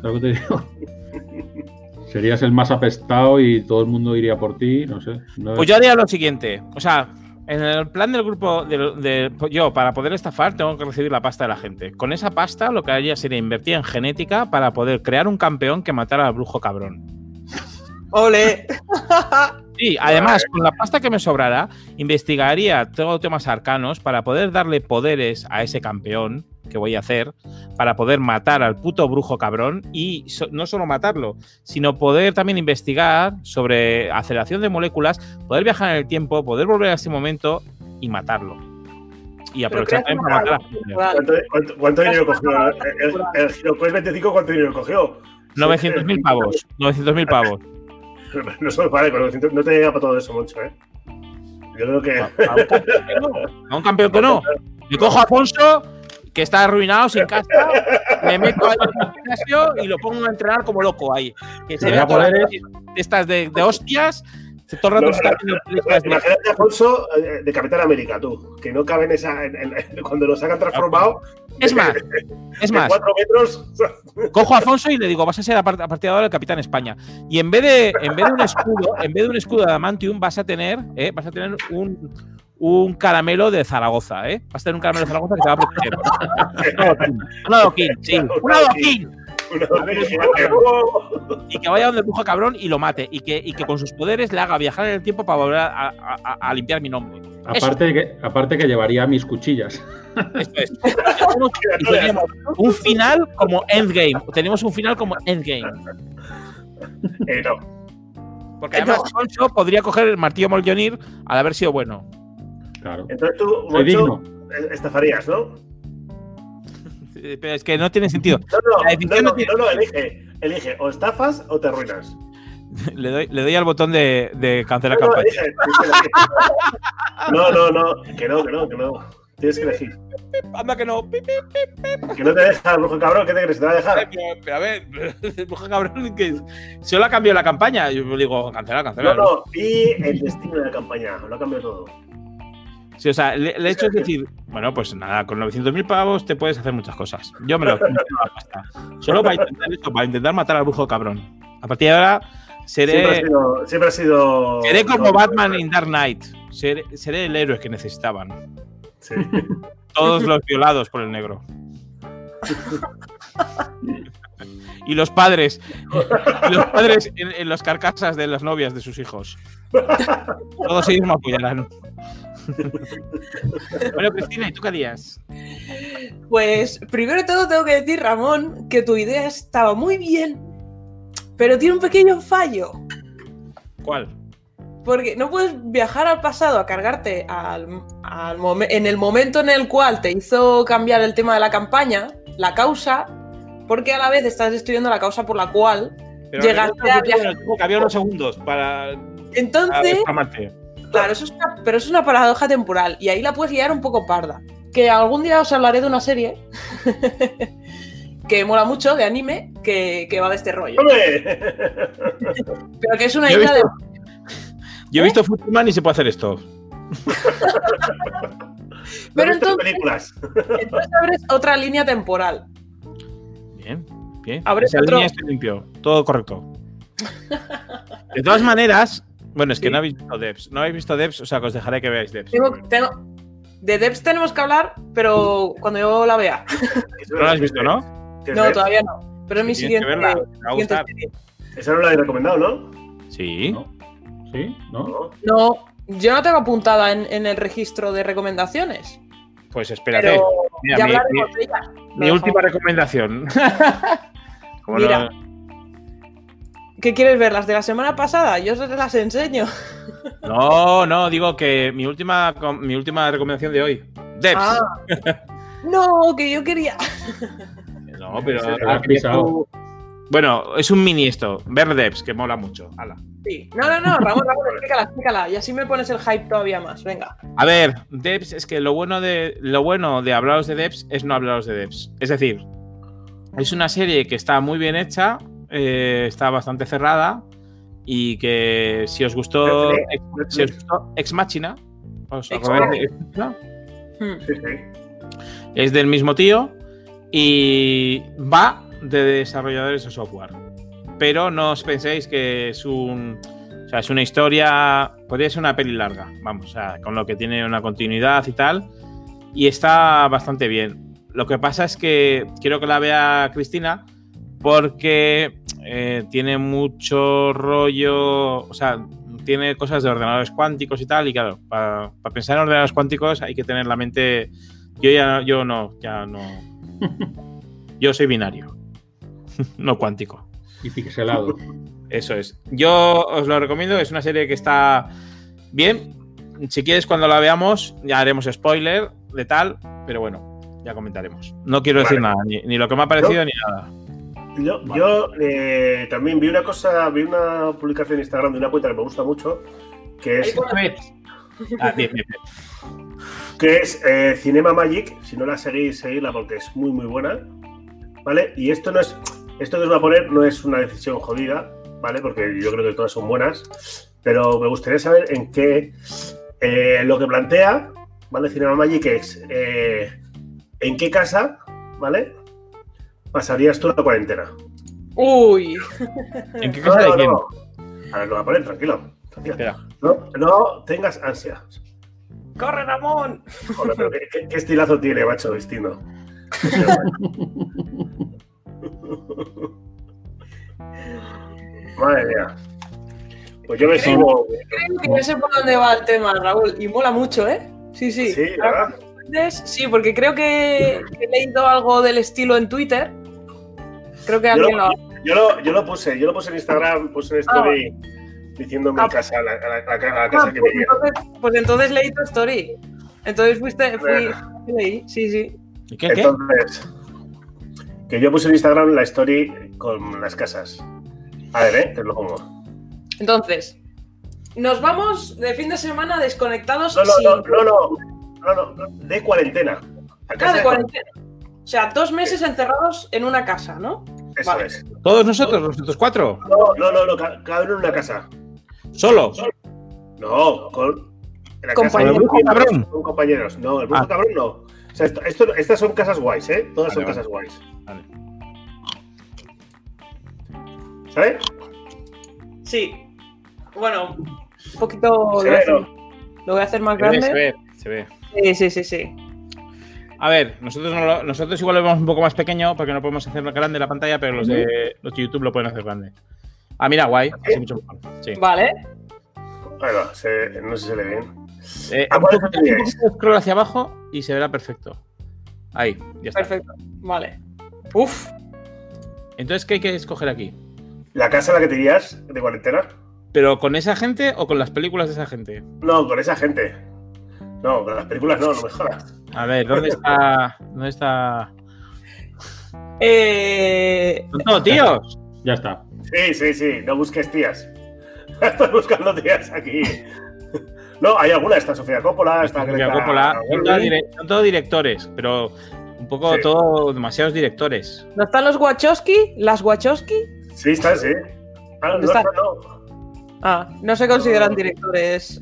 Speaker 6: ¿Sabes lo que te digo? Serías el más apestado y todo el mundo iría por ti, no sé. No
Speaker 5: Pues yo haría lo siguiente. O sea, en el plan del grupo, de, de- yo para poder estafar tengo que recibir la pasta de la gente. Con esa pasta lo que haría sería invertir en genética para poder crear un campeón que matara al brujo cabrón.
Speaker 4: Ole.
Speaker 5: Sí, además, con la pasta que me sobrara, investigaría todos temas arcanos para poder darle poderes a ese campeón que voy a hacer, para poder matar al puto brujo cabrón y so- no solo matarlo, sino poder también investigar sobre aceleración de moléculas, poder viajar en el tiempo, poder volver a ese momento y matarlo. Y aprovechar también para matar a.
Speaker 2: ¿Cuánto, cuánto- cuánto dinero cogió? El, el, el Giroquest 25, ¿cuánto dinero cogió?
Speaker 5: 900.000 pavos. 900.000 pavos.
Speaker 2: No solo con 900 no te llega para todo eso mucho, ¿eh? Yo creo que.
Speaker 5: A un campeón que no. A un campeón que no. Le cojo a Afonso, que está arruinado, sin casa, me meto ahí en el gimnasio y lo pongo a entrenar como loco ahí. Que se vea
Speaker 6: da
Speaker 5: todas estas de, de hostias, Todo el rato
Speaker 2: No, no, Imagínate a Alfonso eh, de Capitán América, tú, que no cabe en esa. en- en- cuando los hagan transformado.
Speaker 5: Es más, es más,
Speaker 2: cuatro metros.
Speaker 5: cojo a Afonso y le digo, vas a ser a part- a partir de ahora el Capitán España. Y en vez de, en vez de un escudo, en vez de un escudo de adamantium, vas a tener, eh, vas a tener un, un caramelo de Zaragoza, ¿eh? Vas a tener un caramelo de Zaragoza que te va a proteger. Un adoquín, un adoquín, sí, un adoquín.
Speaker 2: Una-
Speaker 5: A ver, Y que vaya donde brujo cabrón y lo mate. Y que, y que con sus poderes le haga viajar en el tiempo para volver a, a- a- a limpiar mi nombre.
Speaker 6: Aparte que, aparte que llevaría mis cuchillas.
Speaker 5: Esto es. Y teníamos un final como Endgame. Tenemos un final como Endgame.
Speaker 2: Eh, no.
Speaker 5: Porque además Alfonso podría coger el martillo Moljonir al haber sido bueno.
Speaker 6: Claro.
Speaker 2: Entonces tú, Moncho, eh, estafarías, ¿no?
Speaker 5: Eh, Pero es que no tiene sentido.
Speaker 2: No, no,
Speaker 5: La
Speaker 2: no,
Speaker 5: no
Speaker 2: no,
Speaker 5: tiene-
Speaker 2: no, no, elige. Elige, o estafas o te arruinas.
Speaker 5: Le doy, le doy al botón de, de cancelar
Speaker 2: No, no,
Speaker 5: campaña.
Speaker 2: elige, no, no, no, que no, que no, que no. Tienes que elegir.
Speaker 5: Anda que no.
Speaker 2: Que no te deja brujo cabrón, ¿qué te crees? ¿Te va a dejar?
Speaker 5: Pero, pero a ver, brujo cabrón que solo ha cambiado la campaña. Yo le digo, cancelar,
Speaker 2: No,
Speaker 5: cancelar.
Speaker 2: no, y el destino de la campaña, lo ha cambiado todo.
Speaker 5: Sí, o sea, el, el hecho es decir, bueno, pues nada, con 900.000 pavos te puedes hacer muchas cosas. Yo me lo. Solo para intentar esto, para intentar matar al brujo cabrón. A partir de ahora
Speaker 2: Siempre ha
Speaker 5: seré,
Speaker 2: sido. Siempre ha sido
Speaker 5: seré como
Speaker 2: no,
Speaker 5: Batman in Dark Knight. Seré, seré el héroe que necesitaban.
Speaker 2: Sí.
Speaker 5: Todos los violados por el negro. Y los padres, y los padres en, en las carcasas de las novias de sus hijos. Todos ellos me apoyarán. Bueno, Cristina, ¿y tú qué harías?
Speaker 4: Pues primero de todo tengo que decir, Ramón, que tu idea estaba muy bien, pero tiene un pequeño fallo.
Speaker 5: ¿Cuál?
Speaker 4: Porque no puedes viajar al pasado a cargarte al, al en el momento en el cual te hizo cambiar el tema de la campaña, la causa, porque a la vez estás destruyendo la causa por la cual.
Speaker 5: Pero
Speaker 4: Llegaste a viajar.
Speaker 5: que había unos segundos para,
Speaker 4: Entonces. Claro, eso es una, pero es una paradoja temporal y ahí la puedes liar un poco parda. Que algún día os hablaré de una serie que mola mucho, de anime, que, que va de este rollo.
Speaker 2: ¡Hombre!
Speaker 4: Pero que es una isla de.
Speaker 5: Yo he visto Futurman y se puede hacer esto.
Speaker 4: Pero
Speaker 2: ¿No has visto
Speaker 4: entonces-
Speaker 2: películas.
Speaker 4: Entonces abres otra línea temporal.
Speaker 5: Bien, bien.
Speaker 4: Abre
Speaker 5: Esa
Speaker 4: otro-
Speaker 5: línea está limpio. Todo correcto. De todas maneras, bueno, es que no habéis visto Devs. No habéis visto Devs, o sea que os dejaré que veáis Devs.
Speaker 4: Tengo, tengo- de Devs tenemos que hablar, pero cuando yo la vea.
Speaker 5: No lo has visto, ¿no?
Speaker 2: ¿Qué es
Speaker 4: No, todavía no. Pero es mi siguiente.
Speaker 5: que verla, te va a
Speaker 4: siguiente serie.
Speaker 2: Esa no la he recomendado, ¿no?
Speaker 5: Sí.
Speaker 6: ¿No? ¿Sí? ¿No?
Speaker 2: No.
Speaker 4: Yo no tengo apuntada en, en el registro de recomendaciones.
Speaker 5: Pues espérate.
Speaker 4: Pero
Speaker 5: Mira,
Speaker 4: ya
Speaker 5: mi-
Speaker 4: hablaremos de ella.
Speaker 5: Mi
Speaker 4: Lo
Speaker 5: última recomendación. Como
Speaker 4: Mira.
Speaker 5: no-
Speaker 4: ¿Qué quieres ver? ¿Las de la semana pasada? Yo se las enseño.
Speaker 5: No, no, digo que mi última, mi última recomendación de hoy. Devs.
Speaker 4: Ah. No, que yo quería.
Speaker 5: No, pero.
Speaker 6: Has pisado.
Speaker 5: Bueno, es un mini esto. Ver Devs, que mola mucho. Hala.
Speaker 4: Sí. No, no, no, Ramón, Ramón, explícala, explícala. Y así me pones el hype todavía más. Venga.
Speaker 5: A ver, Devs, es que lo bueno de lo bueno de hablaros de Devs es no hablaros de Devs. Es decir, es una serie que está muy bien hecha, eh, está bastante cerrada y que si os gustó,
Speaker 2: Netflix,
Speaker 5: si os gustó Ex Machina, ¿os
Speaker 4: Ex
Speaker 5: Ex?
Speaker 4: Hmm.
Speaker 2: Sí, sí.
Speaker 5: es del mismo tío y va de desarrolladores de software. Pero no os penséis que es un. O sea, es una historia. Podría ser una peli larga, vamos, o sea, con lo que tiene una continuidad y tal. Y está bastante bien. Lo que pasa es que quiero que la vea Cristina porque eh, tiene mucho rollo. O sea, tiene cosas de ordenadores cuánticos y tal. Y claro, para pensar en ordenadores cuánticos hay que tener la mente yo ya yo no, ya no. Yo soy binario, no cuántico.
Speaker 6: Y pixelado.
Speaker 5: Eso es. Yo os lo recomiendo, es una serie que está bien. Si quieres, cuando la veamos, ya haremos spoiler de tal, pero bueno, ya comentaremos. No quiero decir nada, ni, ni lo que me ha parecido ni nada.
Speaker 2: Yo, yo, eh, también vi una cosa, vi una publicación en Instagram de una cuenta que me gusta mucho, que
Speaker 4: Ahí
Speaker 2: es,
Speaker 5: Ah, bien, bien, bien.
Speaker 2: que es eh, Cinema Magic. Si no la seguís, seguidla porque es muy, muy buena. ¿Vale? Y esto no es, esto que os voy a poner no es una decisión jodida, ¿vale? Porque yo creo que todas son buenas. pero me gustaría saber en qué. eh, lo que plantea, ¿vale? Cinema Magic es. eh, ¿En qué casa, ¿vale? Pasarías tú la cuarentena?
Speaker 4: Uy,
Speaker 5: ¿En qué casa de quién?
Speaker 2: A ver, lo voy a poner, tranquilo. tranquilo.
Speaker 5: Espera.
Speaker 2: No, no tengas ansia.
Speaker 4: corre Ramón.
Speaker 2: Joder, pero qué, qué- qué estilazo tiene, macho, distinto. Madre mía. Pues yo me sigo.
Speaker 4: Creo que ya sé por dónde va el tema, Raúl. Y mola mucho, ¿eh? Sí, sí.
Speaker 2: Sí, ¿verdad?
Speaker 4: Sí, porque creo que he leído algo del estilo en Twitter. Creo que
Speaker 2: Yo
Speaker 4: alguien lo
Speaker 2: lo,
Speaker 4: ha.
Speaker 2: yo, lo, yo lo puse, yo lo puse en Instagram, puse en story diciendo mi
Speaker 4: Ah.
Speaker 2: casa, la, la- la- la
Speaker 4: Ah,
Speaker 2: casa que
Speaker 4: pues, entonces, pues entonces leí tu story. Entonces fuiste, fui, leí, sí, sí.
Speaker 5: ¿Y qué, qué?
Speaker 2: Entonces, que yo puse en Instagram la story con las casas. A ver, ¿eh? Te lo pongo.
Speaker 4: Entonces, nos vamos de fin de semana desconectados
Speaker 2: No, no,
Speaker 4: sin-
Speaker 2: no, no, no, no, no, no, de cuarentena. A
Speaker 4: Ah,
Speaker 2: casa
Speaker 4: de
Speaker 2: de
Speaker 4: cuarentena. O sea, dos meses encerrados en una casa, ¿no?
Speaker 2: Eso
Speaker 4: Vale.
Speaker 2: es.
Speaker 5: ¿Todos nosotros, nosotros cuatro?
Speaker 2: No, no, no, no, ca- cada uno en una casa.
Speaker 5: ¿Solo?
Speaker 2: No, con. en la
Speaker 4: Compañeros.
Speaker 2: casa de
Speaker 5: ¿El brujo cabrón?
Speaker 2: Con compañeros. No, el brujo
Speaker 5: Ah.
Speaker 2: cabrón no. O sea, esto, esto- estas son casas guays, ¿eh? Todas
Speaker 5: Vale,
Speaker 2: son
Speaker 5: vale.
Speaker 2: casas guays.
Speaker 5: Vale.
Speaker 2: ¿Sabes?
Speaker 4: Sí. Bueno, un poquito. Lo
Speaker 2: Se
Speaker 4: voy a
Speaker 2: ve,
Speaker 4: hacer,
Speaker 2: ¿no?
Speaker 4: lo voy a hacer más
Speaker 5: Se ve,
Speaker 4: grande.
Speaker 5: se ve, se ve.
Speaker 4: Sí, sí, sí, sí.
Speaker 5: A ver, nosotros, no lo- nosotros igual lo vemos un poco más pequeño porque no podemos hacer grande la pantalla, pero los de, los de YouTube lo pueden hacer grande. Ah, mira, guay. Así mucho mejor. Sí.
Speaker 4: Vale.
Speaker 2: Bueno, se- no sé si se le ve bien.
Speaker 5: Eh,
Speaker 2: ¿A
Speaker 5: un
Speaker 2: cuál
Speaker 5: poco-
Speaker 2: teníais?
Speaker 5: un poquito de scroll hacia abajo y se verá perfecto. Ahí, ya está.
Speaker 4: Perfecto. Vale. Uf.
Speaker 5: Entonces, ¿qué hay que escoger aquí?
Speaker 2: ¿La casa a la que te irías de cuarentena?
Speaker 5: ¿Pero con esa gente o con las películas de esa gente?
Speaker 2: No, con esa gente. No, con las películas no, no me jodas.
Speaker 5: A ver, ¿dónde está? ¿Dónde está?
Speaker 4: Eh,
Speaker 5: ¡Son todos tíos!
Speaker 6: Ya está.
Speaker 2: Sí, sí, sí, no busques tías. Estás buscando tías aquí. No, hay alguna, está Sofía Coppola, está
Speaker 5: Sofía
Speaker 2: Greta
Speaker 5: Coppola, son, todos dire- son todos directores, pero un poco
Speaker 2: Sí.
Speaker 5: todo, demasiados directores.
Speaker 4: ¿No están los Wachowski? ¿Las Wachowski?
Speaker 2: Sí, está, sí. Ah, no
Speaker 4: ¿Dónde
Speaker 2: está,
Speaker 4: está?
Speaker 2: no.
Speaker 4: Ah, no se consideran directores.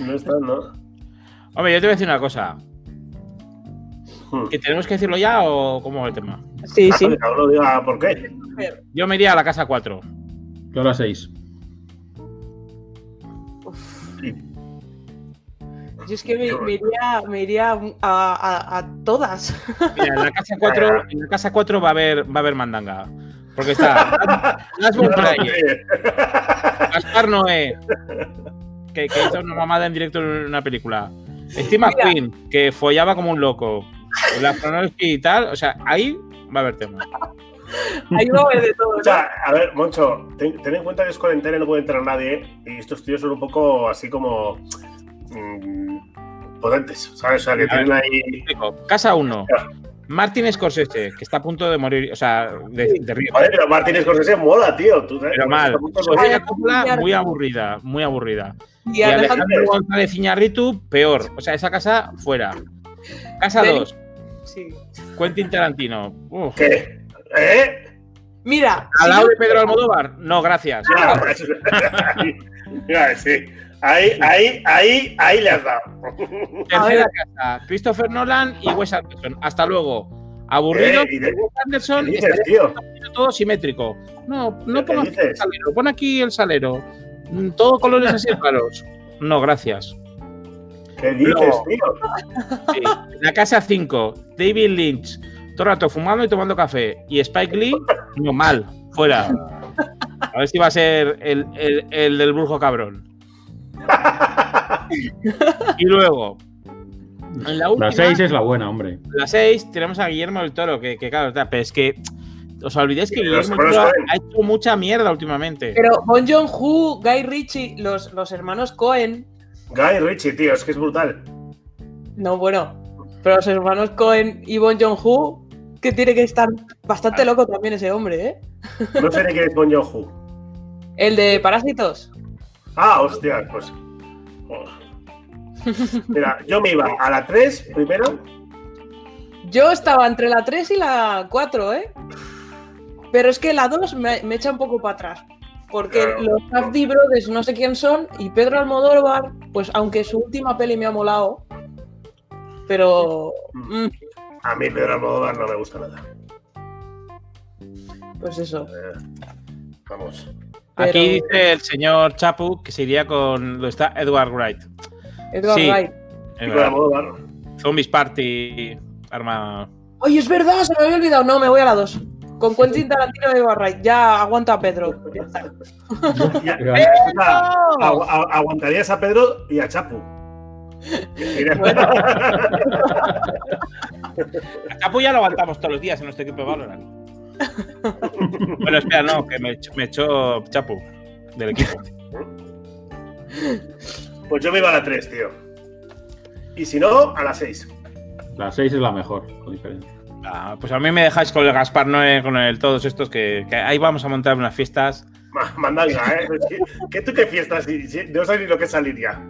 Speaker 2: No está, no.
Speaker 5: Hombre, yo te voy a decir una cosa.
Speaker 2: Hmm.
Speaker 5: ¿Que tenemos que decirlo ya o cómo va el tema?
Speaker 4: Sí,
Speaker 2: Ah,
Speaker 4: sí.
Speaker 2: diga por qué.
Speaker 5: Yo me iría a la casa 4.
Speaker 6: Yo a las seis.
Speaker 4: Yo es que me, me iría, me iría a, a- a todas.
Speaker 5: Mira, en la casa 4, en la casa 4 va a haber va a haber mandanga. Porque está Las von Trier, Gaspar Noé, que, que hizo una mamada en directo en una película. Steve. McQueen, que follaba como un loco. La y tal, o sea, ahí va a haber tema.
Speaker 4: Ahí va a haber de todo.
Speaker 2: O sea, a ver, Moncho, ten, ten en cuenta que es cuarentena y no puede entrar nadie. Y estos tíos son un poco así como. mm, potentes, ¿sabes? O sea, que
Speaker 5: A
Speaker 2: tienen ahí.
Speaker 5: Explico. Casa 1. Martin Scorsese, que está a punto de morir, o sea, de, de río.
Speaker 2: Joder, pero Martín Scorsese mola, tío.
Speaker 5: Pero mal.
Speaker 2: Punto de
Speaker 5: Sofía. Coppola, muy aburrida, muy aburrida.
Speaker 4: Y
Speaker 5: Y
Speaker 4: Alejandro
Speaker 5: González Iñárritu, peor. O sea, esa casa fuera. Casa
Speaker 4: Ven.
Speaker 5: 2,
Speaker 4: Sí.
Speaker 5: Quentin Tarantino. Uf.
Speaker 2: ¿Qué? ¿Eh?
Speaker 4: Mira,
Speaker 5: ¿Al
Speaker 4: si
Speaker 5: lado
Speaker 4: yo-
Speaker 5: de Pedro Almodóvar? No, gracias.
Speaker 2: Ya, ya, sí. Ahí, ahí, ahí, ahí le has dado.
Speaker 5: Tercera casa, Christopher Nolan y Wes Anderson. Hasta luego. Aburrido.
Speaker 2: Eh, ¿y de-
Speaker 5: Wes Anderson
Speaker 2: ¿Qué
Speaker 5: está
Speaker 2: dices, tío?
Speaker 5: todo simétrico. No, no
Speaker 2: ¿Qué
Speaker 5: pon aquí el salero. Pon aquí el salero. Mm, Todo colores así raros. No, gracias.
Speaker 2: ¿Qué dices,
Speaker 5: No.
Speaker 2: tío?
Speaker 5: Sí. La casa 5, David Lynch, todo el rato fumando y tomando café. Y Spike Lee, no mal, fuera. A ver si va a ser el, el- el del brujo cabrón. Y luego, en la última,
Speaker 6: La seis es la buena, hombre.
Speaker 5: la 6, tenemos a Guillermo del Toro, que, que claro, está, pero es que os olvidéis que Guillermo del Toro ha hecho mucha mierda últimamente.
Speaker 4: Pero Bon Joon-ho, Guy Ritchie, los, los hermanos Cohen.
Speaker 2: Guy Ritchie, tío, es que es brutal.
Speaker 4: No, bueno. Pero los hermanos Cohen y Bon Joon-ho, que tiene que estar bastante loco también ese hombre, ¿eh?
Speaker 2: No sé ni quién es Bon Joon-ho.
Speaker 4: El de Parásitos.
Speaker 2: Ah, hostia, pues. Mira, yo me iba a la 3 primero.
Speaker 4: Yo estaba entre la 3 y la 4, ¿eh? Pero es que la 2 me, me echa un poco para atrás. Porque
Speaker 2: Claro.
Speaker 4: los Safdie Brothers no sé quién son y Pedro Almodóvar, pues aunque su última peli me ha molado, pero mm,
Speaker 2: A mí Pedro Almodóvar no me gusta nada.
Speaker 4: pues eso.
Speaker 2: Eh, vamos.
Speaker 5: Aquí dice el señor Chapu que se iría con. Lo está Edward Wright.
Speaker 4: Edward
Speaker 5: Sí.
Speaker 4: Wright.
Speaker 2: Almodóvar.
Speaker 5: Zombies Party. Arma.
Speaker 4: Oye, es verdad, se me había olvidado. No, me voy a la 2. Con Quentin Tarantino y Edward Wright. Ya aguanta a Pedro. Ya
Speaker 2: agu- aguantarías a Pedro y a Chapu.
Speaker 5: A Chapu ya lo aguantamos todos los días en nuestro equipo de Valorant. Bueno, espera, no, que me echó, me echó Chapu del equipo.
Speaker 2: Pues yo me iba a la 3, tío. Y si no, a la 6.
Speaker 6: La 6 es la mejor, con diferencia.
Speaker 5: Ah, pues a mí me dejáis con el Gaspar Noé, con el todos estos, que, que ahí vamos a montar unas fiestas.
Speaker 2: Mandanga, ¿eh? ¿Qué tú qué fiestas? No sabes ni lo que es salir ya.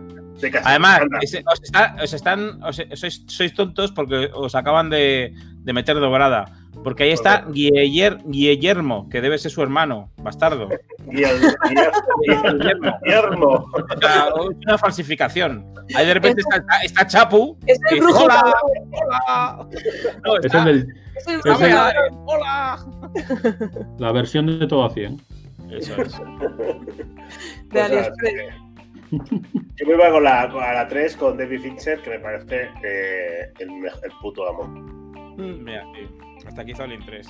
Speaker 2: De casa.
Speaker 5: Además, os, está- os están, os- sois, sois tontos porque os acaban de, de meter dobrada. Porque ahí está Guiller- Guillermo, que debe ser su hermano, bastardo.
Speaker 2: El- el-
Speaker 5: Guillermo.
Speaker 2: Guillermo.
Speaker 5: O sea, es una falsificación. Ahí de repente está, está Chapu.
Speaker 4: Es el brujo.
Speaker 5: ¡Hola! ¡Hola! No,
Speaker 6: Es
Speaker 5: está,
Speaker 6: el del-
Speaker 4: Es el
Speaker 6: Es el-
Speaker 5: ¡Hola!
Speaker 6: la versión de todo a 100.
Speaker 5: Eso es.
Speaker 4: De
Speaker 2: Pues,
Speaker 4: AliExpress.
Speaker 2: eh, Yo me iba con la, con la 3 con David Fincher, que me parece eh, el, el puto amo.
Speaker 5: Mira, sí. Hasta aquí Zolin 3.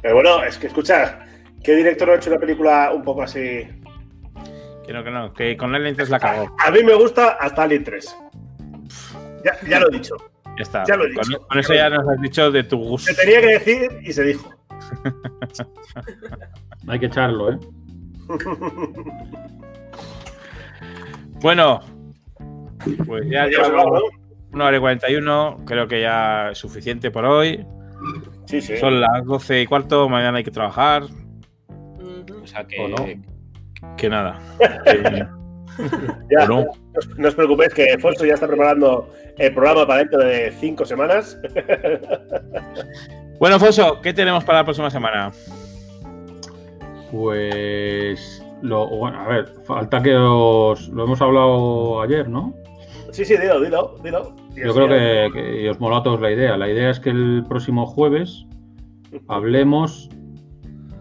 Speaker 2: Pero bueno, es que escucha, ¿qué director ha hecho una película un poco así?
Speaker 5: Que no, que no, que con Alien 3 la cagó.
Speaker 2: A mí me gusta hasta Alien 3. Ya, ya lo he dicho.
Speaker 5: Ya está.
Speaker 2: Ya lo he
Speaker 5: con,
Speaker 2: dicho.
Speaker 5: con eso ya nos has dicho de tu gusto.
Speaker 2: Se tenía que decir y se dijo.
Speaker 6: Hay que echarlo, ¿eh?
Speaker 5: Bueno, pues ya
Speaker 2: Ya
Speaker 5: una hora y 41. Creo que ya es suficiente por hoy.
Speaker 2: Sí, sí.
Speaker 5: Son las 12 y cuarto. Mañana hay que trabajar. O sea que.
Speaker 6: ¿O no?
Speaker 5: Que nada.
Speaker 2: Ya,
Speaker 5: ¿O no?
Speaker 2: no os- no os preocupéis que Fonso ya está preparando el programa para dentro de cinco semanas.
Speaker 5: Bueno, Foso, ¿qué tenemos para la próxima semana?
Speaker 6: Pues. Lo, bueno, a ver, falta que os. Lo hemos hablado ayer, ¿no?
Speaker 2: Sí, sí, dilo, dilo, dilo.
Speaker 6: Yo creo que, que- os mola a todos la idea. La idea es que el próximo jueves hablemos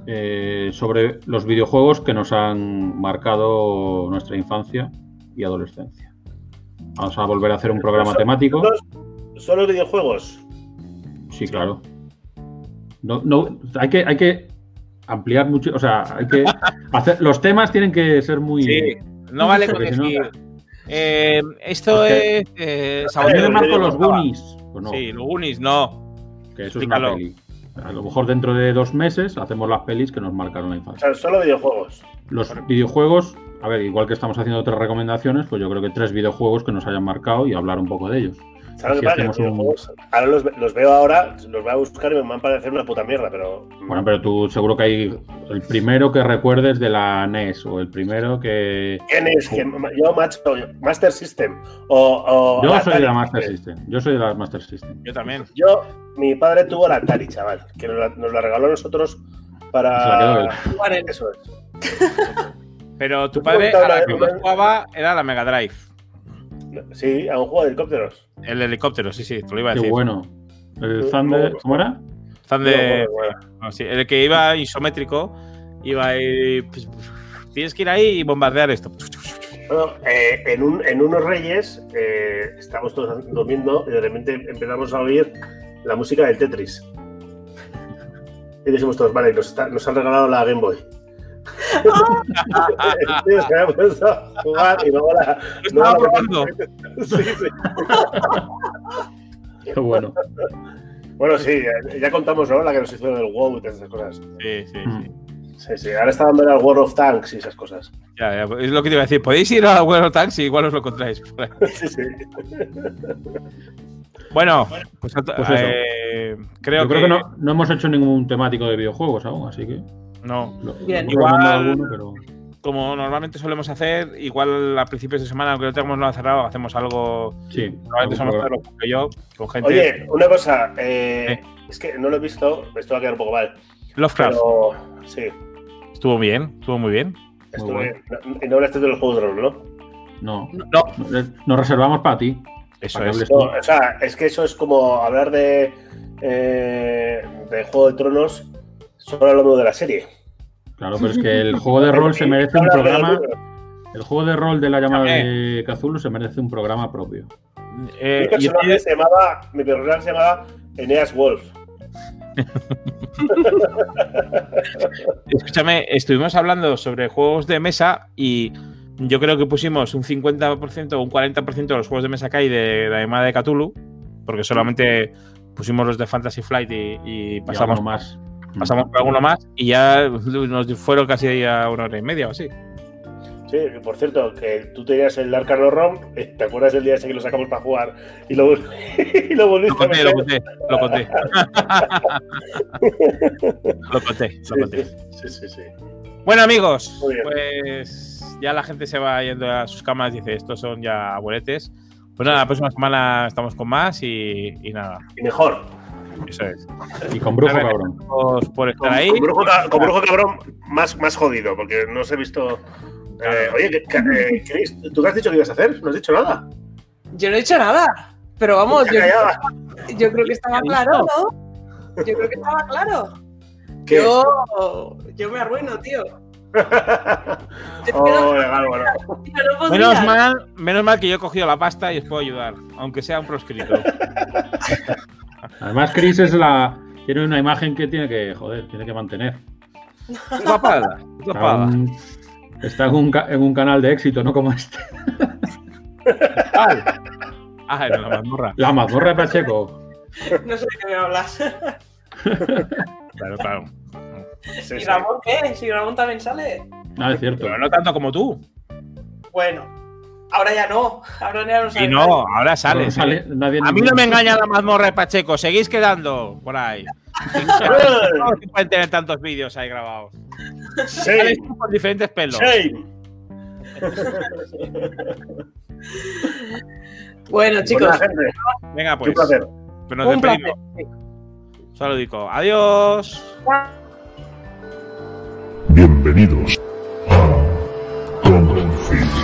Speaker 6: eh, sobre los videojuegos que nos han marcado nuestra infancia y adolescencia. Vamos a volver a hacer un programa temático.
Speaker 2: ¿Solo videojuegos?
Speaker 6: Sí, claro. No, no, hay que, hay que ampliar mucho, o sea, hay que hacer, los temas tienen que ser muy.
Speaker 5: Sí, no vale con
Speaker 6: Porque si no-
Speaker 5: decir. Eh, esto
Speaker 6: Es
Speaker 5: es. Eh,
Speaker 2: el
Speaker 6: marco los. Goonies. No,
Speaker 5: Sí, los Goonies, no.
Speaker 6: que eso
Speaker 5: explícalo.
Speaker 6: es una peli. A lo mejor dentro de dos meses hacemos las pelis que nos marcaron la
Speaker 2: O
Speaker 6: infancia.
Speaker 2: sea, solo videojuegos.
Speaker 6: Los videojuegos, a ver, igual que estamos haciendo otras recomendaciones, pues yo creo que tres videojuegos que nos hayan marcado y hablar un poco de ellos.
Speaker 2: ¿Sabes
Speaker 6: hacemos un-
Speaker 2: ahora los, ve- los veo ahora, los voy a buscar y me van a parecer una puta mierda, pero.
Speaker 6: Bueno, pero tú seguro que hay el primero que recuerdes de la NES o el primero que.
Speaker 2: ¿Quién es? ¿Quién? Yo, macho, Master System. O, o
Speaker 6: Yo soy de la Master System. Yo soy de la Master System.
Speaker 5: Yo también.
Speaker 2: Yo, mi padre tuvo la Atari, chaval, que nos la, nos la regaló a nosotros para.
Speaker 4: Jugar en-
Speaker 2: Eso es.
Speaker 5: Pero tu padre, a la que jugaba era la Mega Drive.
Speaker 2: Sí, a un juego de helicópteros.
Speaker 5: El helicóptero, sí, sí, te lo iba a
Speaker 6: Qué
Speaker 5: decir.
Speaker 6: bueno. El Thunder. ¿Cómo era?
Speaker 5: Thunder- no, sí, el que iba isométrico, iba ahí. pues, tienes que ir ahí y bombardear esto.
Speaker 2: Bueno, eh, en, un- en unos reyes eh, estábamos todos durmiendo y de repente empezamos a oír la música del Tetris. Y dijimos todos, vale, nos, está- nos han regalado la Game Boy. Entonces, se ha puesto a jugar y luego la.
Speaker 5: Lo estaba
Speaker 2: luego la-
Speaker 5: probando.
Speaker 2: Sí, sí.
Speaker 6: Qué bueno.
Speaker 2: Bueno, sí, ya, ya contamos, ¿no? La que nos hicieron el WoW y todas esas cosas.
Speaker 5: Sí, sí,
Speaker 6: Mm.
Speaker 5: sí.
Speaker 2: Sí, sí, ahora está dando al World of Tanks y esas cosas.
Speaker 5: Ya, ya, es lo que te iba a decir. Podéis ir a World of Tanks y igual os lo encontráis.
Speaker 2: Sí, sí.
Speaker 5: Bueno, pues,
Speaker 6: Pues
Speaker 5: eh, creo,
Speaker 6: Yo creo que no, no hemos hecho ningún temático de videojuegos aún, así que.
Speaker 5: No.
Speaker 4: Bien.
Speaker 5: Igual-
Speaker 6: recomendado alguno, pero.
Speaker 5: Como normalmente solemos hacer, igual a principios de semana, aunque no tengamos nada cerrado, hacemos algo.
Speaker 6: Sí. Algún
Speaker 5: somos que yo, con gente.
Speaker 2: Oye, una cosa, eh, es que no lo he visto, esto va a quedar un poco mal.
Speaker 5: Lovecraft.
Speaker 2: Pero sí,
Speaker 5: Estuvo bien, estuvo muy bien.
Speaker 2: Estuvo bien. Y no hablaste de los juegos de rol, ¿no?
Speaker 6: No,
Speaker 5: No,
Speaker 6: nos reservamos para ti.
Speaker 5: eso
Speaker 6: Para
Speaker 5: es.
Speaker 2: No, o sea, es que eso es como hablar de, eh, de Juego de Tronos solo hablando de la serie.
Speaker 6: Claro, pero es que el juego de rol se merece un programa. El juego de rol de la llamada de Cthulhu se merece un programa propio.
Speaker 5: Eh,
Speaker 2: mi
Speaker 5: yo
Speaker 2: personaje
Speaker 5: te-
Speaker 2: se llamaba, mi personaje se llamaba Eneas Wolf.
Speaker 5: Escúchame, estuvimos hablando sobre juegos de mesa y yo creo que pusimos un 50% o un 40% de los juegos de mesa que hay de la llamada de Cthulhu, porque solamente pusimos los de Fantasy Flight y, pasamos,
Speaker 6: más.
Speaker 5: Pasamos por alguno más y ya nos fueron casi a una hora y media o así.
Speaker 2: Sí, que por cierto, que tú tenías el Arcano ROM, eh, ¿te acuerdas del día ese que lo sacamos para jugar y lo, y lo
Speaker 5: Lo
Speaker 2: volviste a
Speaker 5: conté, lo conté, lo conté. lo conté, lo conté.
Speaker 2: sí, sí, sí.
Speaker 5: Bueno, amigos, pues ya la gente se va yendo a sus camas. Dice, estos son ya abueletes. Pues nada, la próxima semana estamos con más y, y nada,
Speaker 2: Y mejor.
Speaker 5: Eso es.
Speaker 6: Y con brujo, cabrón.
Speaker 5: Gracias por estar
Speaker 2: Con,
Speaker 5: ahí.
Speaker 2: con brujo, ca- con brujo cabrón, más, más jodido, porque no os he visto. Eh, oye, que- que- eh, Chris, ¿tú qué has dicho que ibas a hacer? No has dicho nada.
Speaker 4: Yo no he dicho nada. Pero vamos, yo, creo que estaba
Speaker 5: ¿Qué ha
Speaker 4: claro? ¿no? Yo creo que estaba claro.
Speaker 2: ¿Qué?
Speaker 4: Yo, yo me arruino, tío.
Speaker 2: Oh, legal, bueno.
Speaker 4: no.
Speaker 5: Menos mal, menos mal que yo he cogido la pasta y os puedo ayudar, aunque sea un proscrito.
Speaker 6: Además, Chris es la. Tiene una imagen que tiene que, joder, tiene que mantener.
Speaker 5: Es guapada, es
Speaker 6: Está,
Speaker 5: guapada.
Speaker 6: un- está en, un, en un canal de éxito, no como este.
Speaker 5: Ah, en la mazmorra.
Speaker 6: La mazmorra de Pacheco.
Speaker 4: No sé de qué me hablas.
Speaker 5: Claro, claro.
Speaker 2: Sí,
Speaker 4: ¿Y
Speaker 2: sí.
Speaker 4: Ramón qué? Si Ramón también sale.
Speaker 6: Ah, es cierto.
Speaker 5: Pero no tanto como tú.
Speaker 4: Bueno, ahora ya no. Ahora ya no sale.
Speaker 5: Y no, ahora
Speaker 6: No sale nadie
Speaker 5: A mí no me engaña la mazmorra de Pacheco, seguís quedando por ahí. No se pueden tener tantos vídeos ahí grabados. Tú con diferentes pelos.
Speaker 2: Shame.
Speaker 4: Bueno, chicos.
Speaker 5: Venga, pues.
Speaker 2: placer.
Speaker 5: Pero nos
Speaker 4: un placer.
Speaker 5: despedimos. Solo digo, adiós.
Speaker 1: Bienvenidos a Confidential.